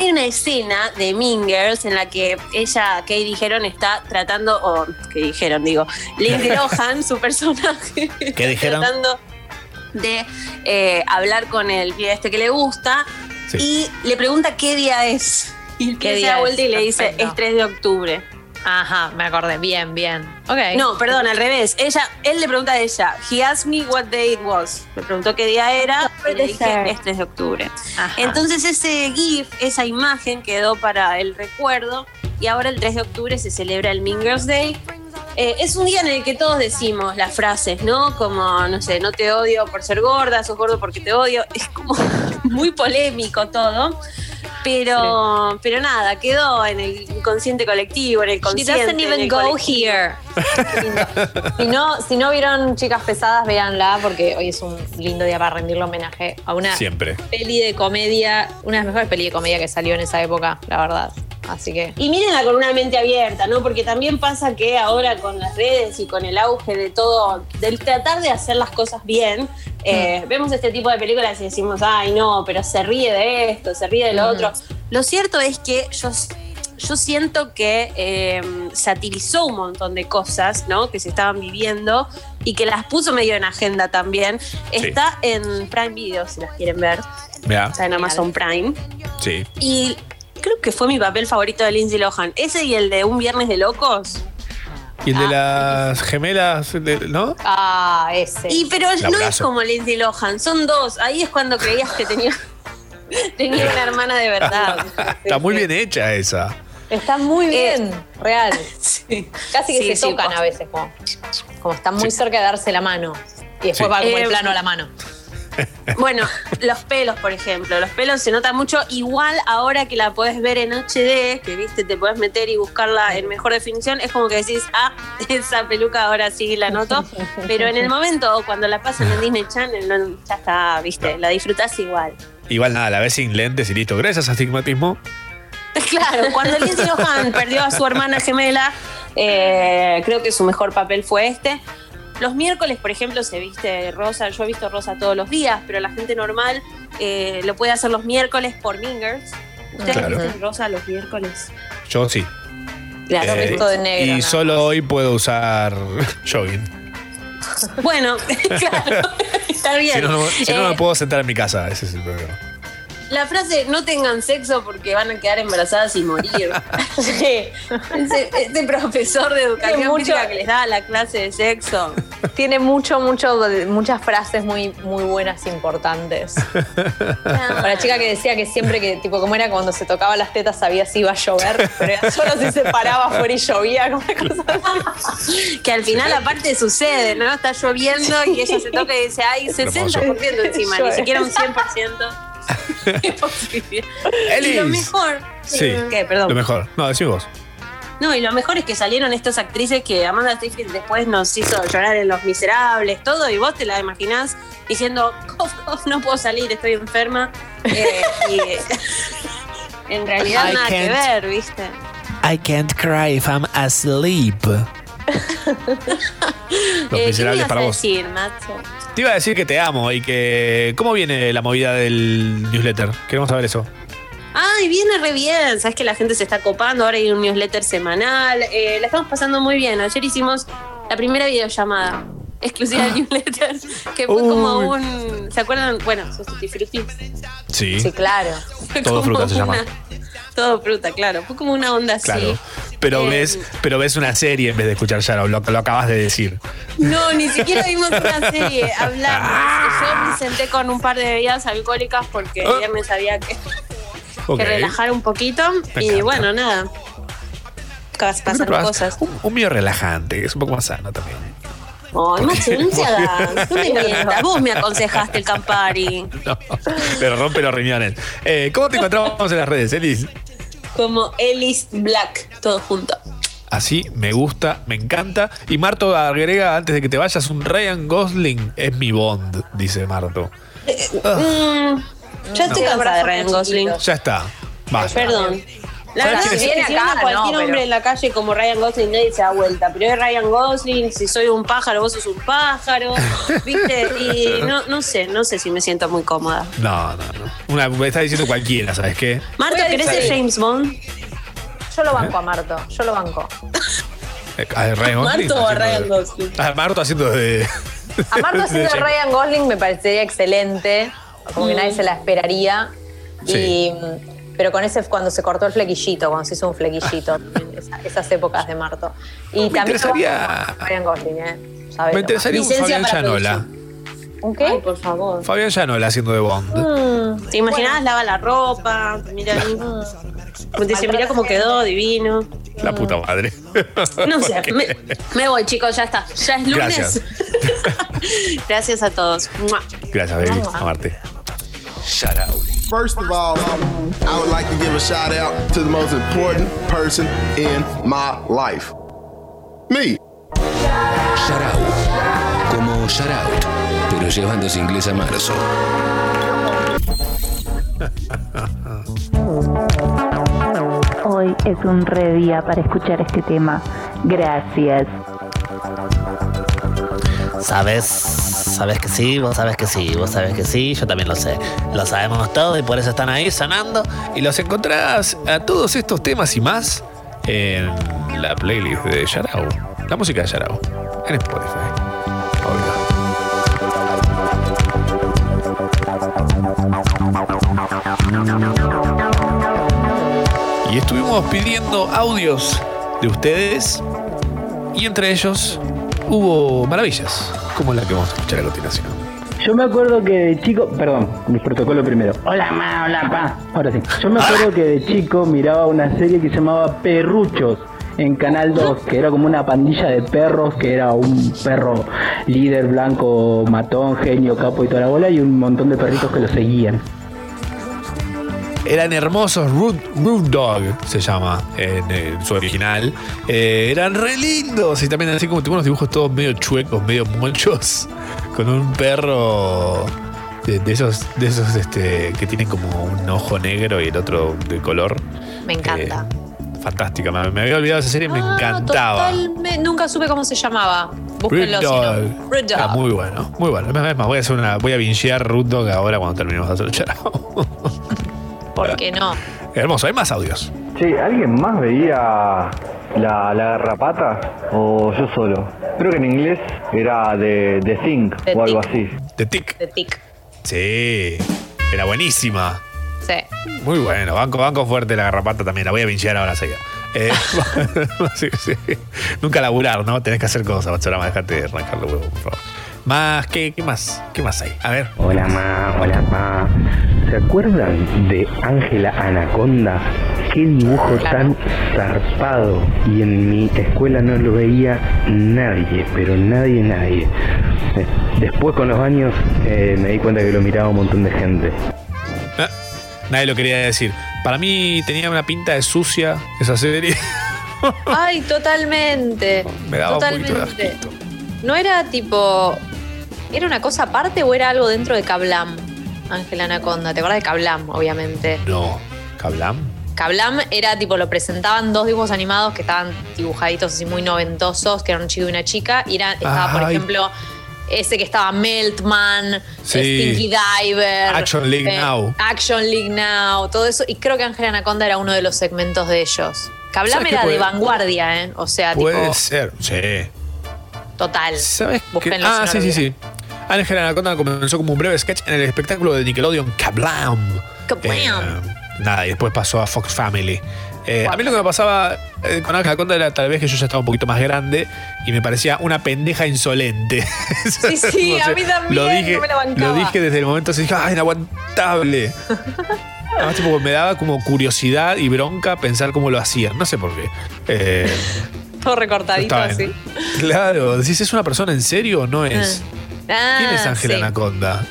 Hay una escena de Mean Girls en la que ella, Kay dijeron, está tratando, o que dijeron, digo, Lindsay Lohan, su personaje, está dijeron? tratando de eh, hablar con el pibe este que le gusta Sí. y le pregunta qué día es. Y ¿Qué se día da es? vuelta y le dice, Perfecto. es 3 de octubre. Ajá, me acordé. Bien, bien. Ok. No, perdón, al revés. Ella, él le pregunta a ella, he asked me what day it was. Me preguntó qué día era y le dije, es 3 de octubre. Ajá. Entonces ese GIF, esa imagen quedó para el recuerdo y ahora el 3 de octubre se celebra el Mean Girls Day eh, es un día en el que todos decimos las frases, ¿no? Como, no sé, no te odio por ser gorda, sos gordo porque te odio. Es como muy polémico todo. Pero, pero nada, quedó en el inconsciente colectivo, en el She consciente. doesn't en even go colectivo. here. Si no, si no vieron Chicas Pesadas, véanla porque hoy es un lindo día para rendirle homenaje a una Siempre. peli de comedia, una de las mejores pelis de comedia que salió en esa época, la verdad. Así que. Y mírenla con una mente abierta, ¿no? Porque también pasa que ahora con las redes y con el auge de todo, del tratar de hacer las cosas bien, eh, vemos este tipo de películas y decimos, ay, no, pero se ríe de esto, se ríe de lo Mm. otro. Lo cierto es que yo, yo siento que eh, satirizó un montón de cosas, ¿no? Que se estaban viviendo y que las puso medio en agenda también. Sí. Está en Prime Video, si las quieren ver. Vea. Está en Amazon Prime. Sí. Y creo que fue mi papel favorito de Lindsay Lohan. Ese y el de Un Viernes de Locos. Y el de las gemelas, de- ¿no? Ah, ese. Y pero no es como Lindsay Lohan, son dos. Ahí es cuando creías que tenía, tenía una hermana de verdad. Está muy bien hecha esa. Está muy bien, real. Casi que Sí, se sí, tocan a veces, como, como están muy cerca de darse la mano. Y después Sí. va como el Eh, plano a la mano. Bueno, los pelos, por ejemplo. Los pelos se nota mucho. Igual ahora que la podés ver en HD, que viste, te podés meter y buscarla en mejor definición, es como que decís, ah, esa peluca ahora sí la noto. Pero en el momento, cuando la pasan en Disney Channel, no, ya está, viste, la disfrutás igual. Igual nada, la ves sin lentes y listo. Gracias a astigmatismo. Claro, cuando Lindsay Lohan perdió a su hermana gemela, eh, creo que su mejor papel fue este. Los miércoles, por ejemplo, se viste rosa. Yo he visto rosa todos los días, pero la gente normal eh, lo puede hacer los miércoles por Mingers. ¿Ustedes Claro. visten rosa los miércoles? Yo sí. Claro, Eh, visto de negro. y nada. solo hoy puedo usar jogging. Bueno, claro, está bien. Si no, no, si no Eh, me puedo sentar en mi casa. Ese es el problema. La frase no tengan sexo porque van a quedar embarazadas y morir. Sí. Ese, ese profesor de educación mucho- física que les da la clase de sexo. Tiene mucho, mucho, muchas frases muy, muy buenas, importantes. Para la chica que decía que siempre que, tipo, como era cuando se tocaba las tetas, sabía si iba a llover, pero era solo si se paraba afuera y llovía, como una cosa Que al final aparte sucede, ¿no? Está lloviendo y ella se toca y dice, ay, 60% encima, ni siquiera un 100%. Y lo mejor. Sí. ¿Qué? Perdón. Lo mejor. No, decís vos. No, y lo mejor es que salieron estas actrices que Amanda Seyfried después nos hizo llorar en Los Miserables, todo, y vos te la imaginás diciendo, cof, cof, no puedo salir, estoy enferma. Eh, y en realidad I nada que ver, ¿viste? I can't cry if I'm asleep. Los Eh, ¿Qué me miserables ibas para vos. decir? Te iba a decir que te amo y que. ¿Cómo viene la movida del newsletter? Queremos saber eso. Ay, viene re bien. Sabes que la gente se está copando. Ahora hay un newsletter semanal. Eh, la estamos pasando muy bien. Ayer hicimos la primera videollamada exclusiva del newsletter. Que fue como un. ¿Se acuerdan? Bueno, Tutti Frutti. Sí. Sí, claro. Fue Todo fruta se llama. una- Todo fruta, claro. Fue como una onda así. Claro. Pero Eh, ves, pero ves una serie en vez de escuchar Shadow, lo, lo acabas de decir. No, ni siquiera vimos una serie. Hablamos. Yo me senté con un par de bebidas alcohólicas porque viernes había que, Ok. que relajar un poquito. Me y encanta. bueno, nada. Cas- ¿Por qué Pasan no probás cosas. Un, un mío relajante, que es un poco más sano también. Ay, no hagas. No me mientas. Vos me aconsejaste el Campari. No, pero rompe los riñones. Eh, ¿Cómo te encontramos en las redes, Elis? Como Ellis Black, todo junto. Así, me gusta, me encanta. Y Marto agrega, antes de que te vayas, un Ryan Gosling es mi Bond, dice Marto. Mm, ya estoy No. cansada de Ryan Gosling. Ya está. Vaya. Perdón. La ¿Sabes verdad es que Viene si acá, ven a cualquier no, pero- hombre en la calle como Ryan Gosling nadie se da vuelta. Pero es Ryan Gosling, si soy un pájaro, vos sos un pájaro. ¿Viste? Y no, no sé, no sé si me siento muy cómoda. No, no, no. Una, me está diciendo cualquiera, ¿sabes qué? A ¿querés ser James Bond? Yo lo banco a Marto, yo lo banco. Eh, a Ryan Gosling ¿Marto o haciendo Ryan de- Gosling? Ah, Marto haciendo de. A Marto haciendo de de- Ryan Gosling me parecería excelente, como que nadie se la esperaría. Sí. Y, pero con ese, cuando se cortó el flequillito, cuando se hizo un flequillito, esa- esas épocas de Marto. Y Me también interesaría- Ryan Gosling, ¿eh? Sabelo. Me interesaría un Fabián Llanola. ¿Un qué? Ay, por favor. Fabián Llanola haciendo de Bond. Mm, ¿Te imaginabas lava la ropa? Mira dice, mirá cómo quedó, divino. La puta madre. No sé, me, me voy, chicos, ya está. Ya es lunes. Gracias. Gracias a todos. Gracias, baby. Amarte. Out. First of all, I would like to give a shout out to the most important person in my life. Me. Shout out. Como shout out, pero llevándose inglés a marzo. Hoy es un re día para escuchar este tema. Gracias. ¿Sabes? ¿Sabes que sí? Vos sabes que sí, vos sabes que sí, yo también lo sé. Lo sabemos todos y por eso están ahí sonando. Y los encontrarás a todos estos temas y más en la playlist de Yarao. La música de Yarao. En Spotify. Y estuvimos pidiendo audios de ustedes. Y entre ellos hubo maravillas, como la que vamos a escuchar a continuación. Yo me acuerdo que de chico, perdón, mi protocolo primero. Hola, ma, hola, pa. Ahora sí. Yo me acuerdo que de chico miraba una serie que se llamaba Perruchos en Canal 2, que era como una pandilla de perros, que era un perro líder blanco, matón, genio, capo y toda la bola, y un montón de perritos que lo seguían. Eran hermosos, Root, Root Dog se llama en, en su original. Eh, eran re lindos y también así como tuvo unos dibujos todos medio chuecos, medio monchos, con un perro de, de esos, de esos este, que tienen como un ojo negro y el otro de color. Me encanta. Fantástica, me, me había olvidado esa serie, me encantaba. Nunca supe cómo se llamaba. Búsquenlo. si no. Dog. Root Dog. Era muy bueno, muy bueno. Es más, voy a hacer una, voy a vinchear Root Dog ahora cuando terminemos de hacer el charao. ¿Por qué no? Hermoso, hay más audios. Sí, ¿alguien más veía la, la garrapata o yo solo? Creo que en inglés era de, de Think The o algo así. De Tic. De tic. Sí, era buenísima. Sí. Muy bueno, banco, banco fuerte la garrapata también, la voy a vinchear ahora seguida. Eh, sí, sí. Nunca laburar, ¿no? Tenés que hacer cosas, Bachorama, dejate de arrancar los huevos, por favor. Más, ¿qué, qué más? ¿Qué más hay? A ver. Hola ma, hola pa. ¿Se acuerdan de Ángela Anaconda? Qué dibujo tan zarpado. Y en mi escuela no lo veía nadie, pero nadie, nadie. Después con los años eh, me di cuenta que lo miraba un montón de gente. Ah, nadie lo quería decir. Para mí tenía una pinta de sucia esa serie. Ay, totalmente. Me daba un poquito de totalmente. ¿No era tipo. ¿Era una cosa aparte o era algo dentro de Kablam? Ángela Anaconda. ¿Te acuerdas de Kablam, obviamente? No. ¿Cablam? Kablam era tipo, lo presentaban dos dibujos animados que estaban dibujaditos así muy noventosos, que eran un chico y una chica. Y era, estaba, por ejemplo, ese que estaba Meltman, Sí. Stinky Diver. Action League eh, Now. Action League Now, todo eso. Y creo que Ángela Anaconda era uno de los segmentos de ellos. Kablam ¿Sabes qué era de puede- vanguardia, ¿eh? O sea, Puede tipo, ser, sí. total. ¿Sabes qué? Ah, sí, sí, sí. Ángela Anaconda comenzó como un breve sketch en el espectáculo de Nickelodeon Kablam. Kablam. Eh, nada, y después pasó a Fox Family. Eh, a mí lo que me pasaba eh, con Ángela Anaconda era tal vez que yo ya estaba un poquito más grande y me parecía una pendeja insolente. Sí, sí, a mí también, Lo dije, no me la bancaba. lo dije desde el momento así, ¡ay, inaguantable! Además, tipo, me daba como curiosidad y bronca pensar cómo lo hacían. No sé por qué. Eh, Todo recortadito así. claro, decís, ¿es una persona en serio o no es? Ah, ¿Quién es Ángela sí. Anaconda?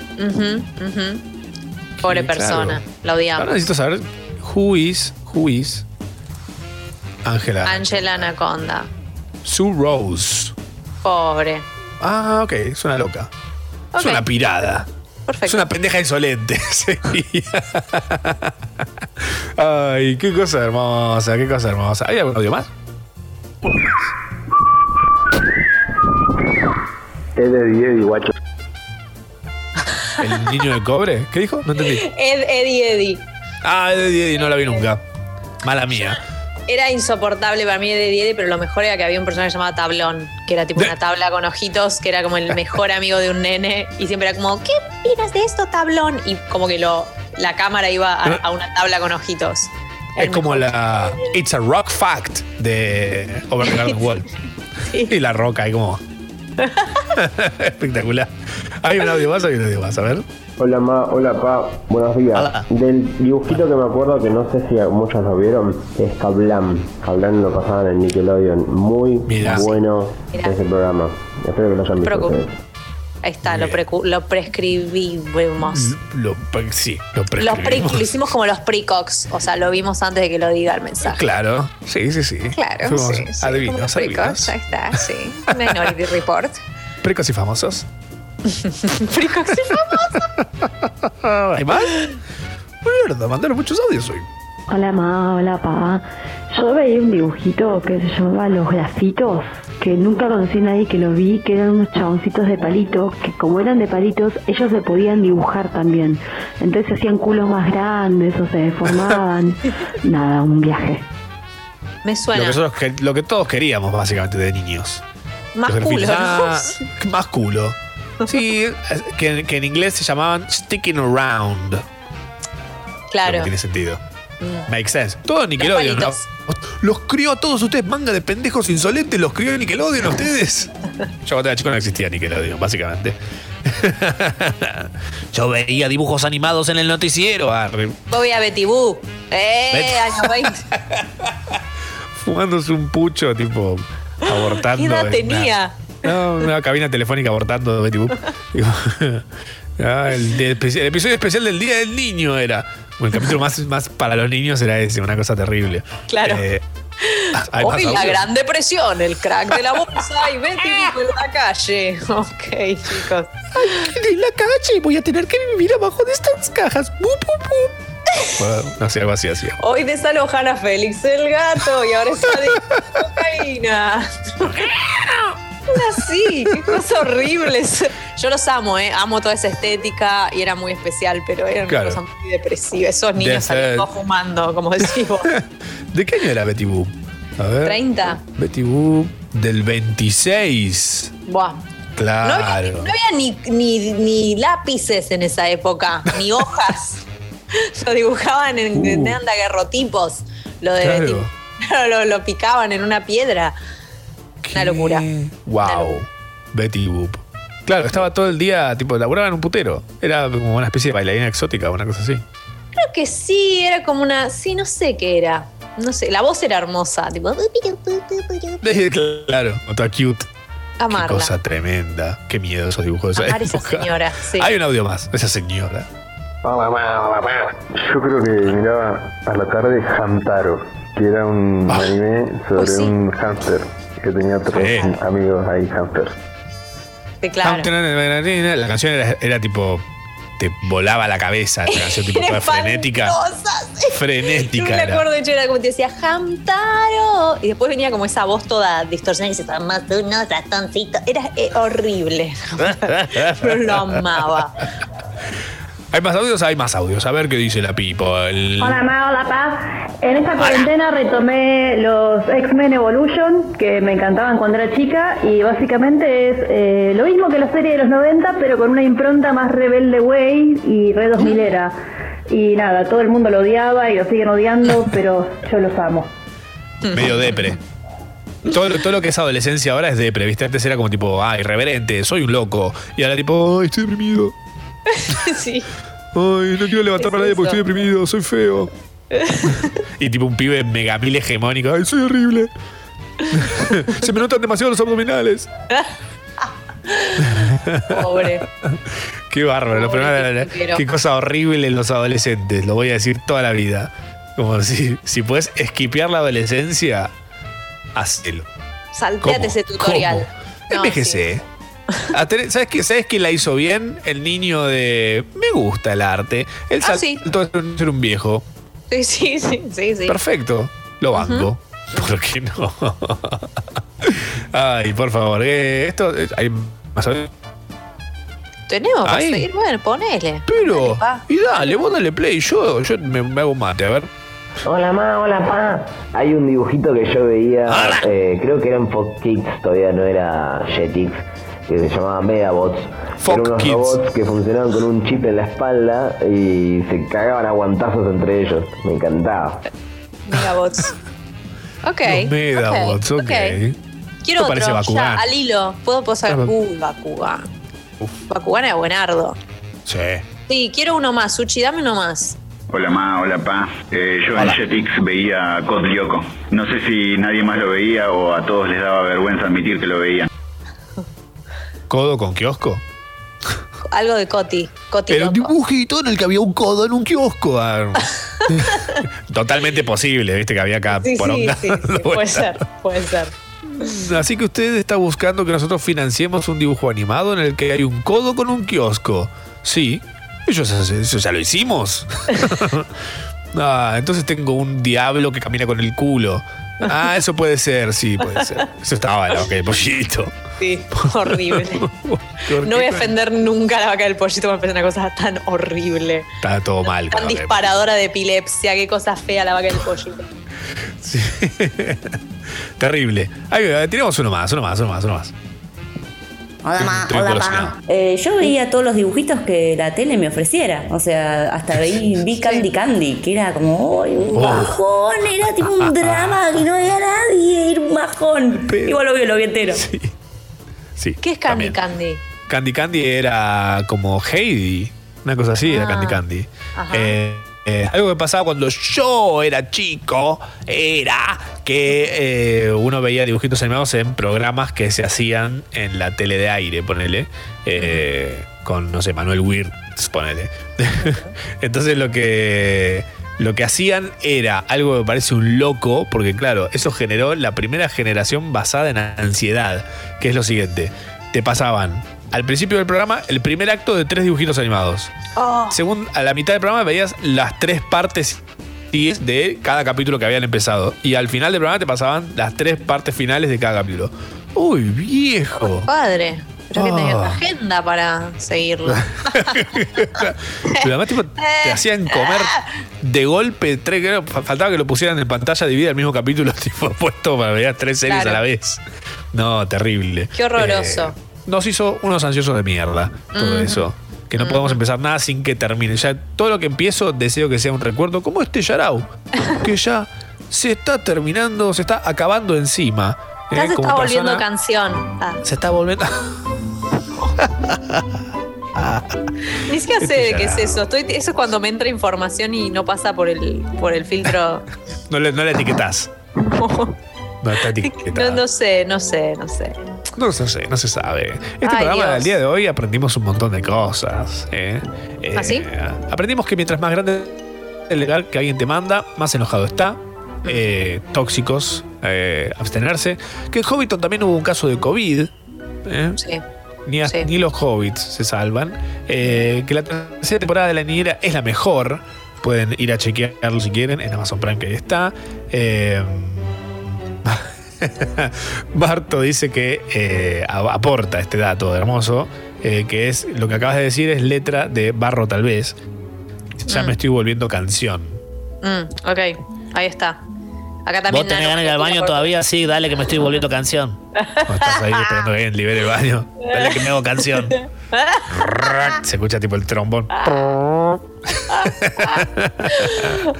Pobre Sí, persona, claro. la odiamos. Ahora necesito saber who is, who is Ángela. Angela Anaconda. Sue Rose. Pobre. Ah, ok, es una loca. Es una pirada. Perfecto. Es una pendeja insolente. Ay, qué cosa hermosa, qué cosa hermosa. ¿Hay algún audio más? Es de 10 y guacho. ¿El niño de cobre? ¿Qué dijo? No entendí. Ed, Eddie, Eddie. Ah, de Eddie, no la vi nunca. Mala mía. Era insoportable para mí Eddie, Eddie, pero lo mejor era que había un personaje llamado Tablón, que era tipo una tabla con ojitos, que era como el mejor amigo de un nene, y siempre era como, ¿qué opinas de esto, Tablón? Y como que lo, la cámara iba a, a una tabla con ojitos. Es como la It's a Rock Fact de Over the Garden Wall. Y la roca ahí como. Espectacular. Hay un audio más, hay un audio más, a ver. Hola Ma, hola Pa, buenos días. Del dibujito que me acuerdo que no sé si muchos lo vieron, es Kablam. Kablam lo pasaban en Nickelodeon. Muy Mirá. bueno Mirá. ese programa. Espero que lo hayan visto. Ahí está, lo, precu- lo prescribimos. Lo, sí, lo Los pre- prescribimos. lo hicimos como los precox, o sea, lo vimos antes de que lo diga el mensaje. Claro, sí, sí, sí. Claro, Fuimos sí, sí, adivinos, los adivinos. precox, ahí está, sí. Minority Report. Precos y famosos. precox y ¿Hay más? Mierda, mandaron muchos audios hoy. Hola ma, hola pa. Yo veía un dibujito que se llamaba Los Grafitos, que nunca conocí a nadie que lo vi, que eran unos chaboncitos de palito, que como eran de palitos, ellos se podían dibujar también. Entonces hacían culos más grandes o se deformaban. Nada, un viaje. Me Lo suena. que, nosotros que- lo que todos queríamos, básicamente, de niños. Más Los culo. Ah, Más culo. Sí, que, que en inglés se llamaban sticking around. Claro. No tiene sentido. Mm. Make sense. Todo Nickelodeon. ¿no? Los crió a todos ustedes, manga de pendejos insolentes, los crió Nickelodeon a ustedes. Yo cuando era chico no existía Nickelodeon, básicamente. Yo veía dibujos animados en el noticiero, arre, Voy a Betty Boo. ¡Eh! Betty- Año 20. fumándose un pucho, tipo, abortando. ¿Qué edad en una- tenía? No, una cabina telefónica abortando de Betty Boop. Ah, el, episodio especial del Día del Niño era. El capítulo más, más para los niños era ese, una cosa terrible. Claro. Eh, ¿hay más Hoy la gran depresión, el crack de la bolsa y Betty en la calle. Ok, chicos. En la calle voy a tener que vivir abajo de estas cajas. Bup, bup, bup. Bueno, no sé, algo así así. Hoy desalojan a Félix el gato y ahora está de cocaína. Así, qué cosas horribles. Yo los amo, ¿eh? Amo toda esa estética y era muy especial, pero era una Claro. cosa muy depresiva. Esos niños saliendo fumando, como decís vos. ¿De qué año era Betty Boop? A ver. 30. Betty Boop del 26. Buah. No Claro. había, no había ni, ni, ni lápices en esa época, ni hojas. lo dibujaban en, Uh. daguerrotipos. Lo de Claro. Betty. Lo, lo picaban en una piedra. Una locura. Wow. Betty Boop. Claro, estaba todo el día, tipo, laburaba en un putero. Era como una especie de bailarina exótica, una cosa así. Creo que sí, era como una. Sí, no sé qué era. No sé, la voz era hermosa. Tipo, Claro, otra cute. Qué amarla. cosa tremenda. Qué miedo esos dibujos de esa Amar esa época. señora. Sí. Hay un audio más, esa señora. Yo creo que miraba a la tarde Hamtaro, que era un Ah. anime sobre sí. un hámster que tenía tres Sí. amigos ahí hámsters. Sí, claro. La canción era, era tipo. Te volaba la cabeza. La canción tipo toda frenética. sí. Yo Frenética me era. acuerdo, de hecho, era como te decía, Hamtaro. Y después venía como esa voz toda distorsionada y se Somos unos ratoncitos. Era eh, horrible. Pero lo amaba. ¿Hay más audios? Hay más audios. A ver qué dice la people. Hola Ma, hola Pa. En esta cuarentena retomé los X-Men Evolution, que me encantaban cuando era chica, y básicamente es eh, lo mismo que la serie de los 90, pero con una impronta más rebelde way y re 2000 era. Y nada, todo el mundo lo odiaba y lo siguen odiando, pero yo los amo. Medio depre. Todo, lo- todo lo que es adolescencia ahora es depre, ¿viste? Antes era como tipo, ah, irreverente, soy un loco. Y ahora tipo, ay, estoy deprimido. sí. Ay, no quiero levantarme a Es nadie porque estoy deprimido, soy feo. y tipo un pibe mega mil hegemónico, ay, soy horrible. Se me notan demasiado los abdominales. Pobre. Qué bárbaro. Pobre tipero. qué cosa horrible en los adolescentes. Lo voy a decir toda la vida. Como si, si puedes esquipear la adolescencia, hacelo. Salteate ¿Cómo? ese tutorial. No, Envejece. Tener- ¿Sabes qué? ¿Sabes quién la hizo bien? El niño de. Me gusta el arte. El Ah, sí. salto de ser un viejo. Sí, sí, sí, sí, sí. Perfecto. Lo banco. ¿Por qué no? Ay, por favor. eh, esto. eh, Hay más audio? Tenemos para seguir. Bueno, ponele. Pero. pa. Y dale, vos dale play. Yo, yo me, me hago mate, a ver. Hola ma, hola pa. Hay un dibujito que yo veía, eh, creo que era en Fox Kids, todavía no era Jetix, que se llamaba Megabots. Fox Eran unos Kids. robots que funcionaban con un chip en la espalda y se cagaban a guantazos entre ellos. Me encantaba. Megabots. Ok. Los Medabots, ok. Quiero Esto otro. parece ya, al hilo. Puedo posar. Uh, Bakugan. Bakugan era buenardo. Sí. Sí, quiero uno más. Suchi, dame uno más. Hola Ma, hola Pa. Eh, yo en Jetix veía a Cod Lyoko. No sé si nadie más lo veía o a todos les daba vergüenza admitir que lo veían. ¿Codo con kiosco? Algo de Coti. Coti Era un dibujito en el que había un codo en un kiosco. ah. Totalmente posible, viste que había acá Sí, poronga sí, sí, puede ser, puede ser. Así que usted está buscando que nosotros financiemos un dibujo animado en el que hay un codo con un kiosco. Sí, eso, ya- eso ya lo hicimos. ah, entonces tengo un diablo que camina con el culo. Ah, eso puede ser, sí, puede ser. Eso estaba la boca del pollito. Sí, horrible. No voy a ofender nunca a la vaca del pollito, me parece una cosa tan horrible. Está todo mal. Tan disparadora de epilepsia, qué cosa fea la vaca del pollito. Terrible. Ahí, tenemos uno más, uno más, uno más, uno más. Hola, ma. Eh, yo veía todos los dibujitos que la tele me ofreciera. O sea, hasta vi, vi Candy Candy, que era como ¡ay, un Oh. bajón! Era tipo un drama que no había nadie, era un bajón. Igual lo vi, lo vi entero. Sí. ¿Qué es Candy Candy? Candy Candy era como Heidi, una cosa así era Ah. Candy Candy. Ajá. Eh, eh, algo que pasaba cuando yo era chico era que eh, uno veía dibujitos animados en programas que se hacían en la tele de aire, ponele, eh, con, no sé, Manuel Wirtz, ponele. Entonces lo que, lo que hacían era algo que me parece un loco, porque claro, eso generó la primera generación basada en ansiedad, que es lo siguiente, te pasaban al principio del programa el primer acto de tres dibujitos animados. Oh. Según a la mitad del programa veías las tres partes de cada capítulo que habían empezado. Y al final del programa te pasaban las tres partes finales de cada capítulo. Uy, viejo. Padre. Pero que tenía Ah. agenda para seguirlo. Pero además tipo, te hacían comer de golpe tres. Faltaba que lo pusieran en pantalla dividida el mismo capítulo, tipo puesto para ver tres series Claro. a la vez. No, terrible. Qué horroroso. Eh, nos hizo unos ansiosos de mierda todo eso. Que no podemos empezar nada sin que termine. Ya todo lo que empiezo deseo que sea un recuerdo como este Yarao, que ya se está terminando, se está acabando encima. eh, Ya se está volviendo canción. Ah, Se está volviendo. ni siquiera sé Este de qué es eso. Estoy, eso es cuando me entra información y no pasa por el, por el filtro. No le, no le etiquetás. No está no sé, no sé, no sé. No se sé, no se sabe. Este Ay, programa Dios. del día de hoy aprendimos un montón de cosas. ¿eh? Eh, ¿Ah, sí? Aprendimos que mientras más grande el lugar que alguien te manda, más enojado está. Eh, tóxicos, eh, abstenerse. Que en Hobbiton también hubo un caso de COVID. ¿eh? Ni, a- ni los hobbits se salvan. Eh, que la tercera temporada de la niñera es la mejor. Pueden ir a chequearlo si quieren. En Amazon Prime que ahí está. Barto dice que eh, aporta este dato hermoso, eh, que es lo que acabas de decir es letra de Barro tal vez. Ya Mm. me estoy volviendo canción. Mm, ok, ahí está. Acá también. ¿Vos tenés ganas de ir al baño todavía? Sí, dale que me estoy volviendo canción. Cuando estás ahí esperando que libere el baño. Dale que me hago canción. Se escucha tipo el trombón.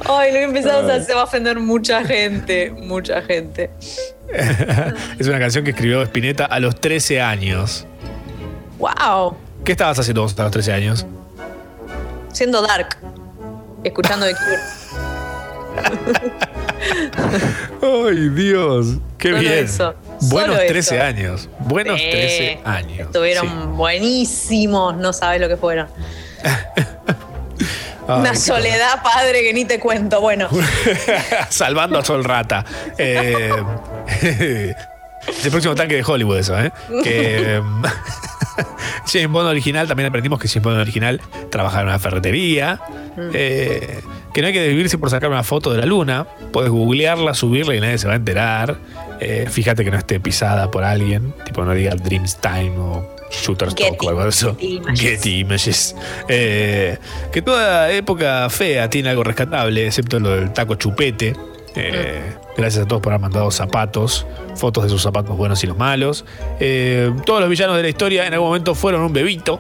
Ay, lo que empezamos a hacer va a ofender mucha gente. Mucha gente. es una canción que escribió Spinetta a los 13 años. ¡Wow! ¿Qué estabas haciendo vos a los 13 años? Siendo dark. Escuchando de Cure. ¡Ay, Dios! ¡Qué Solo bien! eso, Buenos solo 13 eso. años. Buenos Sí. 13 años. Estuvieron buenísimos, no sabes lo que fueron. Ay, Una soledad, padre, que ni te cuento. Bueno, Salvando a Sol Rata. Eh, es el próximo tanque de Hollywood, eso, ¿eh? Que. James Bond original, también aprendimos que James Bond original trabajaba en una ferretería. eh, que no hay que desvivirse por sacar una foto de la luna. Puedes googlearla, subirla y nadie se va a enterar. Eh, fíjate que no esté pisada por alguien. Tipo, no diga Dreams Time o Shutterstock Getty, o algo de eso. Getty Images. Getty Images. Eh, que toda época fea tiene algo rescatable, excepto lo del taco chupete. Eh, Gracias a todos por haber mandado zapatos, fotos de sus zapatos buenos y los malos. Eh, todos los villanos de la historia en algún momento fueron un bebito.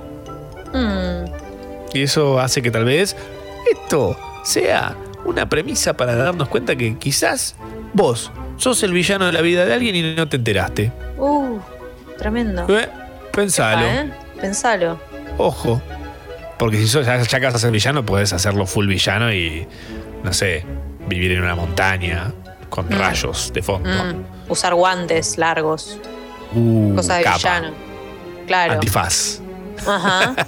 mm, Y eso hace que tal vez esto sea una premisa para darnos cuenta que quizás vos sos el villano de la vida de alguien y no te enteraste. uh, tremendo. Eh, Pensalo. Epa, ¿eh? Pensalo. Ojo. Porque si sos, ya, ya que vas a ser villano, puedes hacerlo full villano y, no sé, vivir en una montaña con Mm. rayos de fondo. Mm, Usar guantes largos. Uh, Cosa de capa, villano. Claro. Antifaz.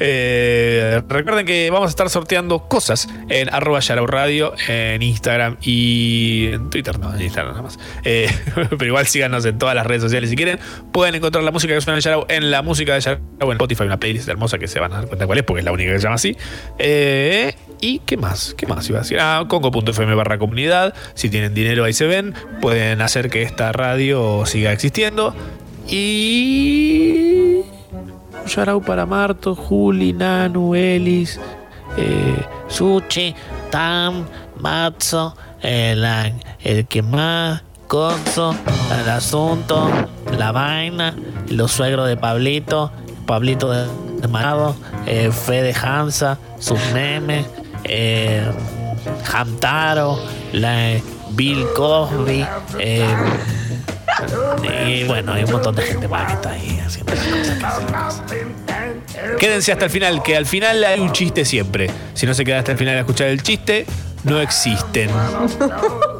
Eh, recuerden que vamos a estar sorteando cosas en arroba Yarao Radio, en Instagram y en Twitter, no, en Instagram nada más. Eh, pero igual síganos en todas las redes sociales si quieren. Pueden encontrar la música que suena en Yarao en la música de Yarao en Spotify, una playlist hermosa que se van a dar cuenta cuál es, porque es la única que se llama así. Eh, ¿Y qué más? ¿Qué más iba a? Ah, congo.fm barra comunidad. Si tienen dinero ahí se ven. Pueden hacer que esta radio siga existiendo. Y... Un para Marto, Juli, Nanu, Elis, eh, Sushi, Tam, Matzo, el, el que más, el asunto, la vaina, los suegros de Pablito, Pablito de, de eh, Fede Hansa, sus memes, eh, Hamtaro, la, Bill Cosby, eh, y bueno, hay un montón de gente más que está ahí haciendo las cosas. Quédense hasta el final, que al final hay un chiste siempre. Si no se queda hasta el final a escuchar el chiste, no existen.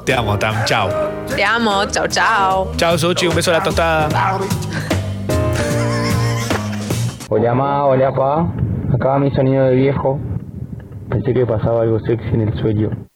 Te amo, Tam. Chao. Te amo. Chao, chao. Chao, Sochi. Un beso a la tostada. Hola ma, hola pa. Acaba mi sonido de viejo. Pensé que pasaba algo sexy en el sueño.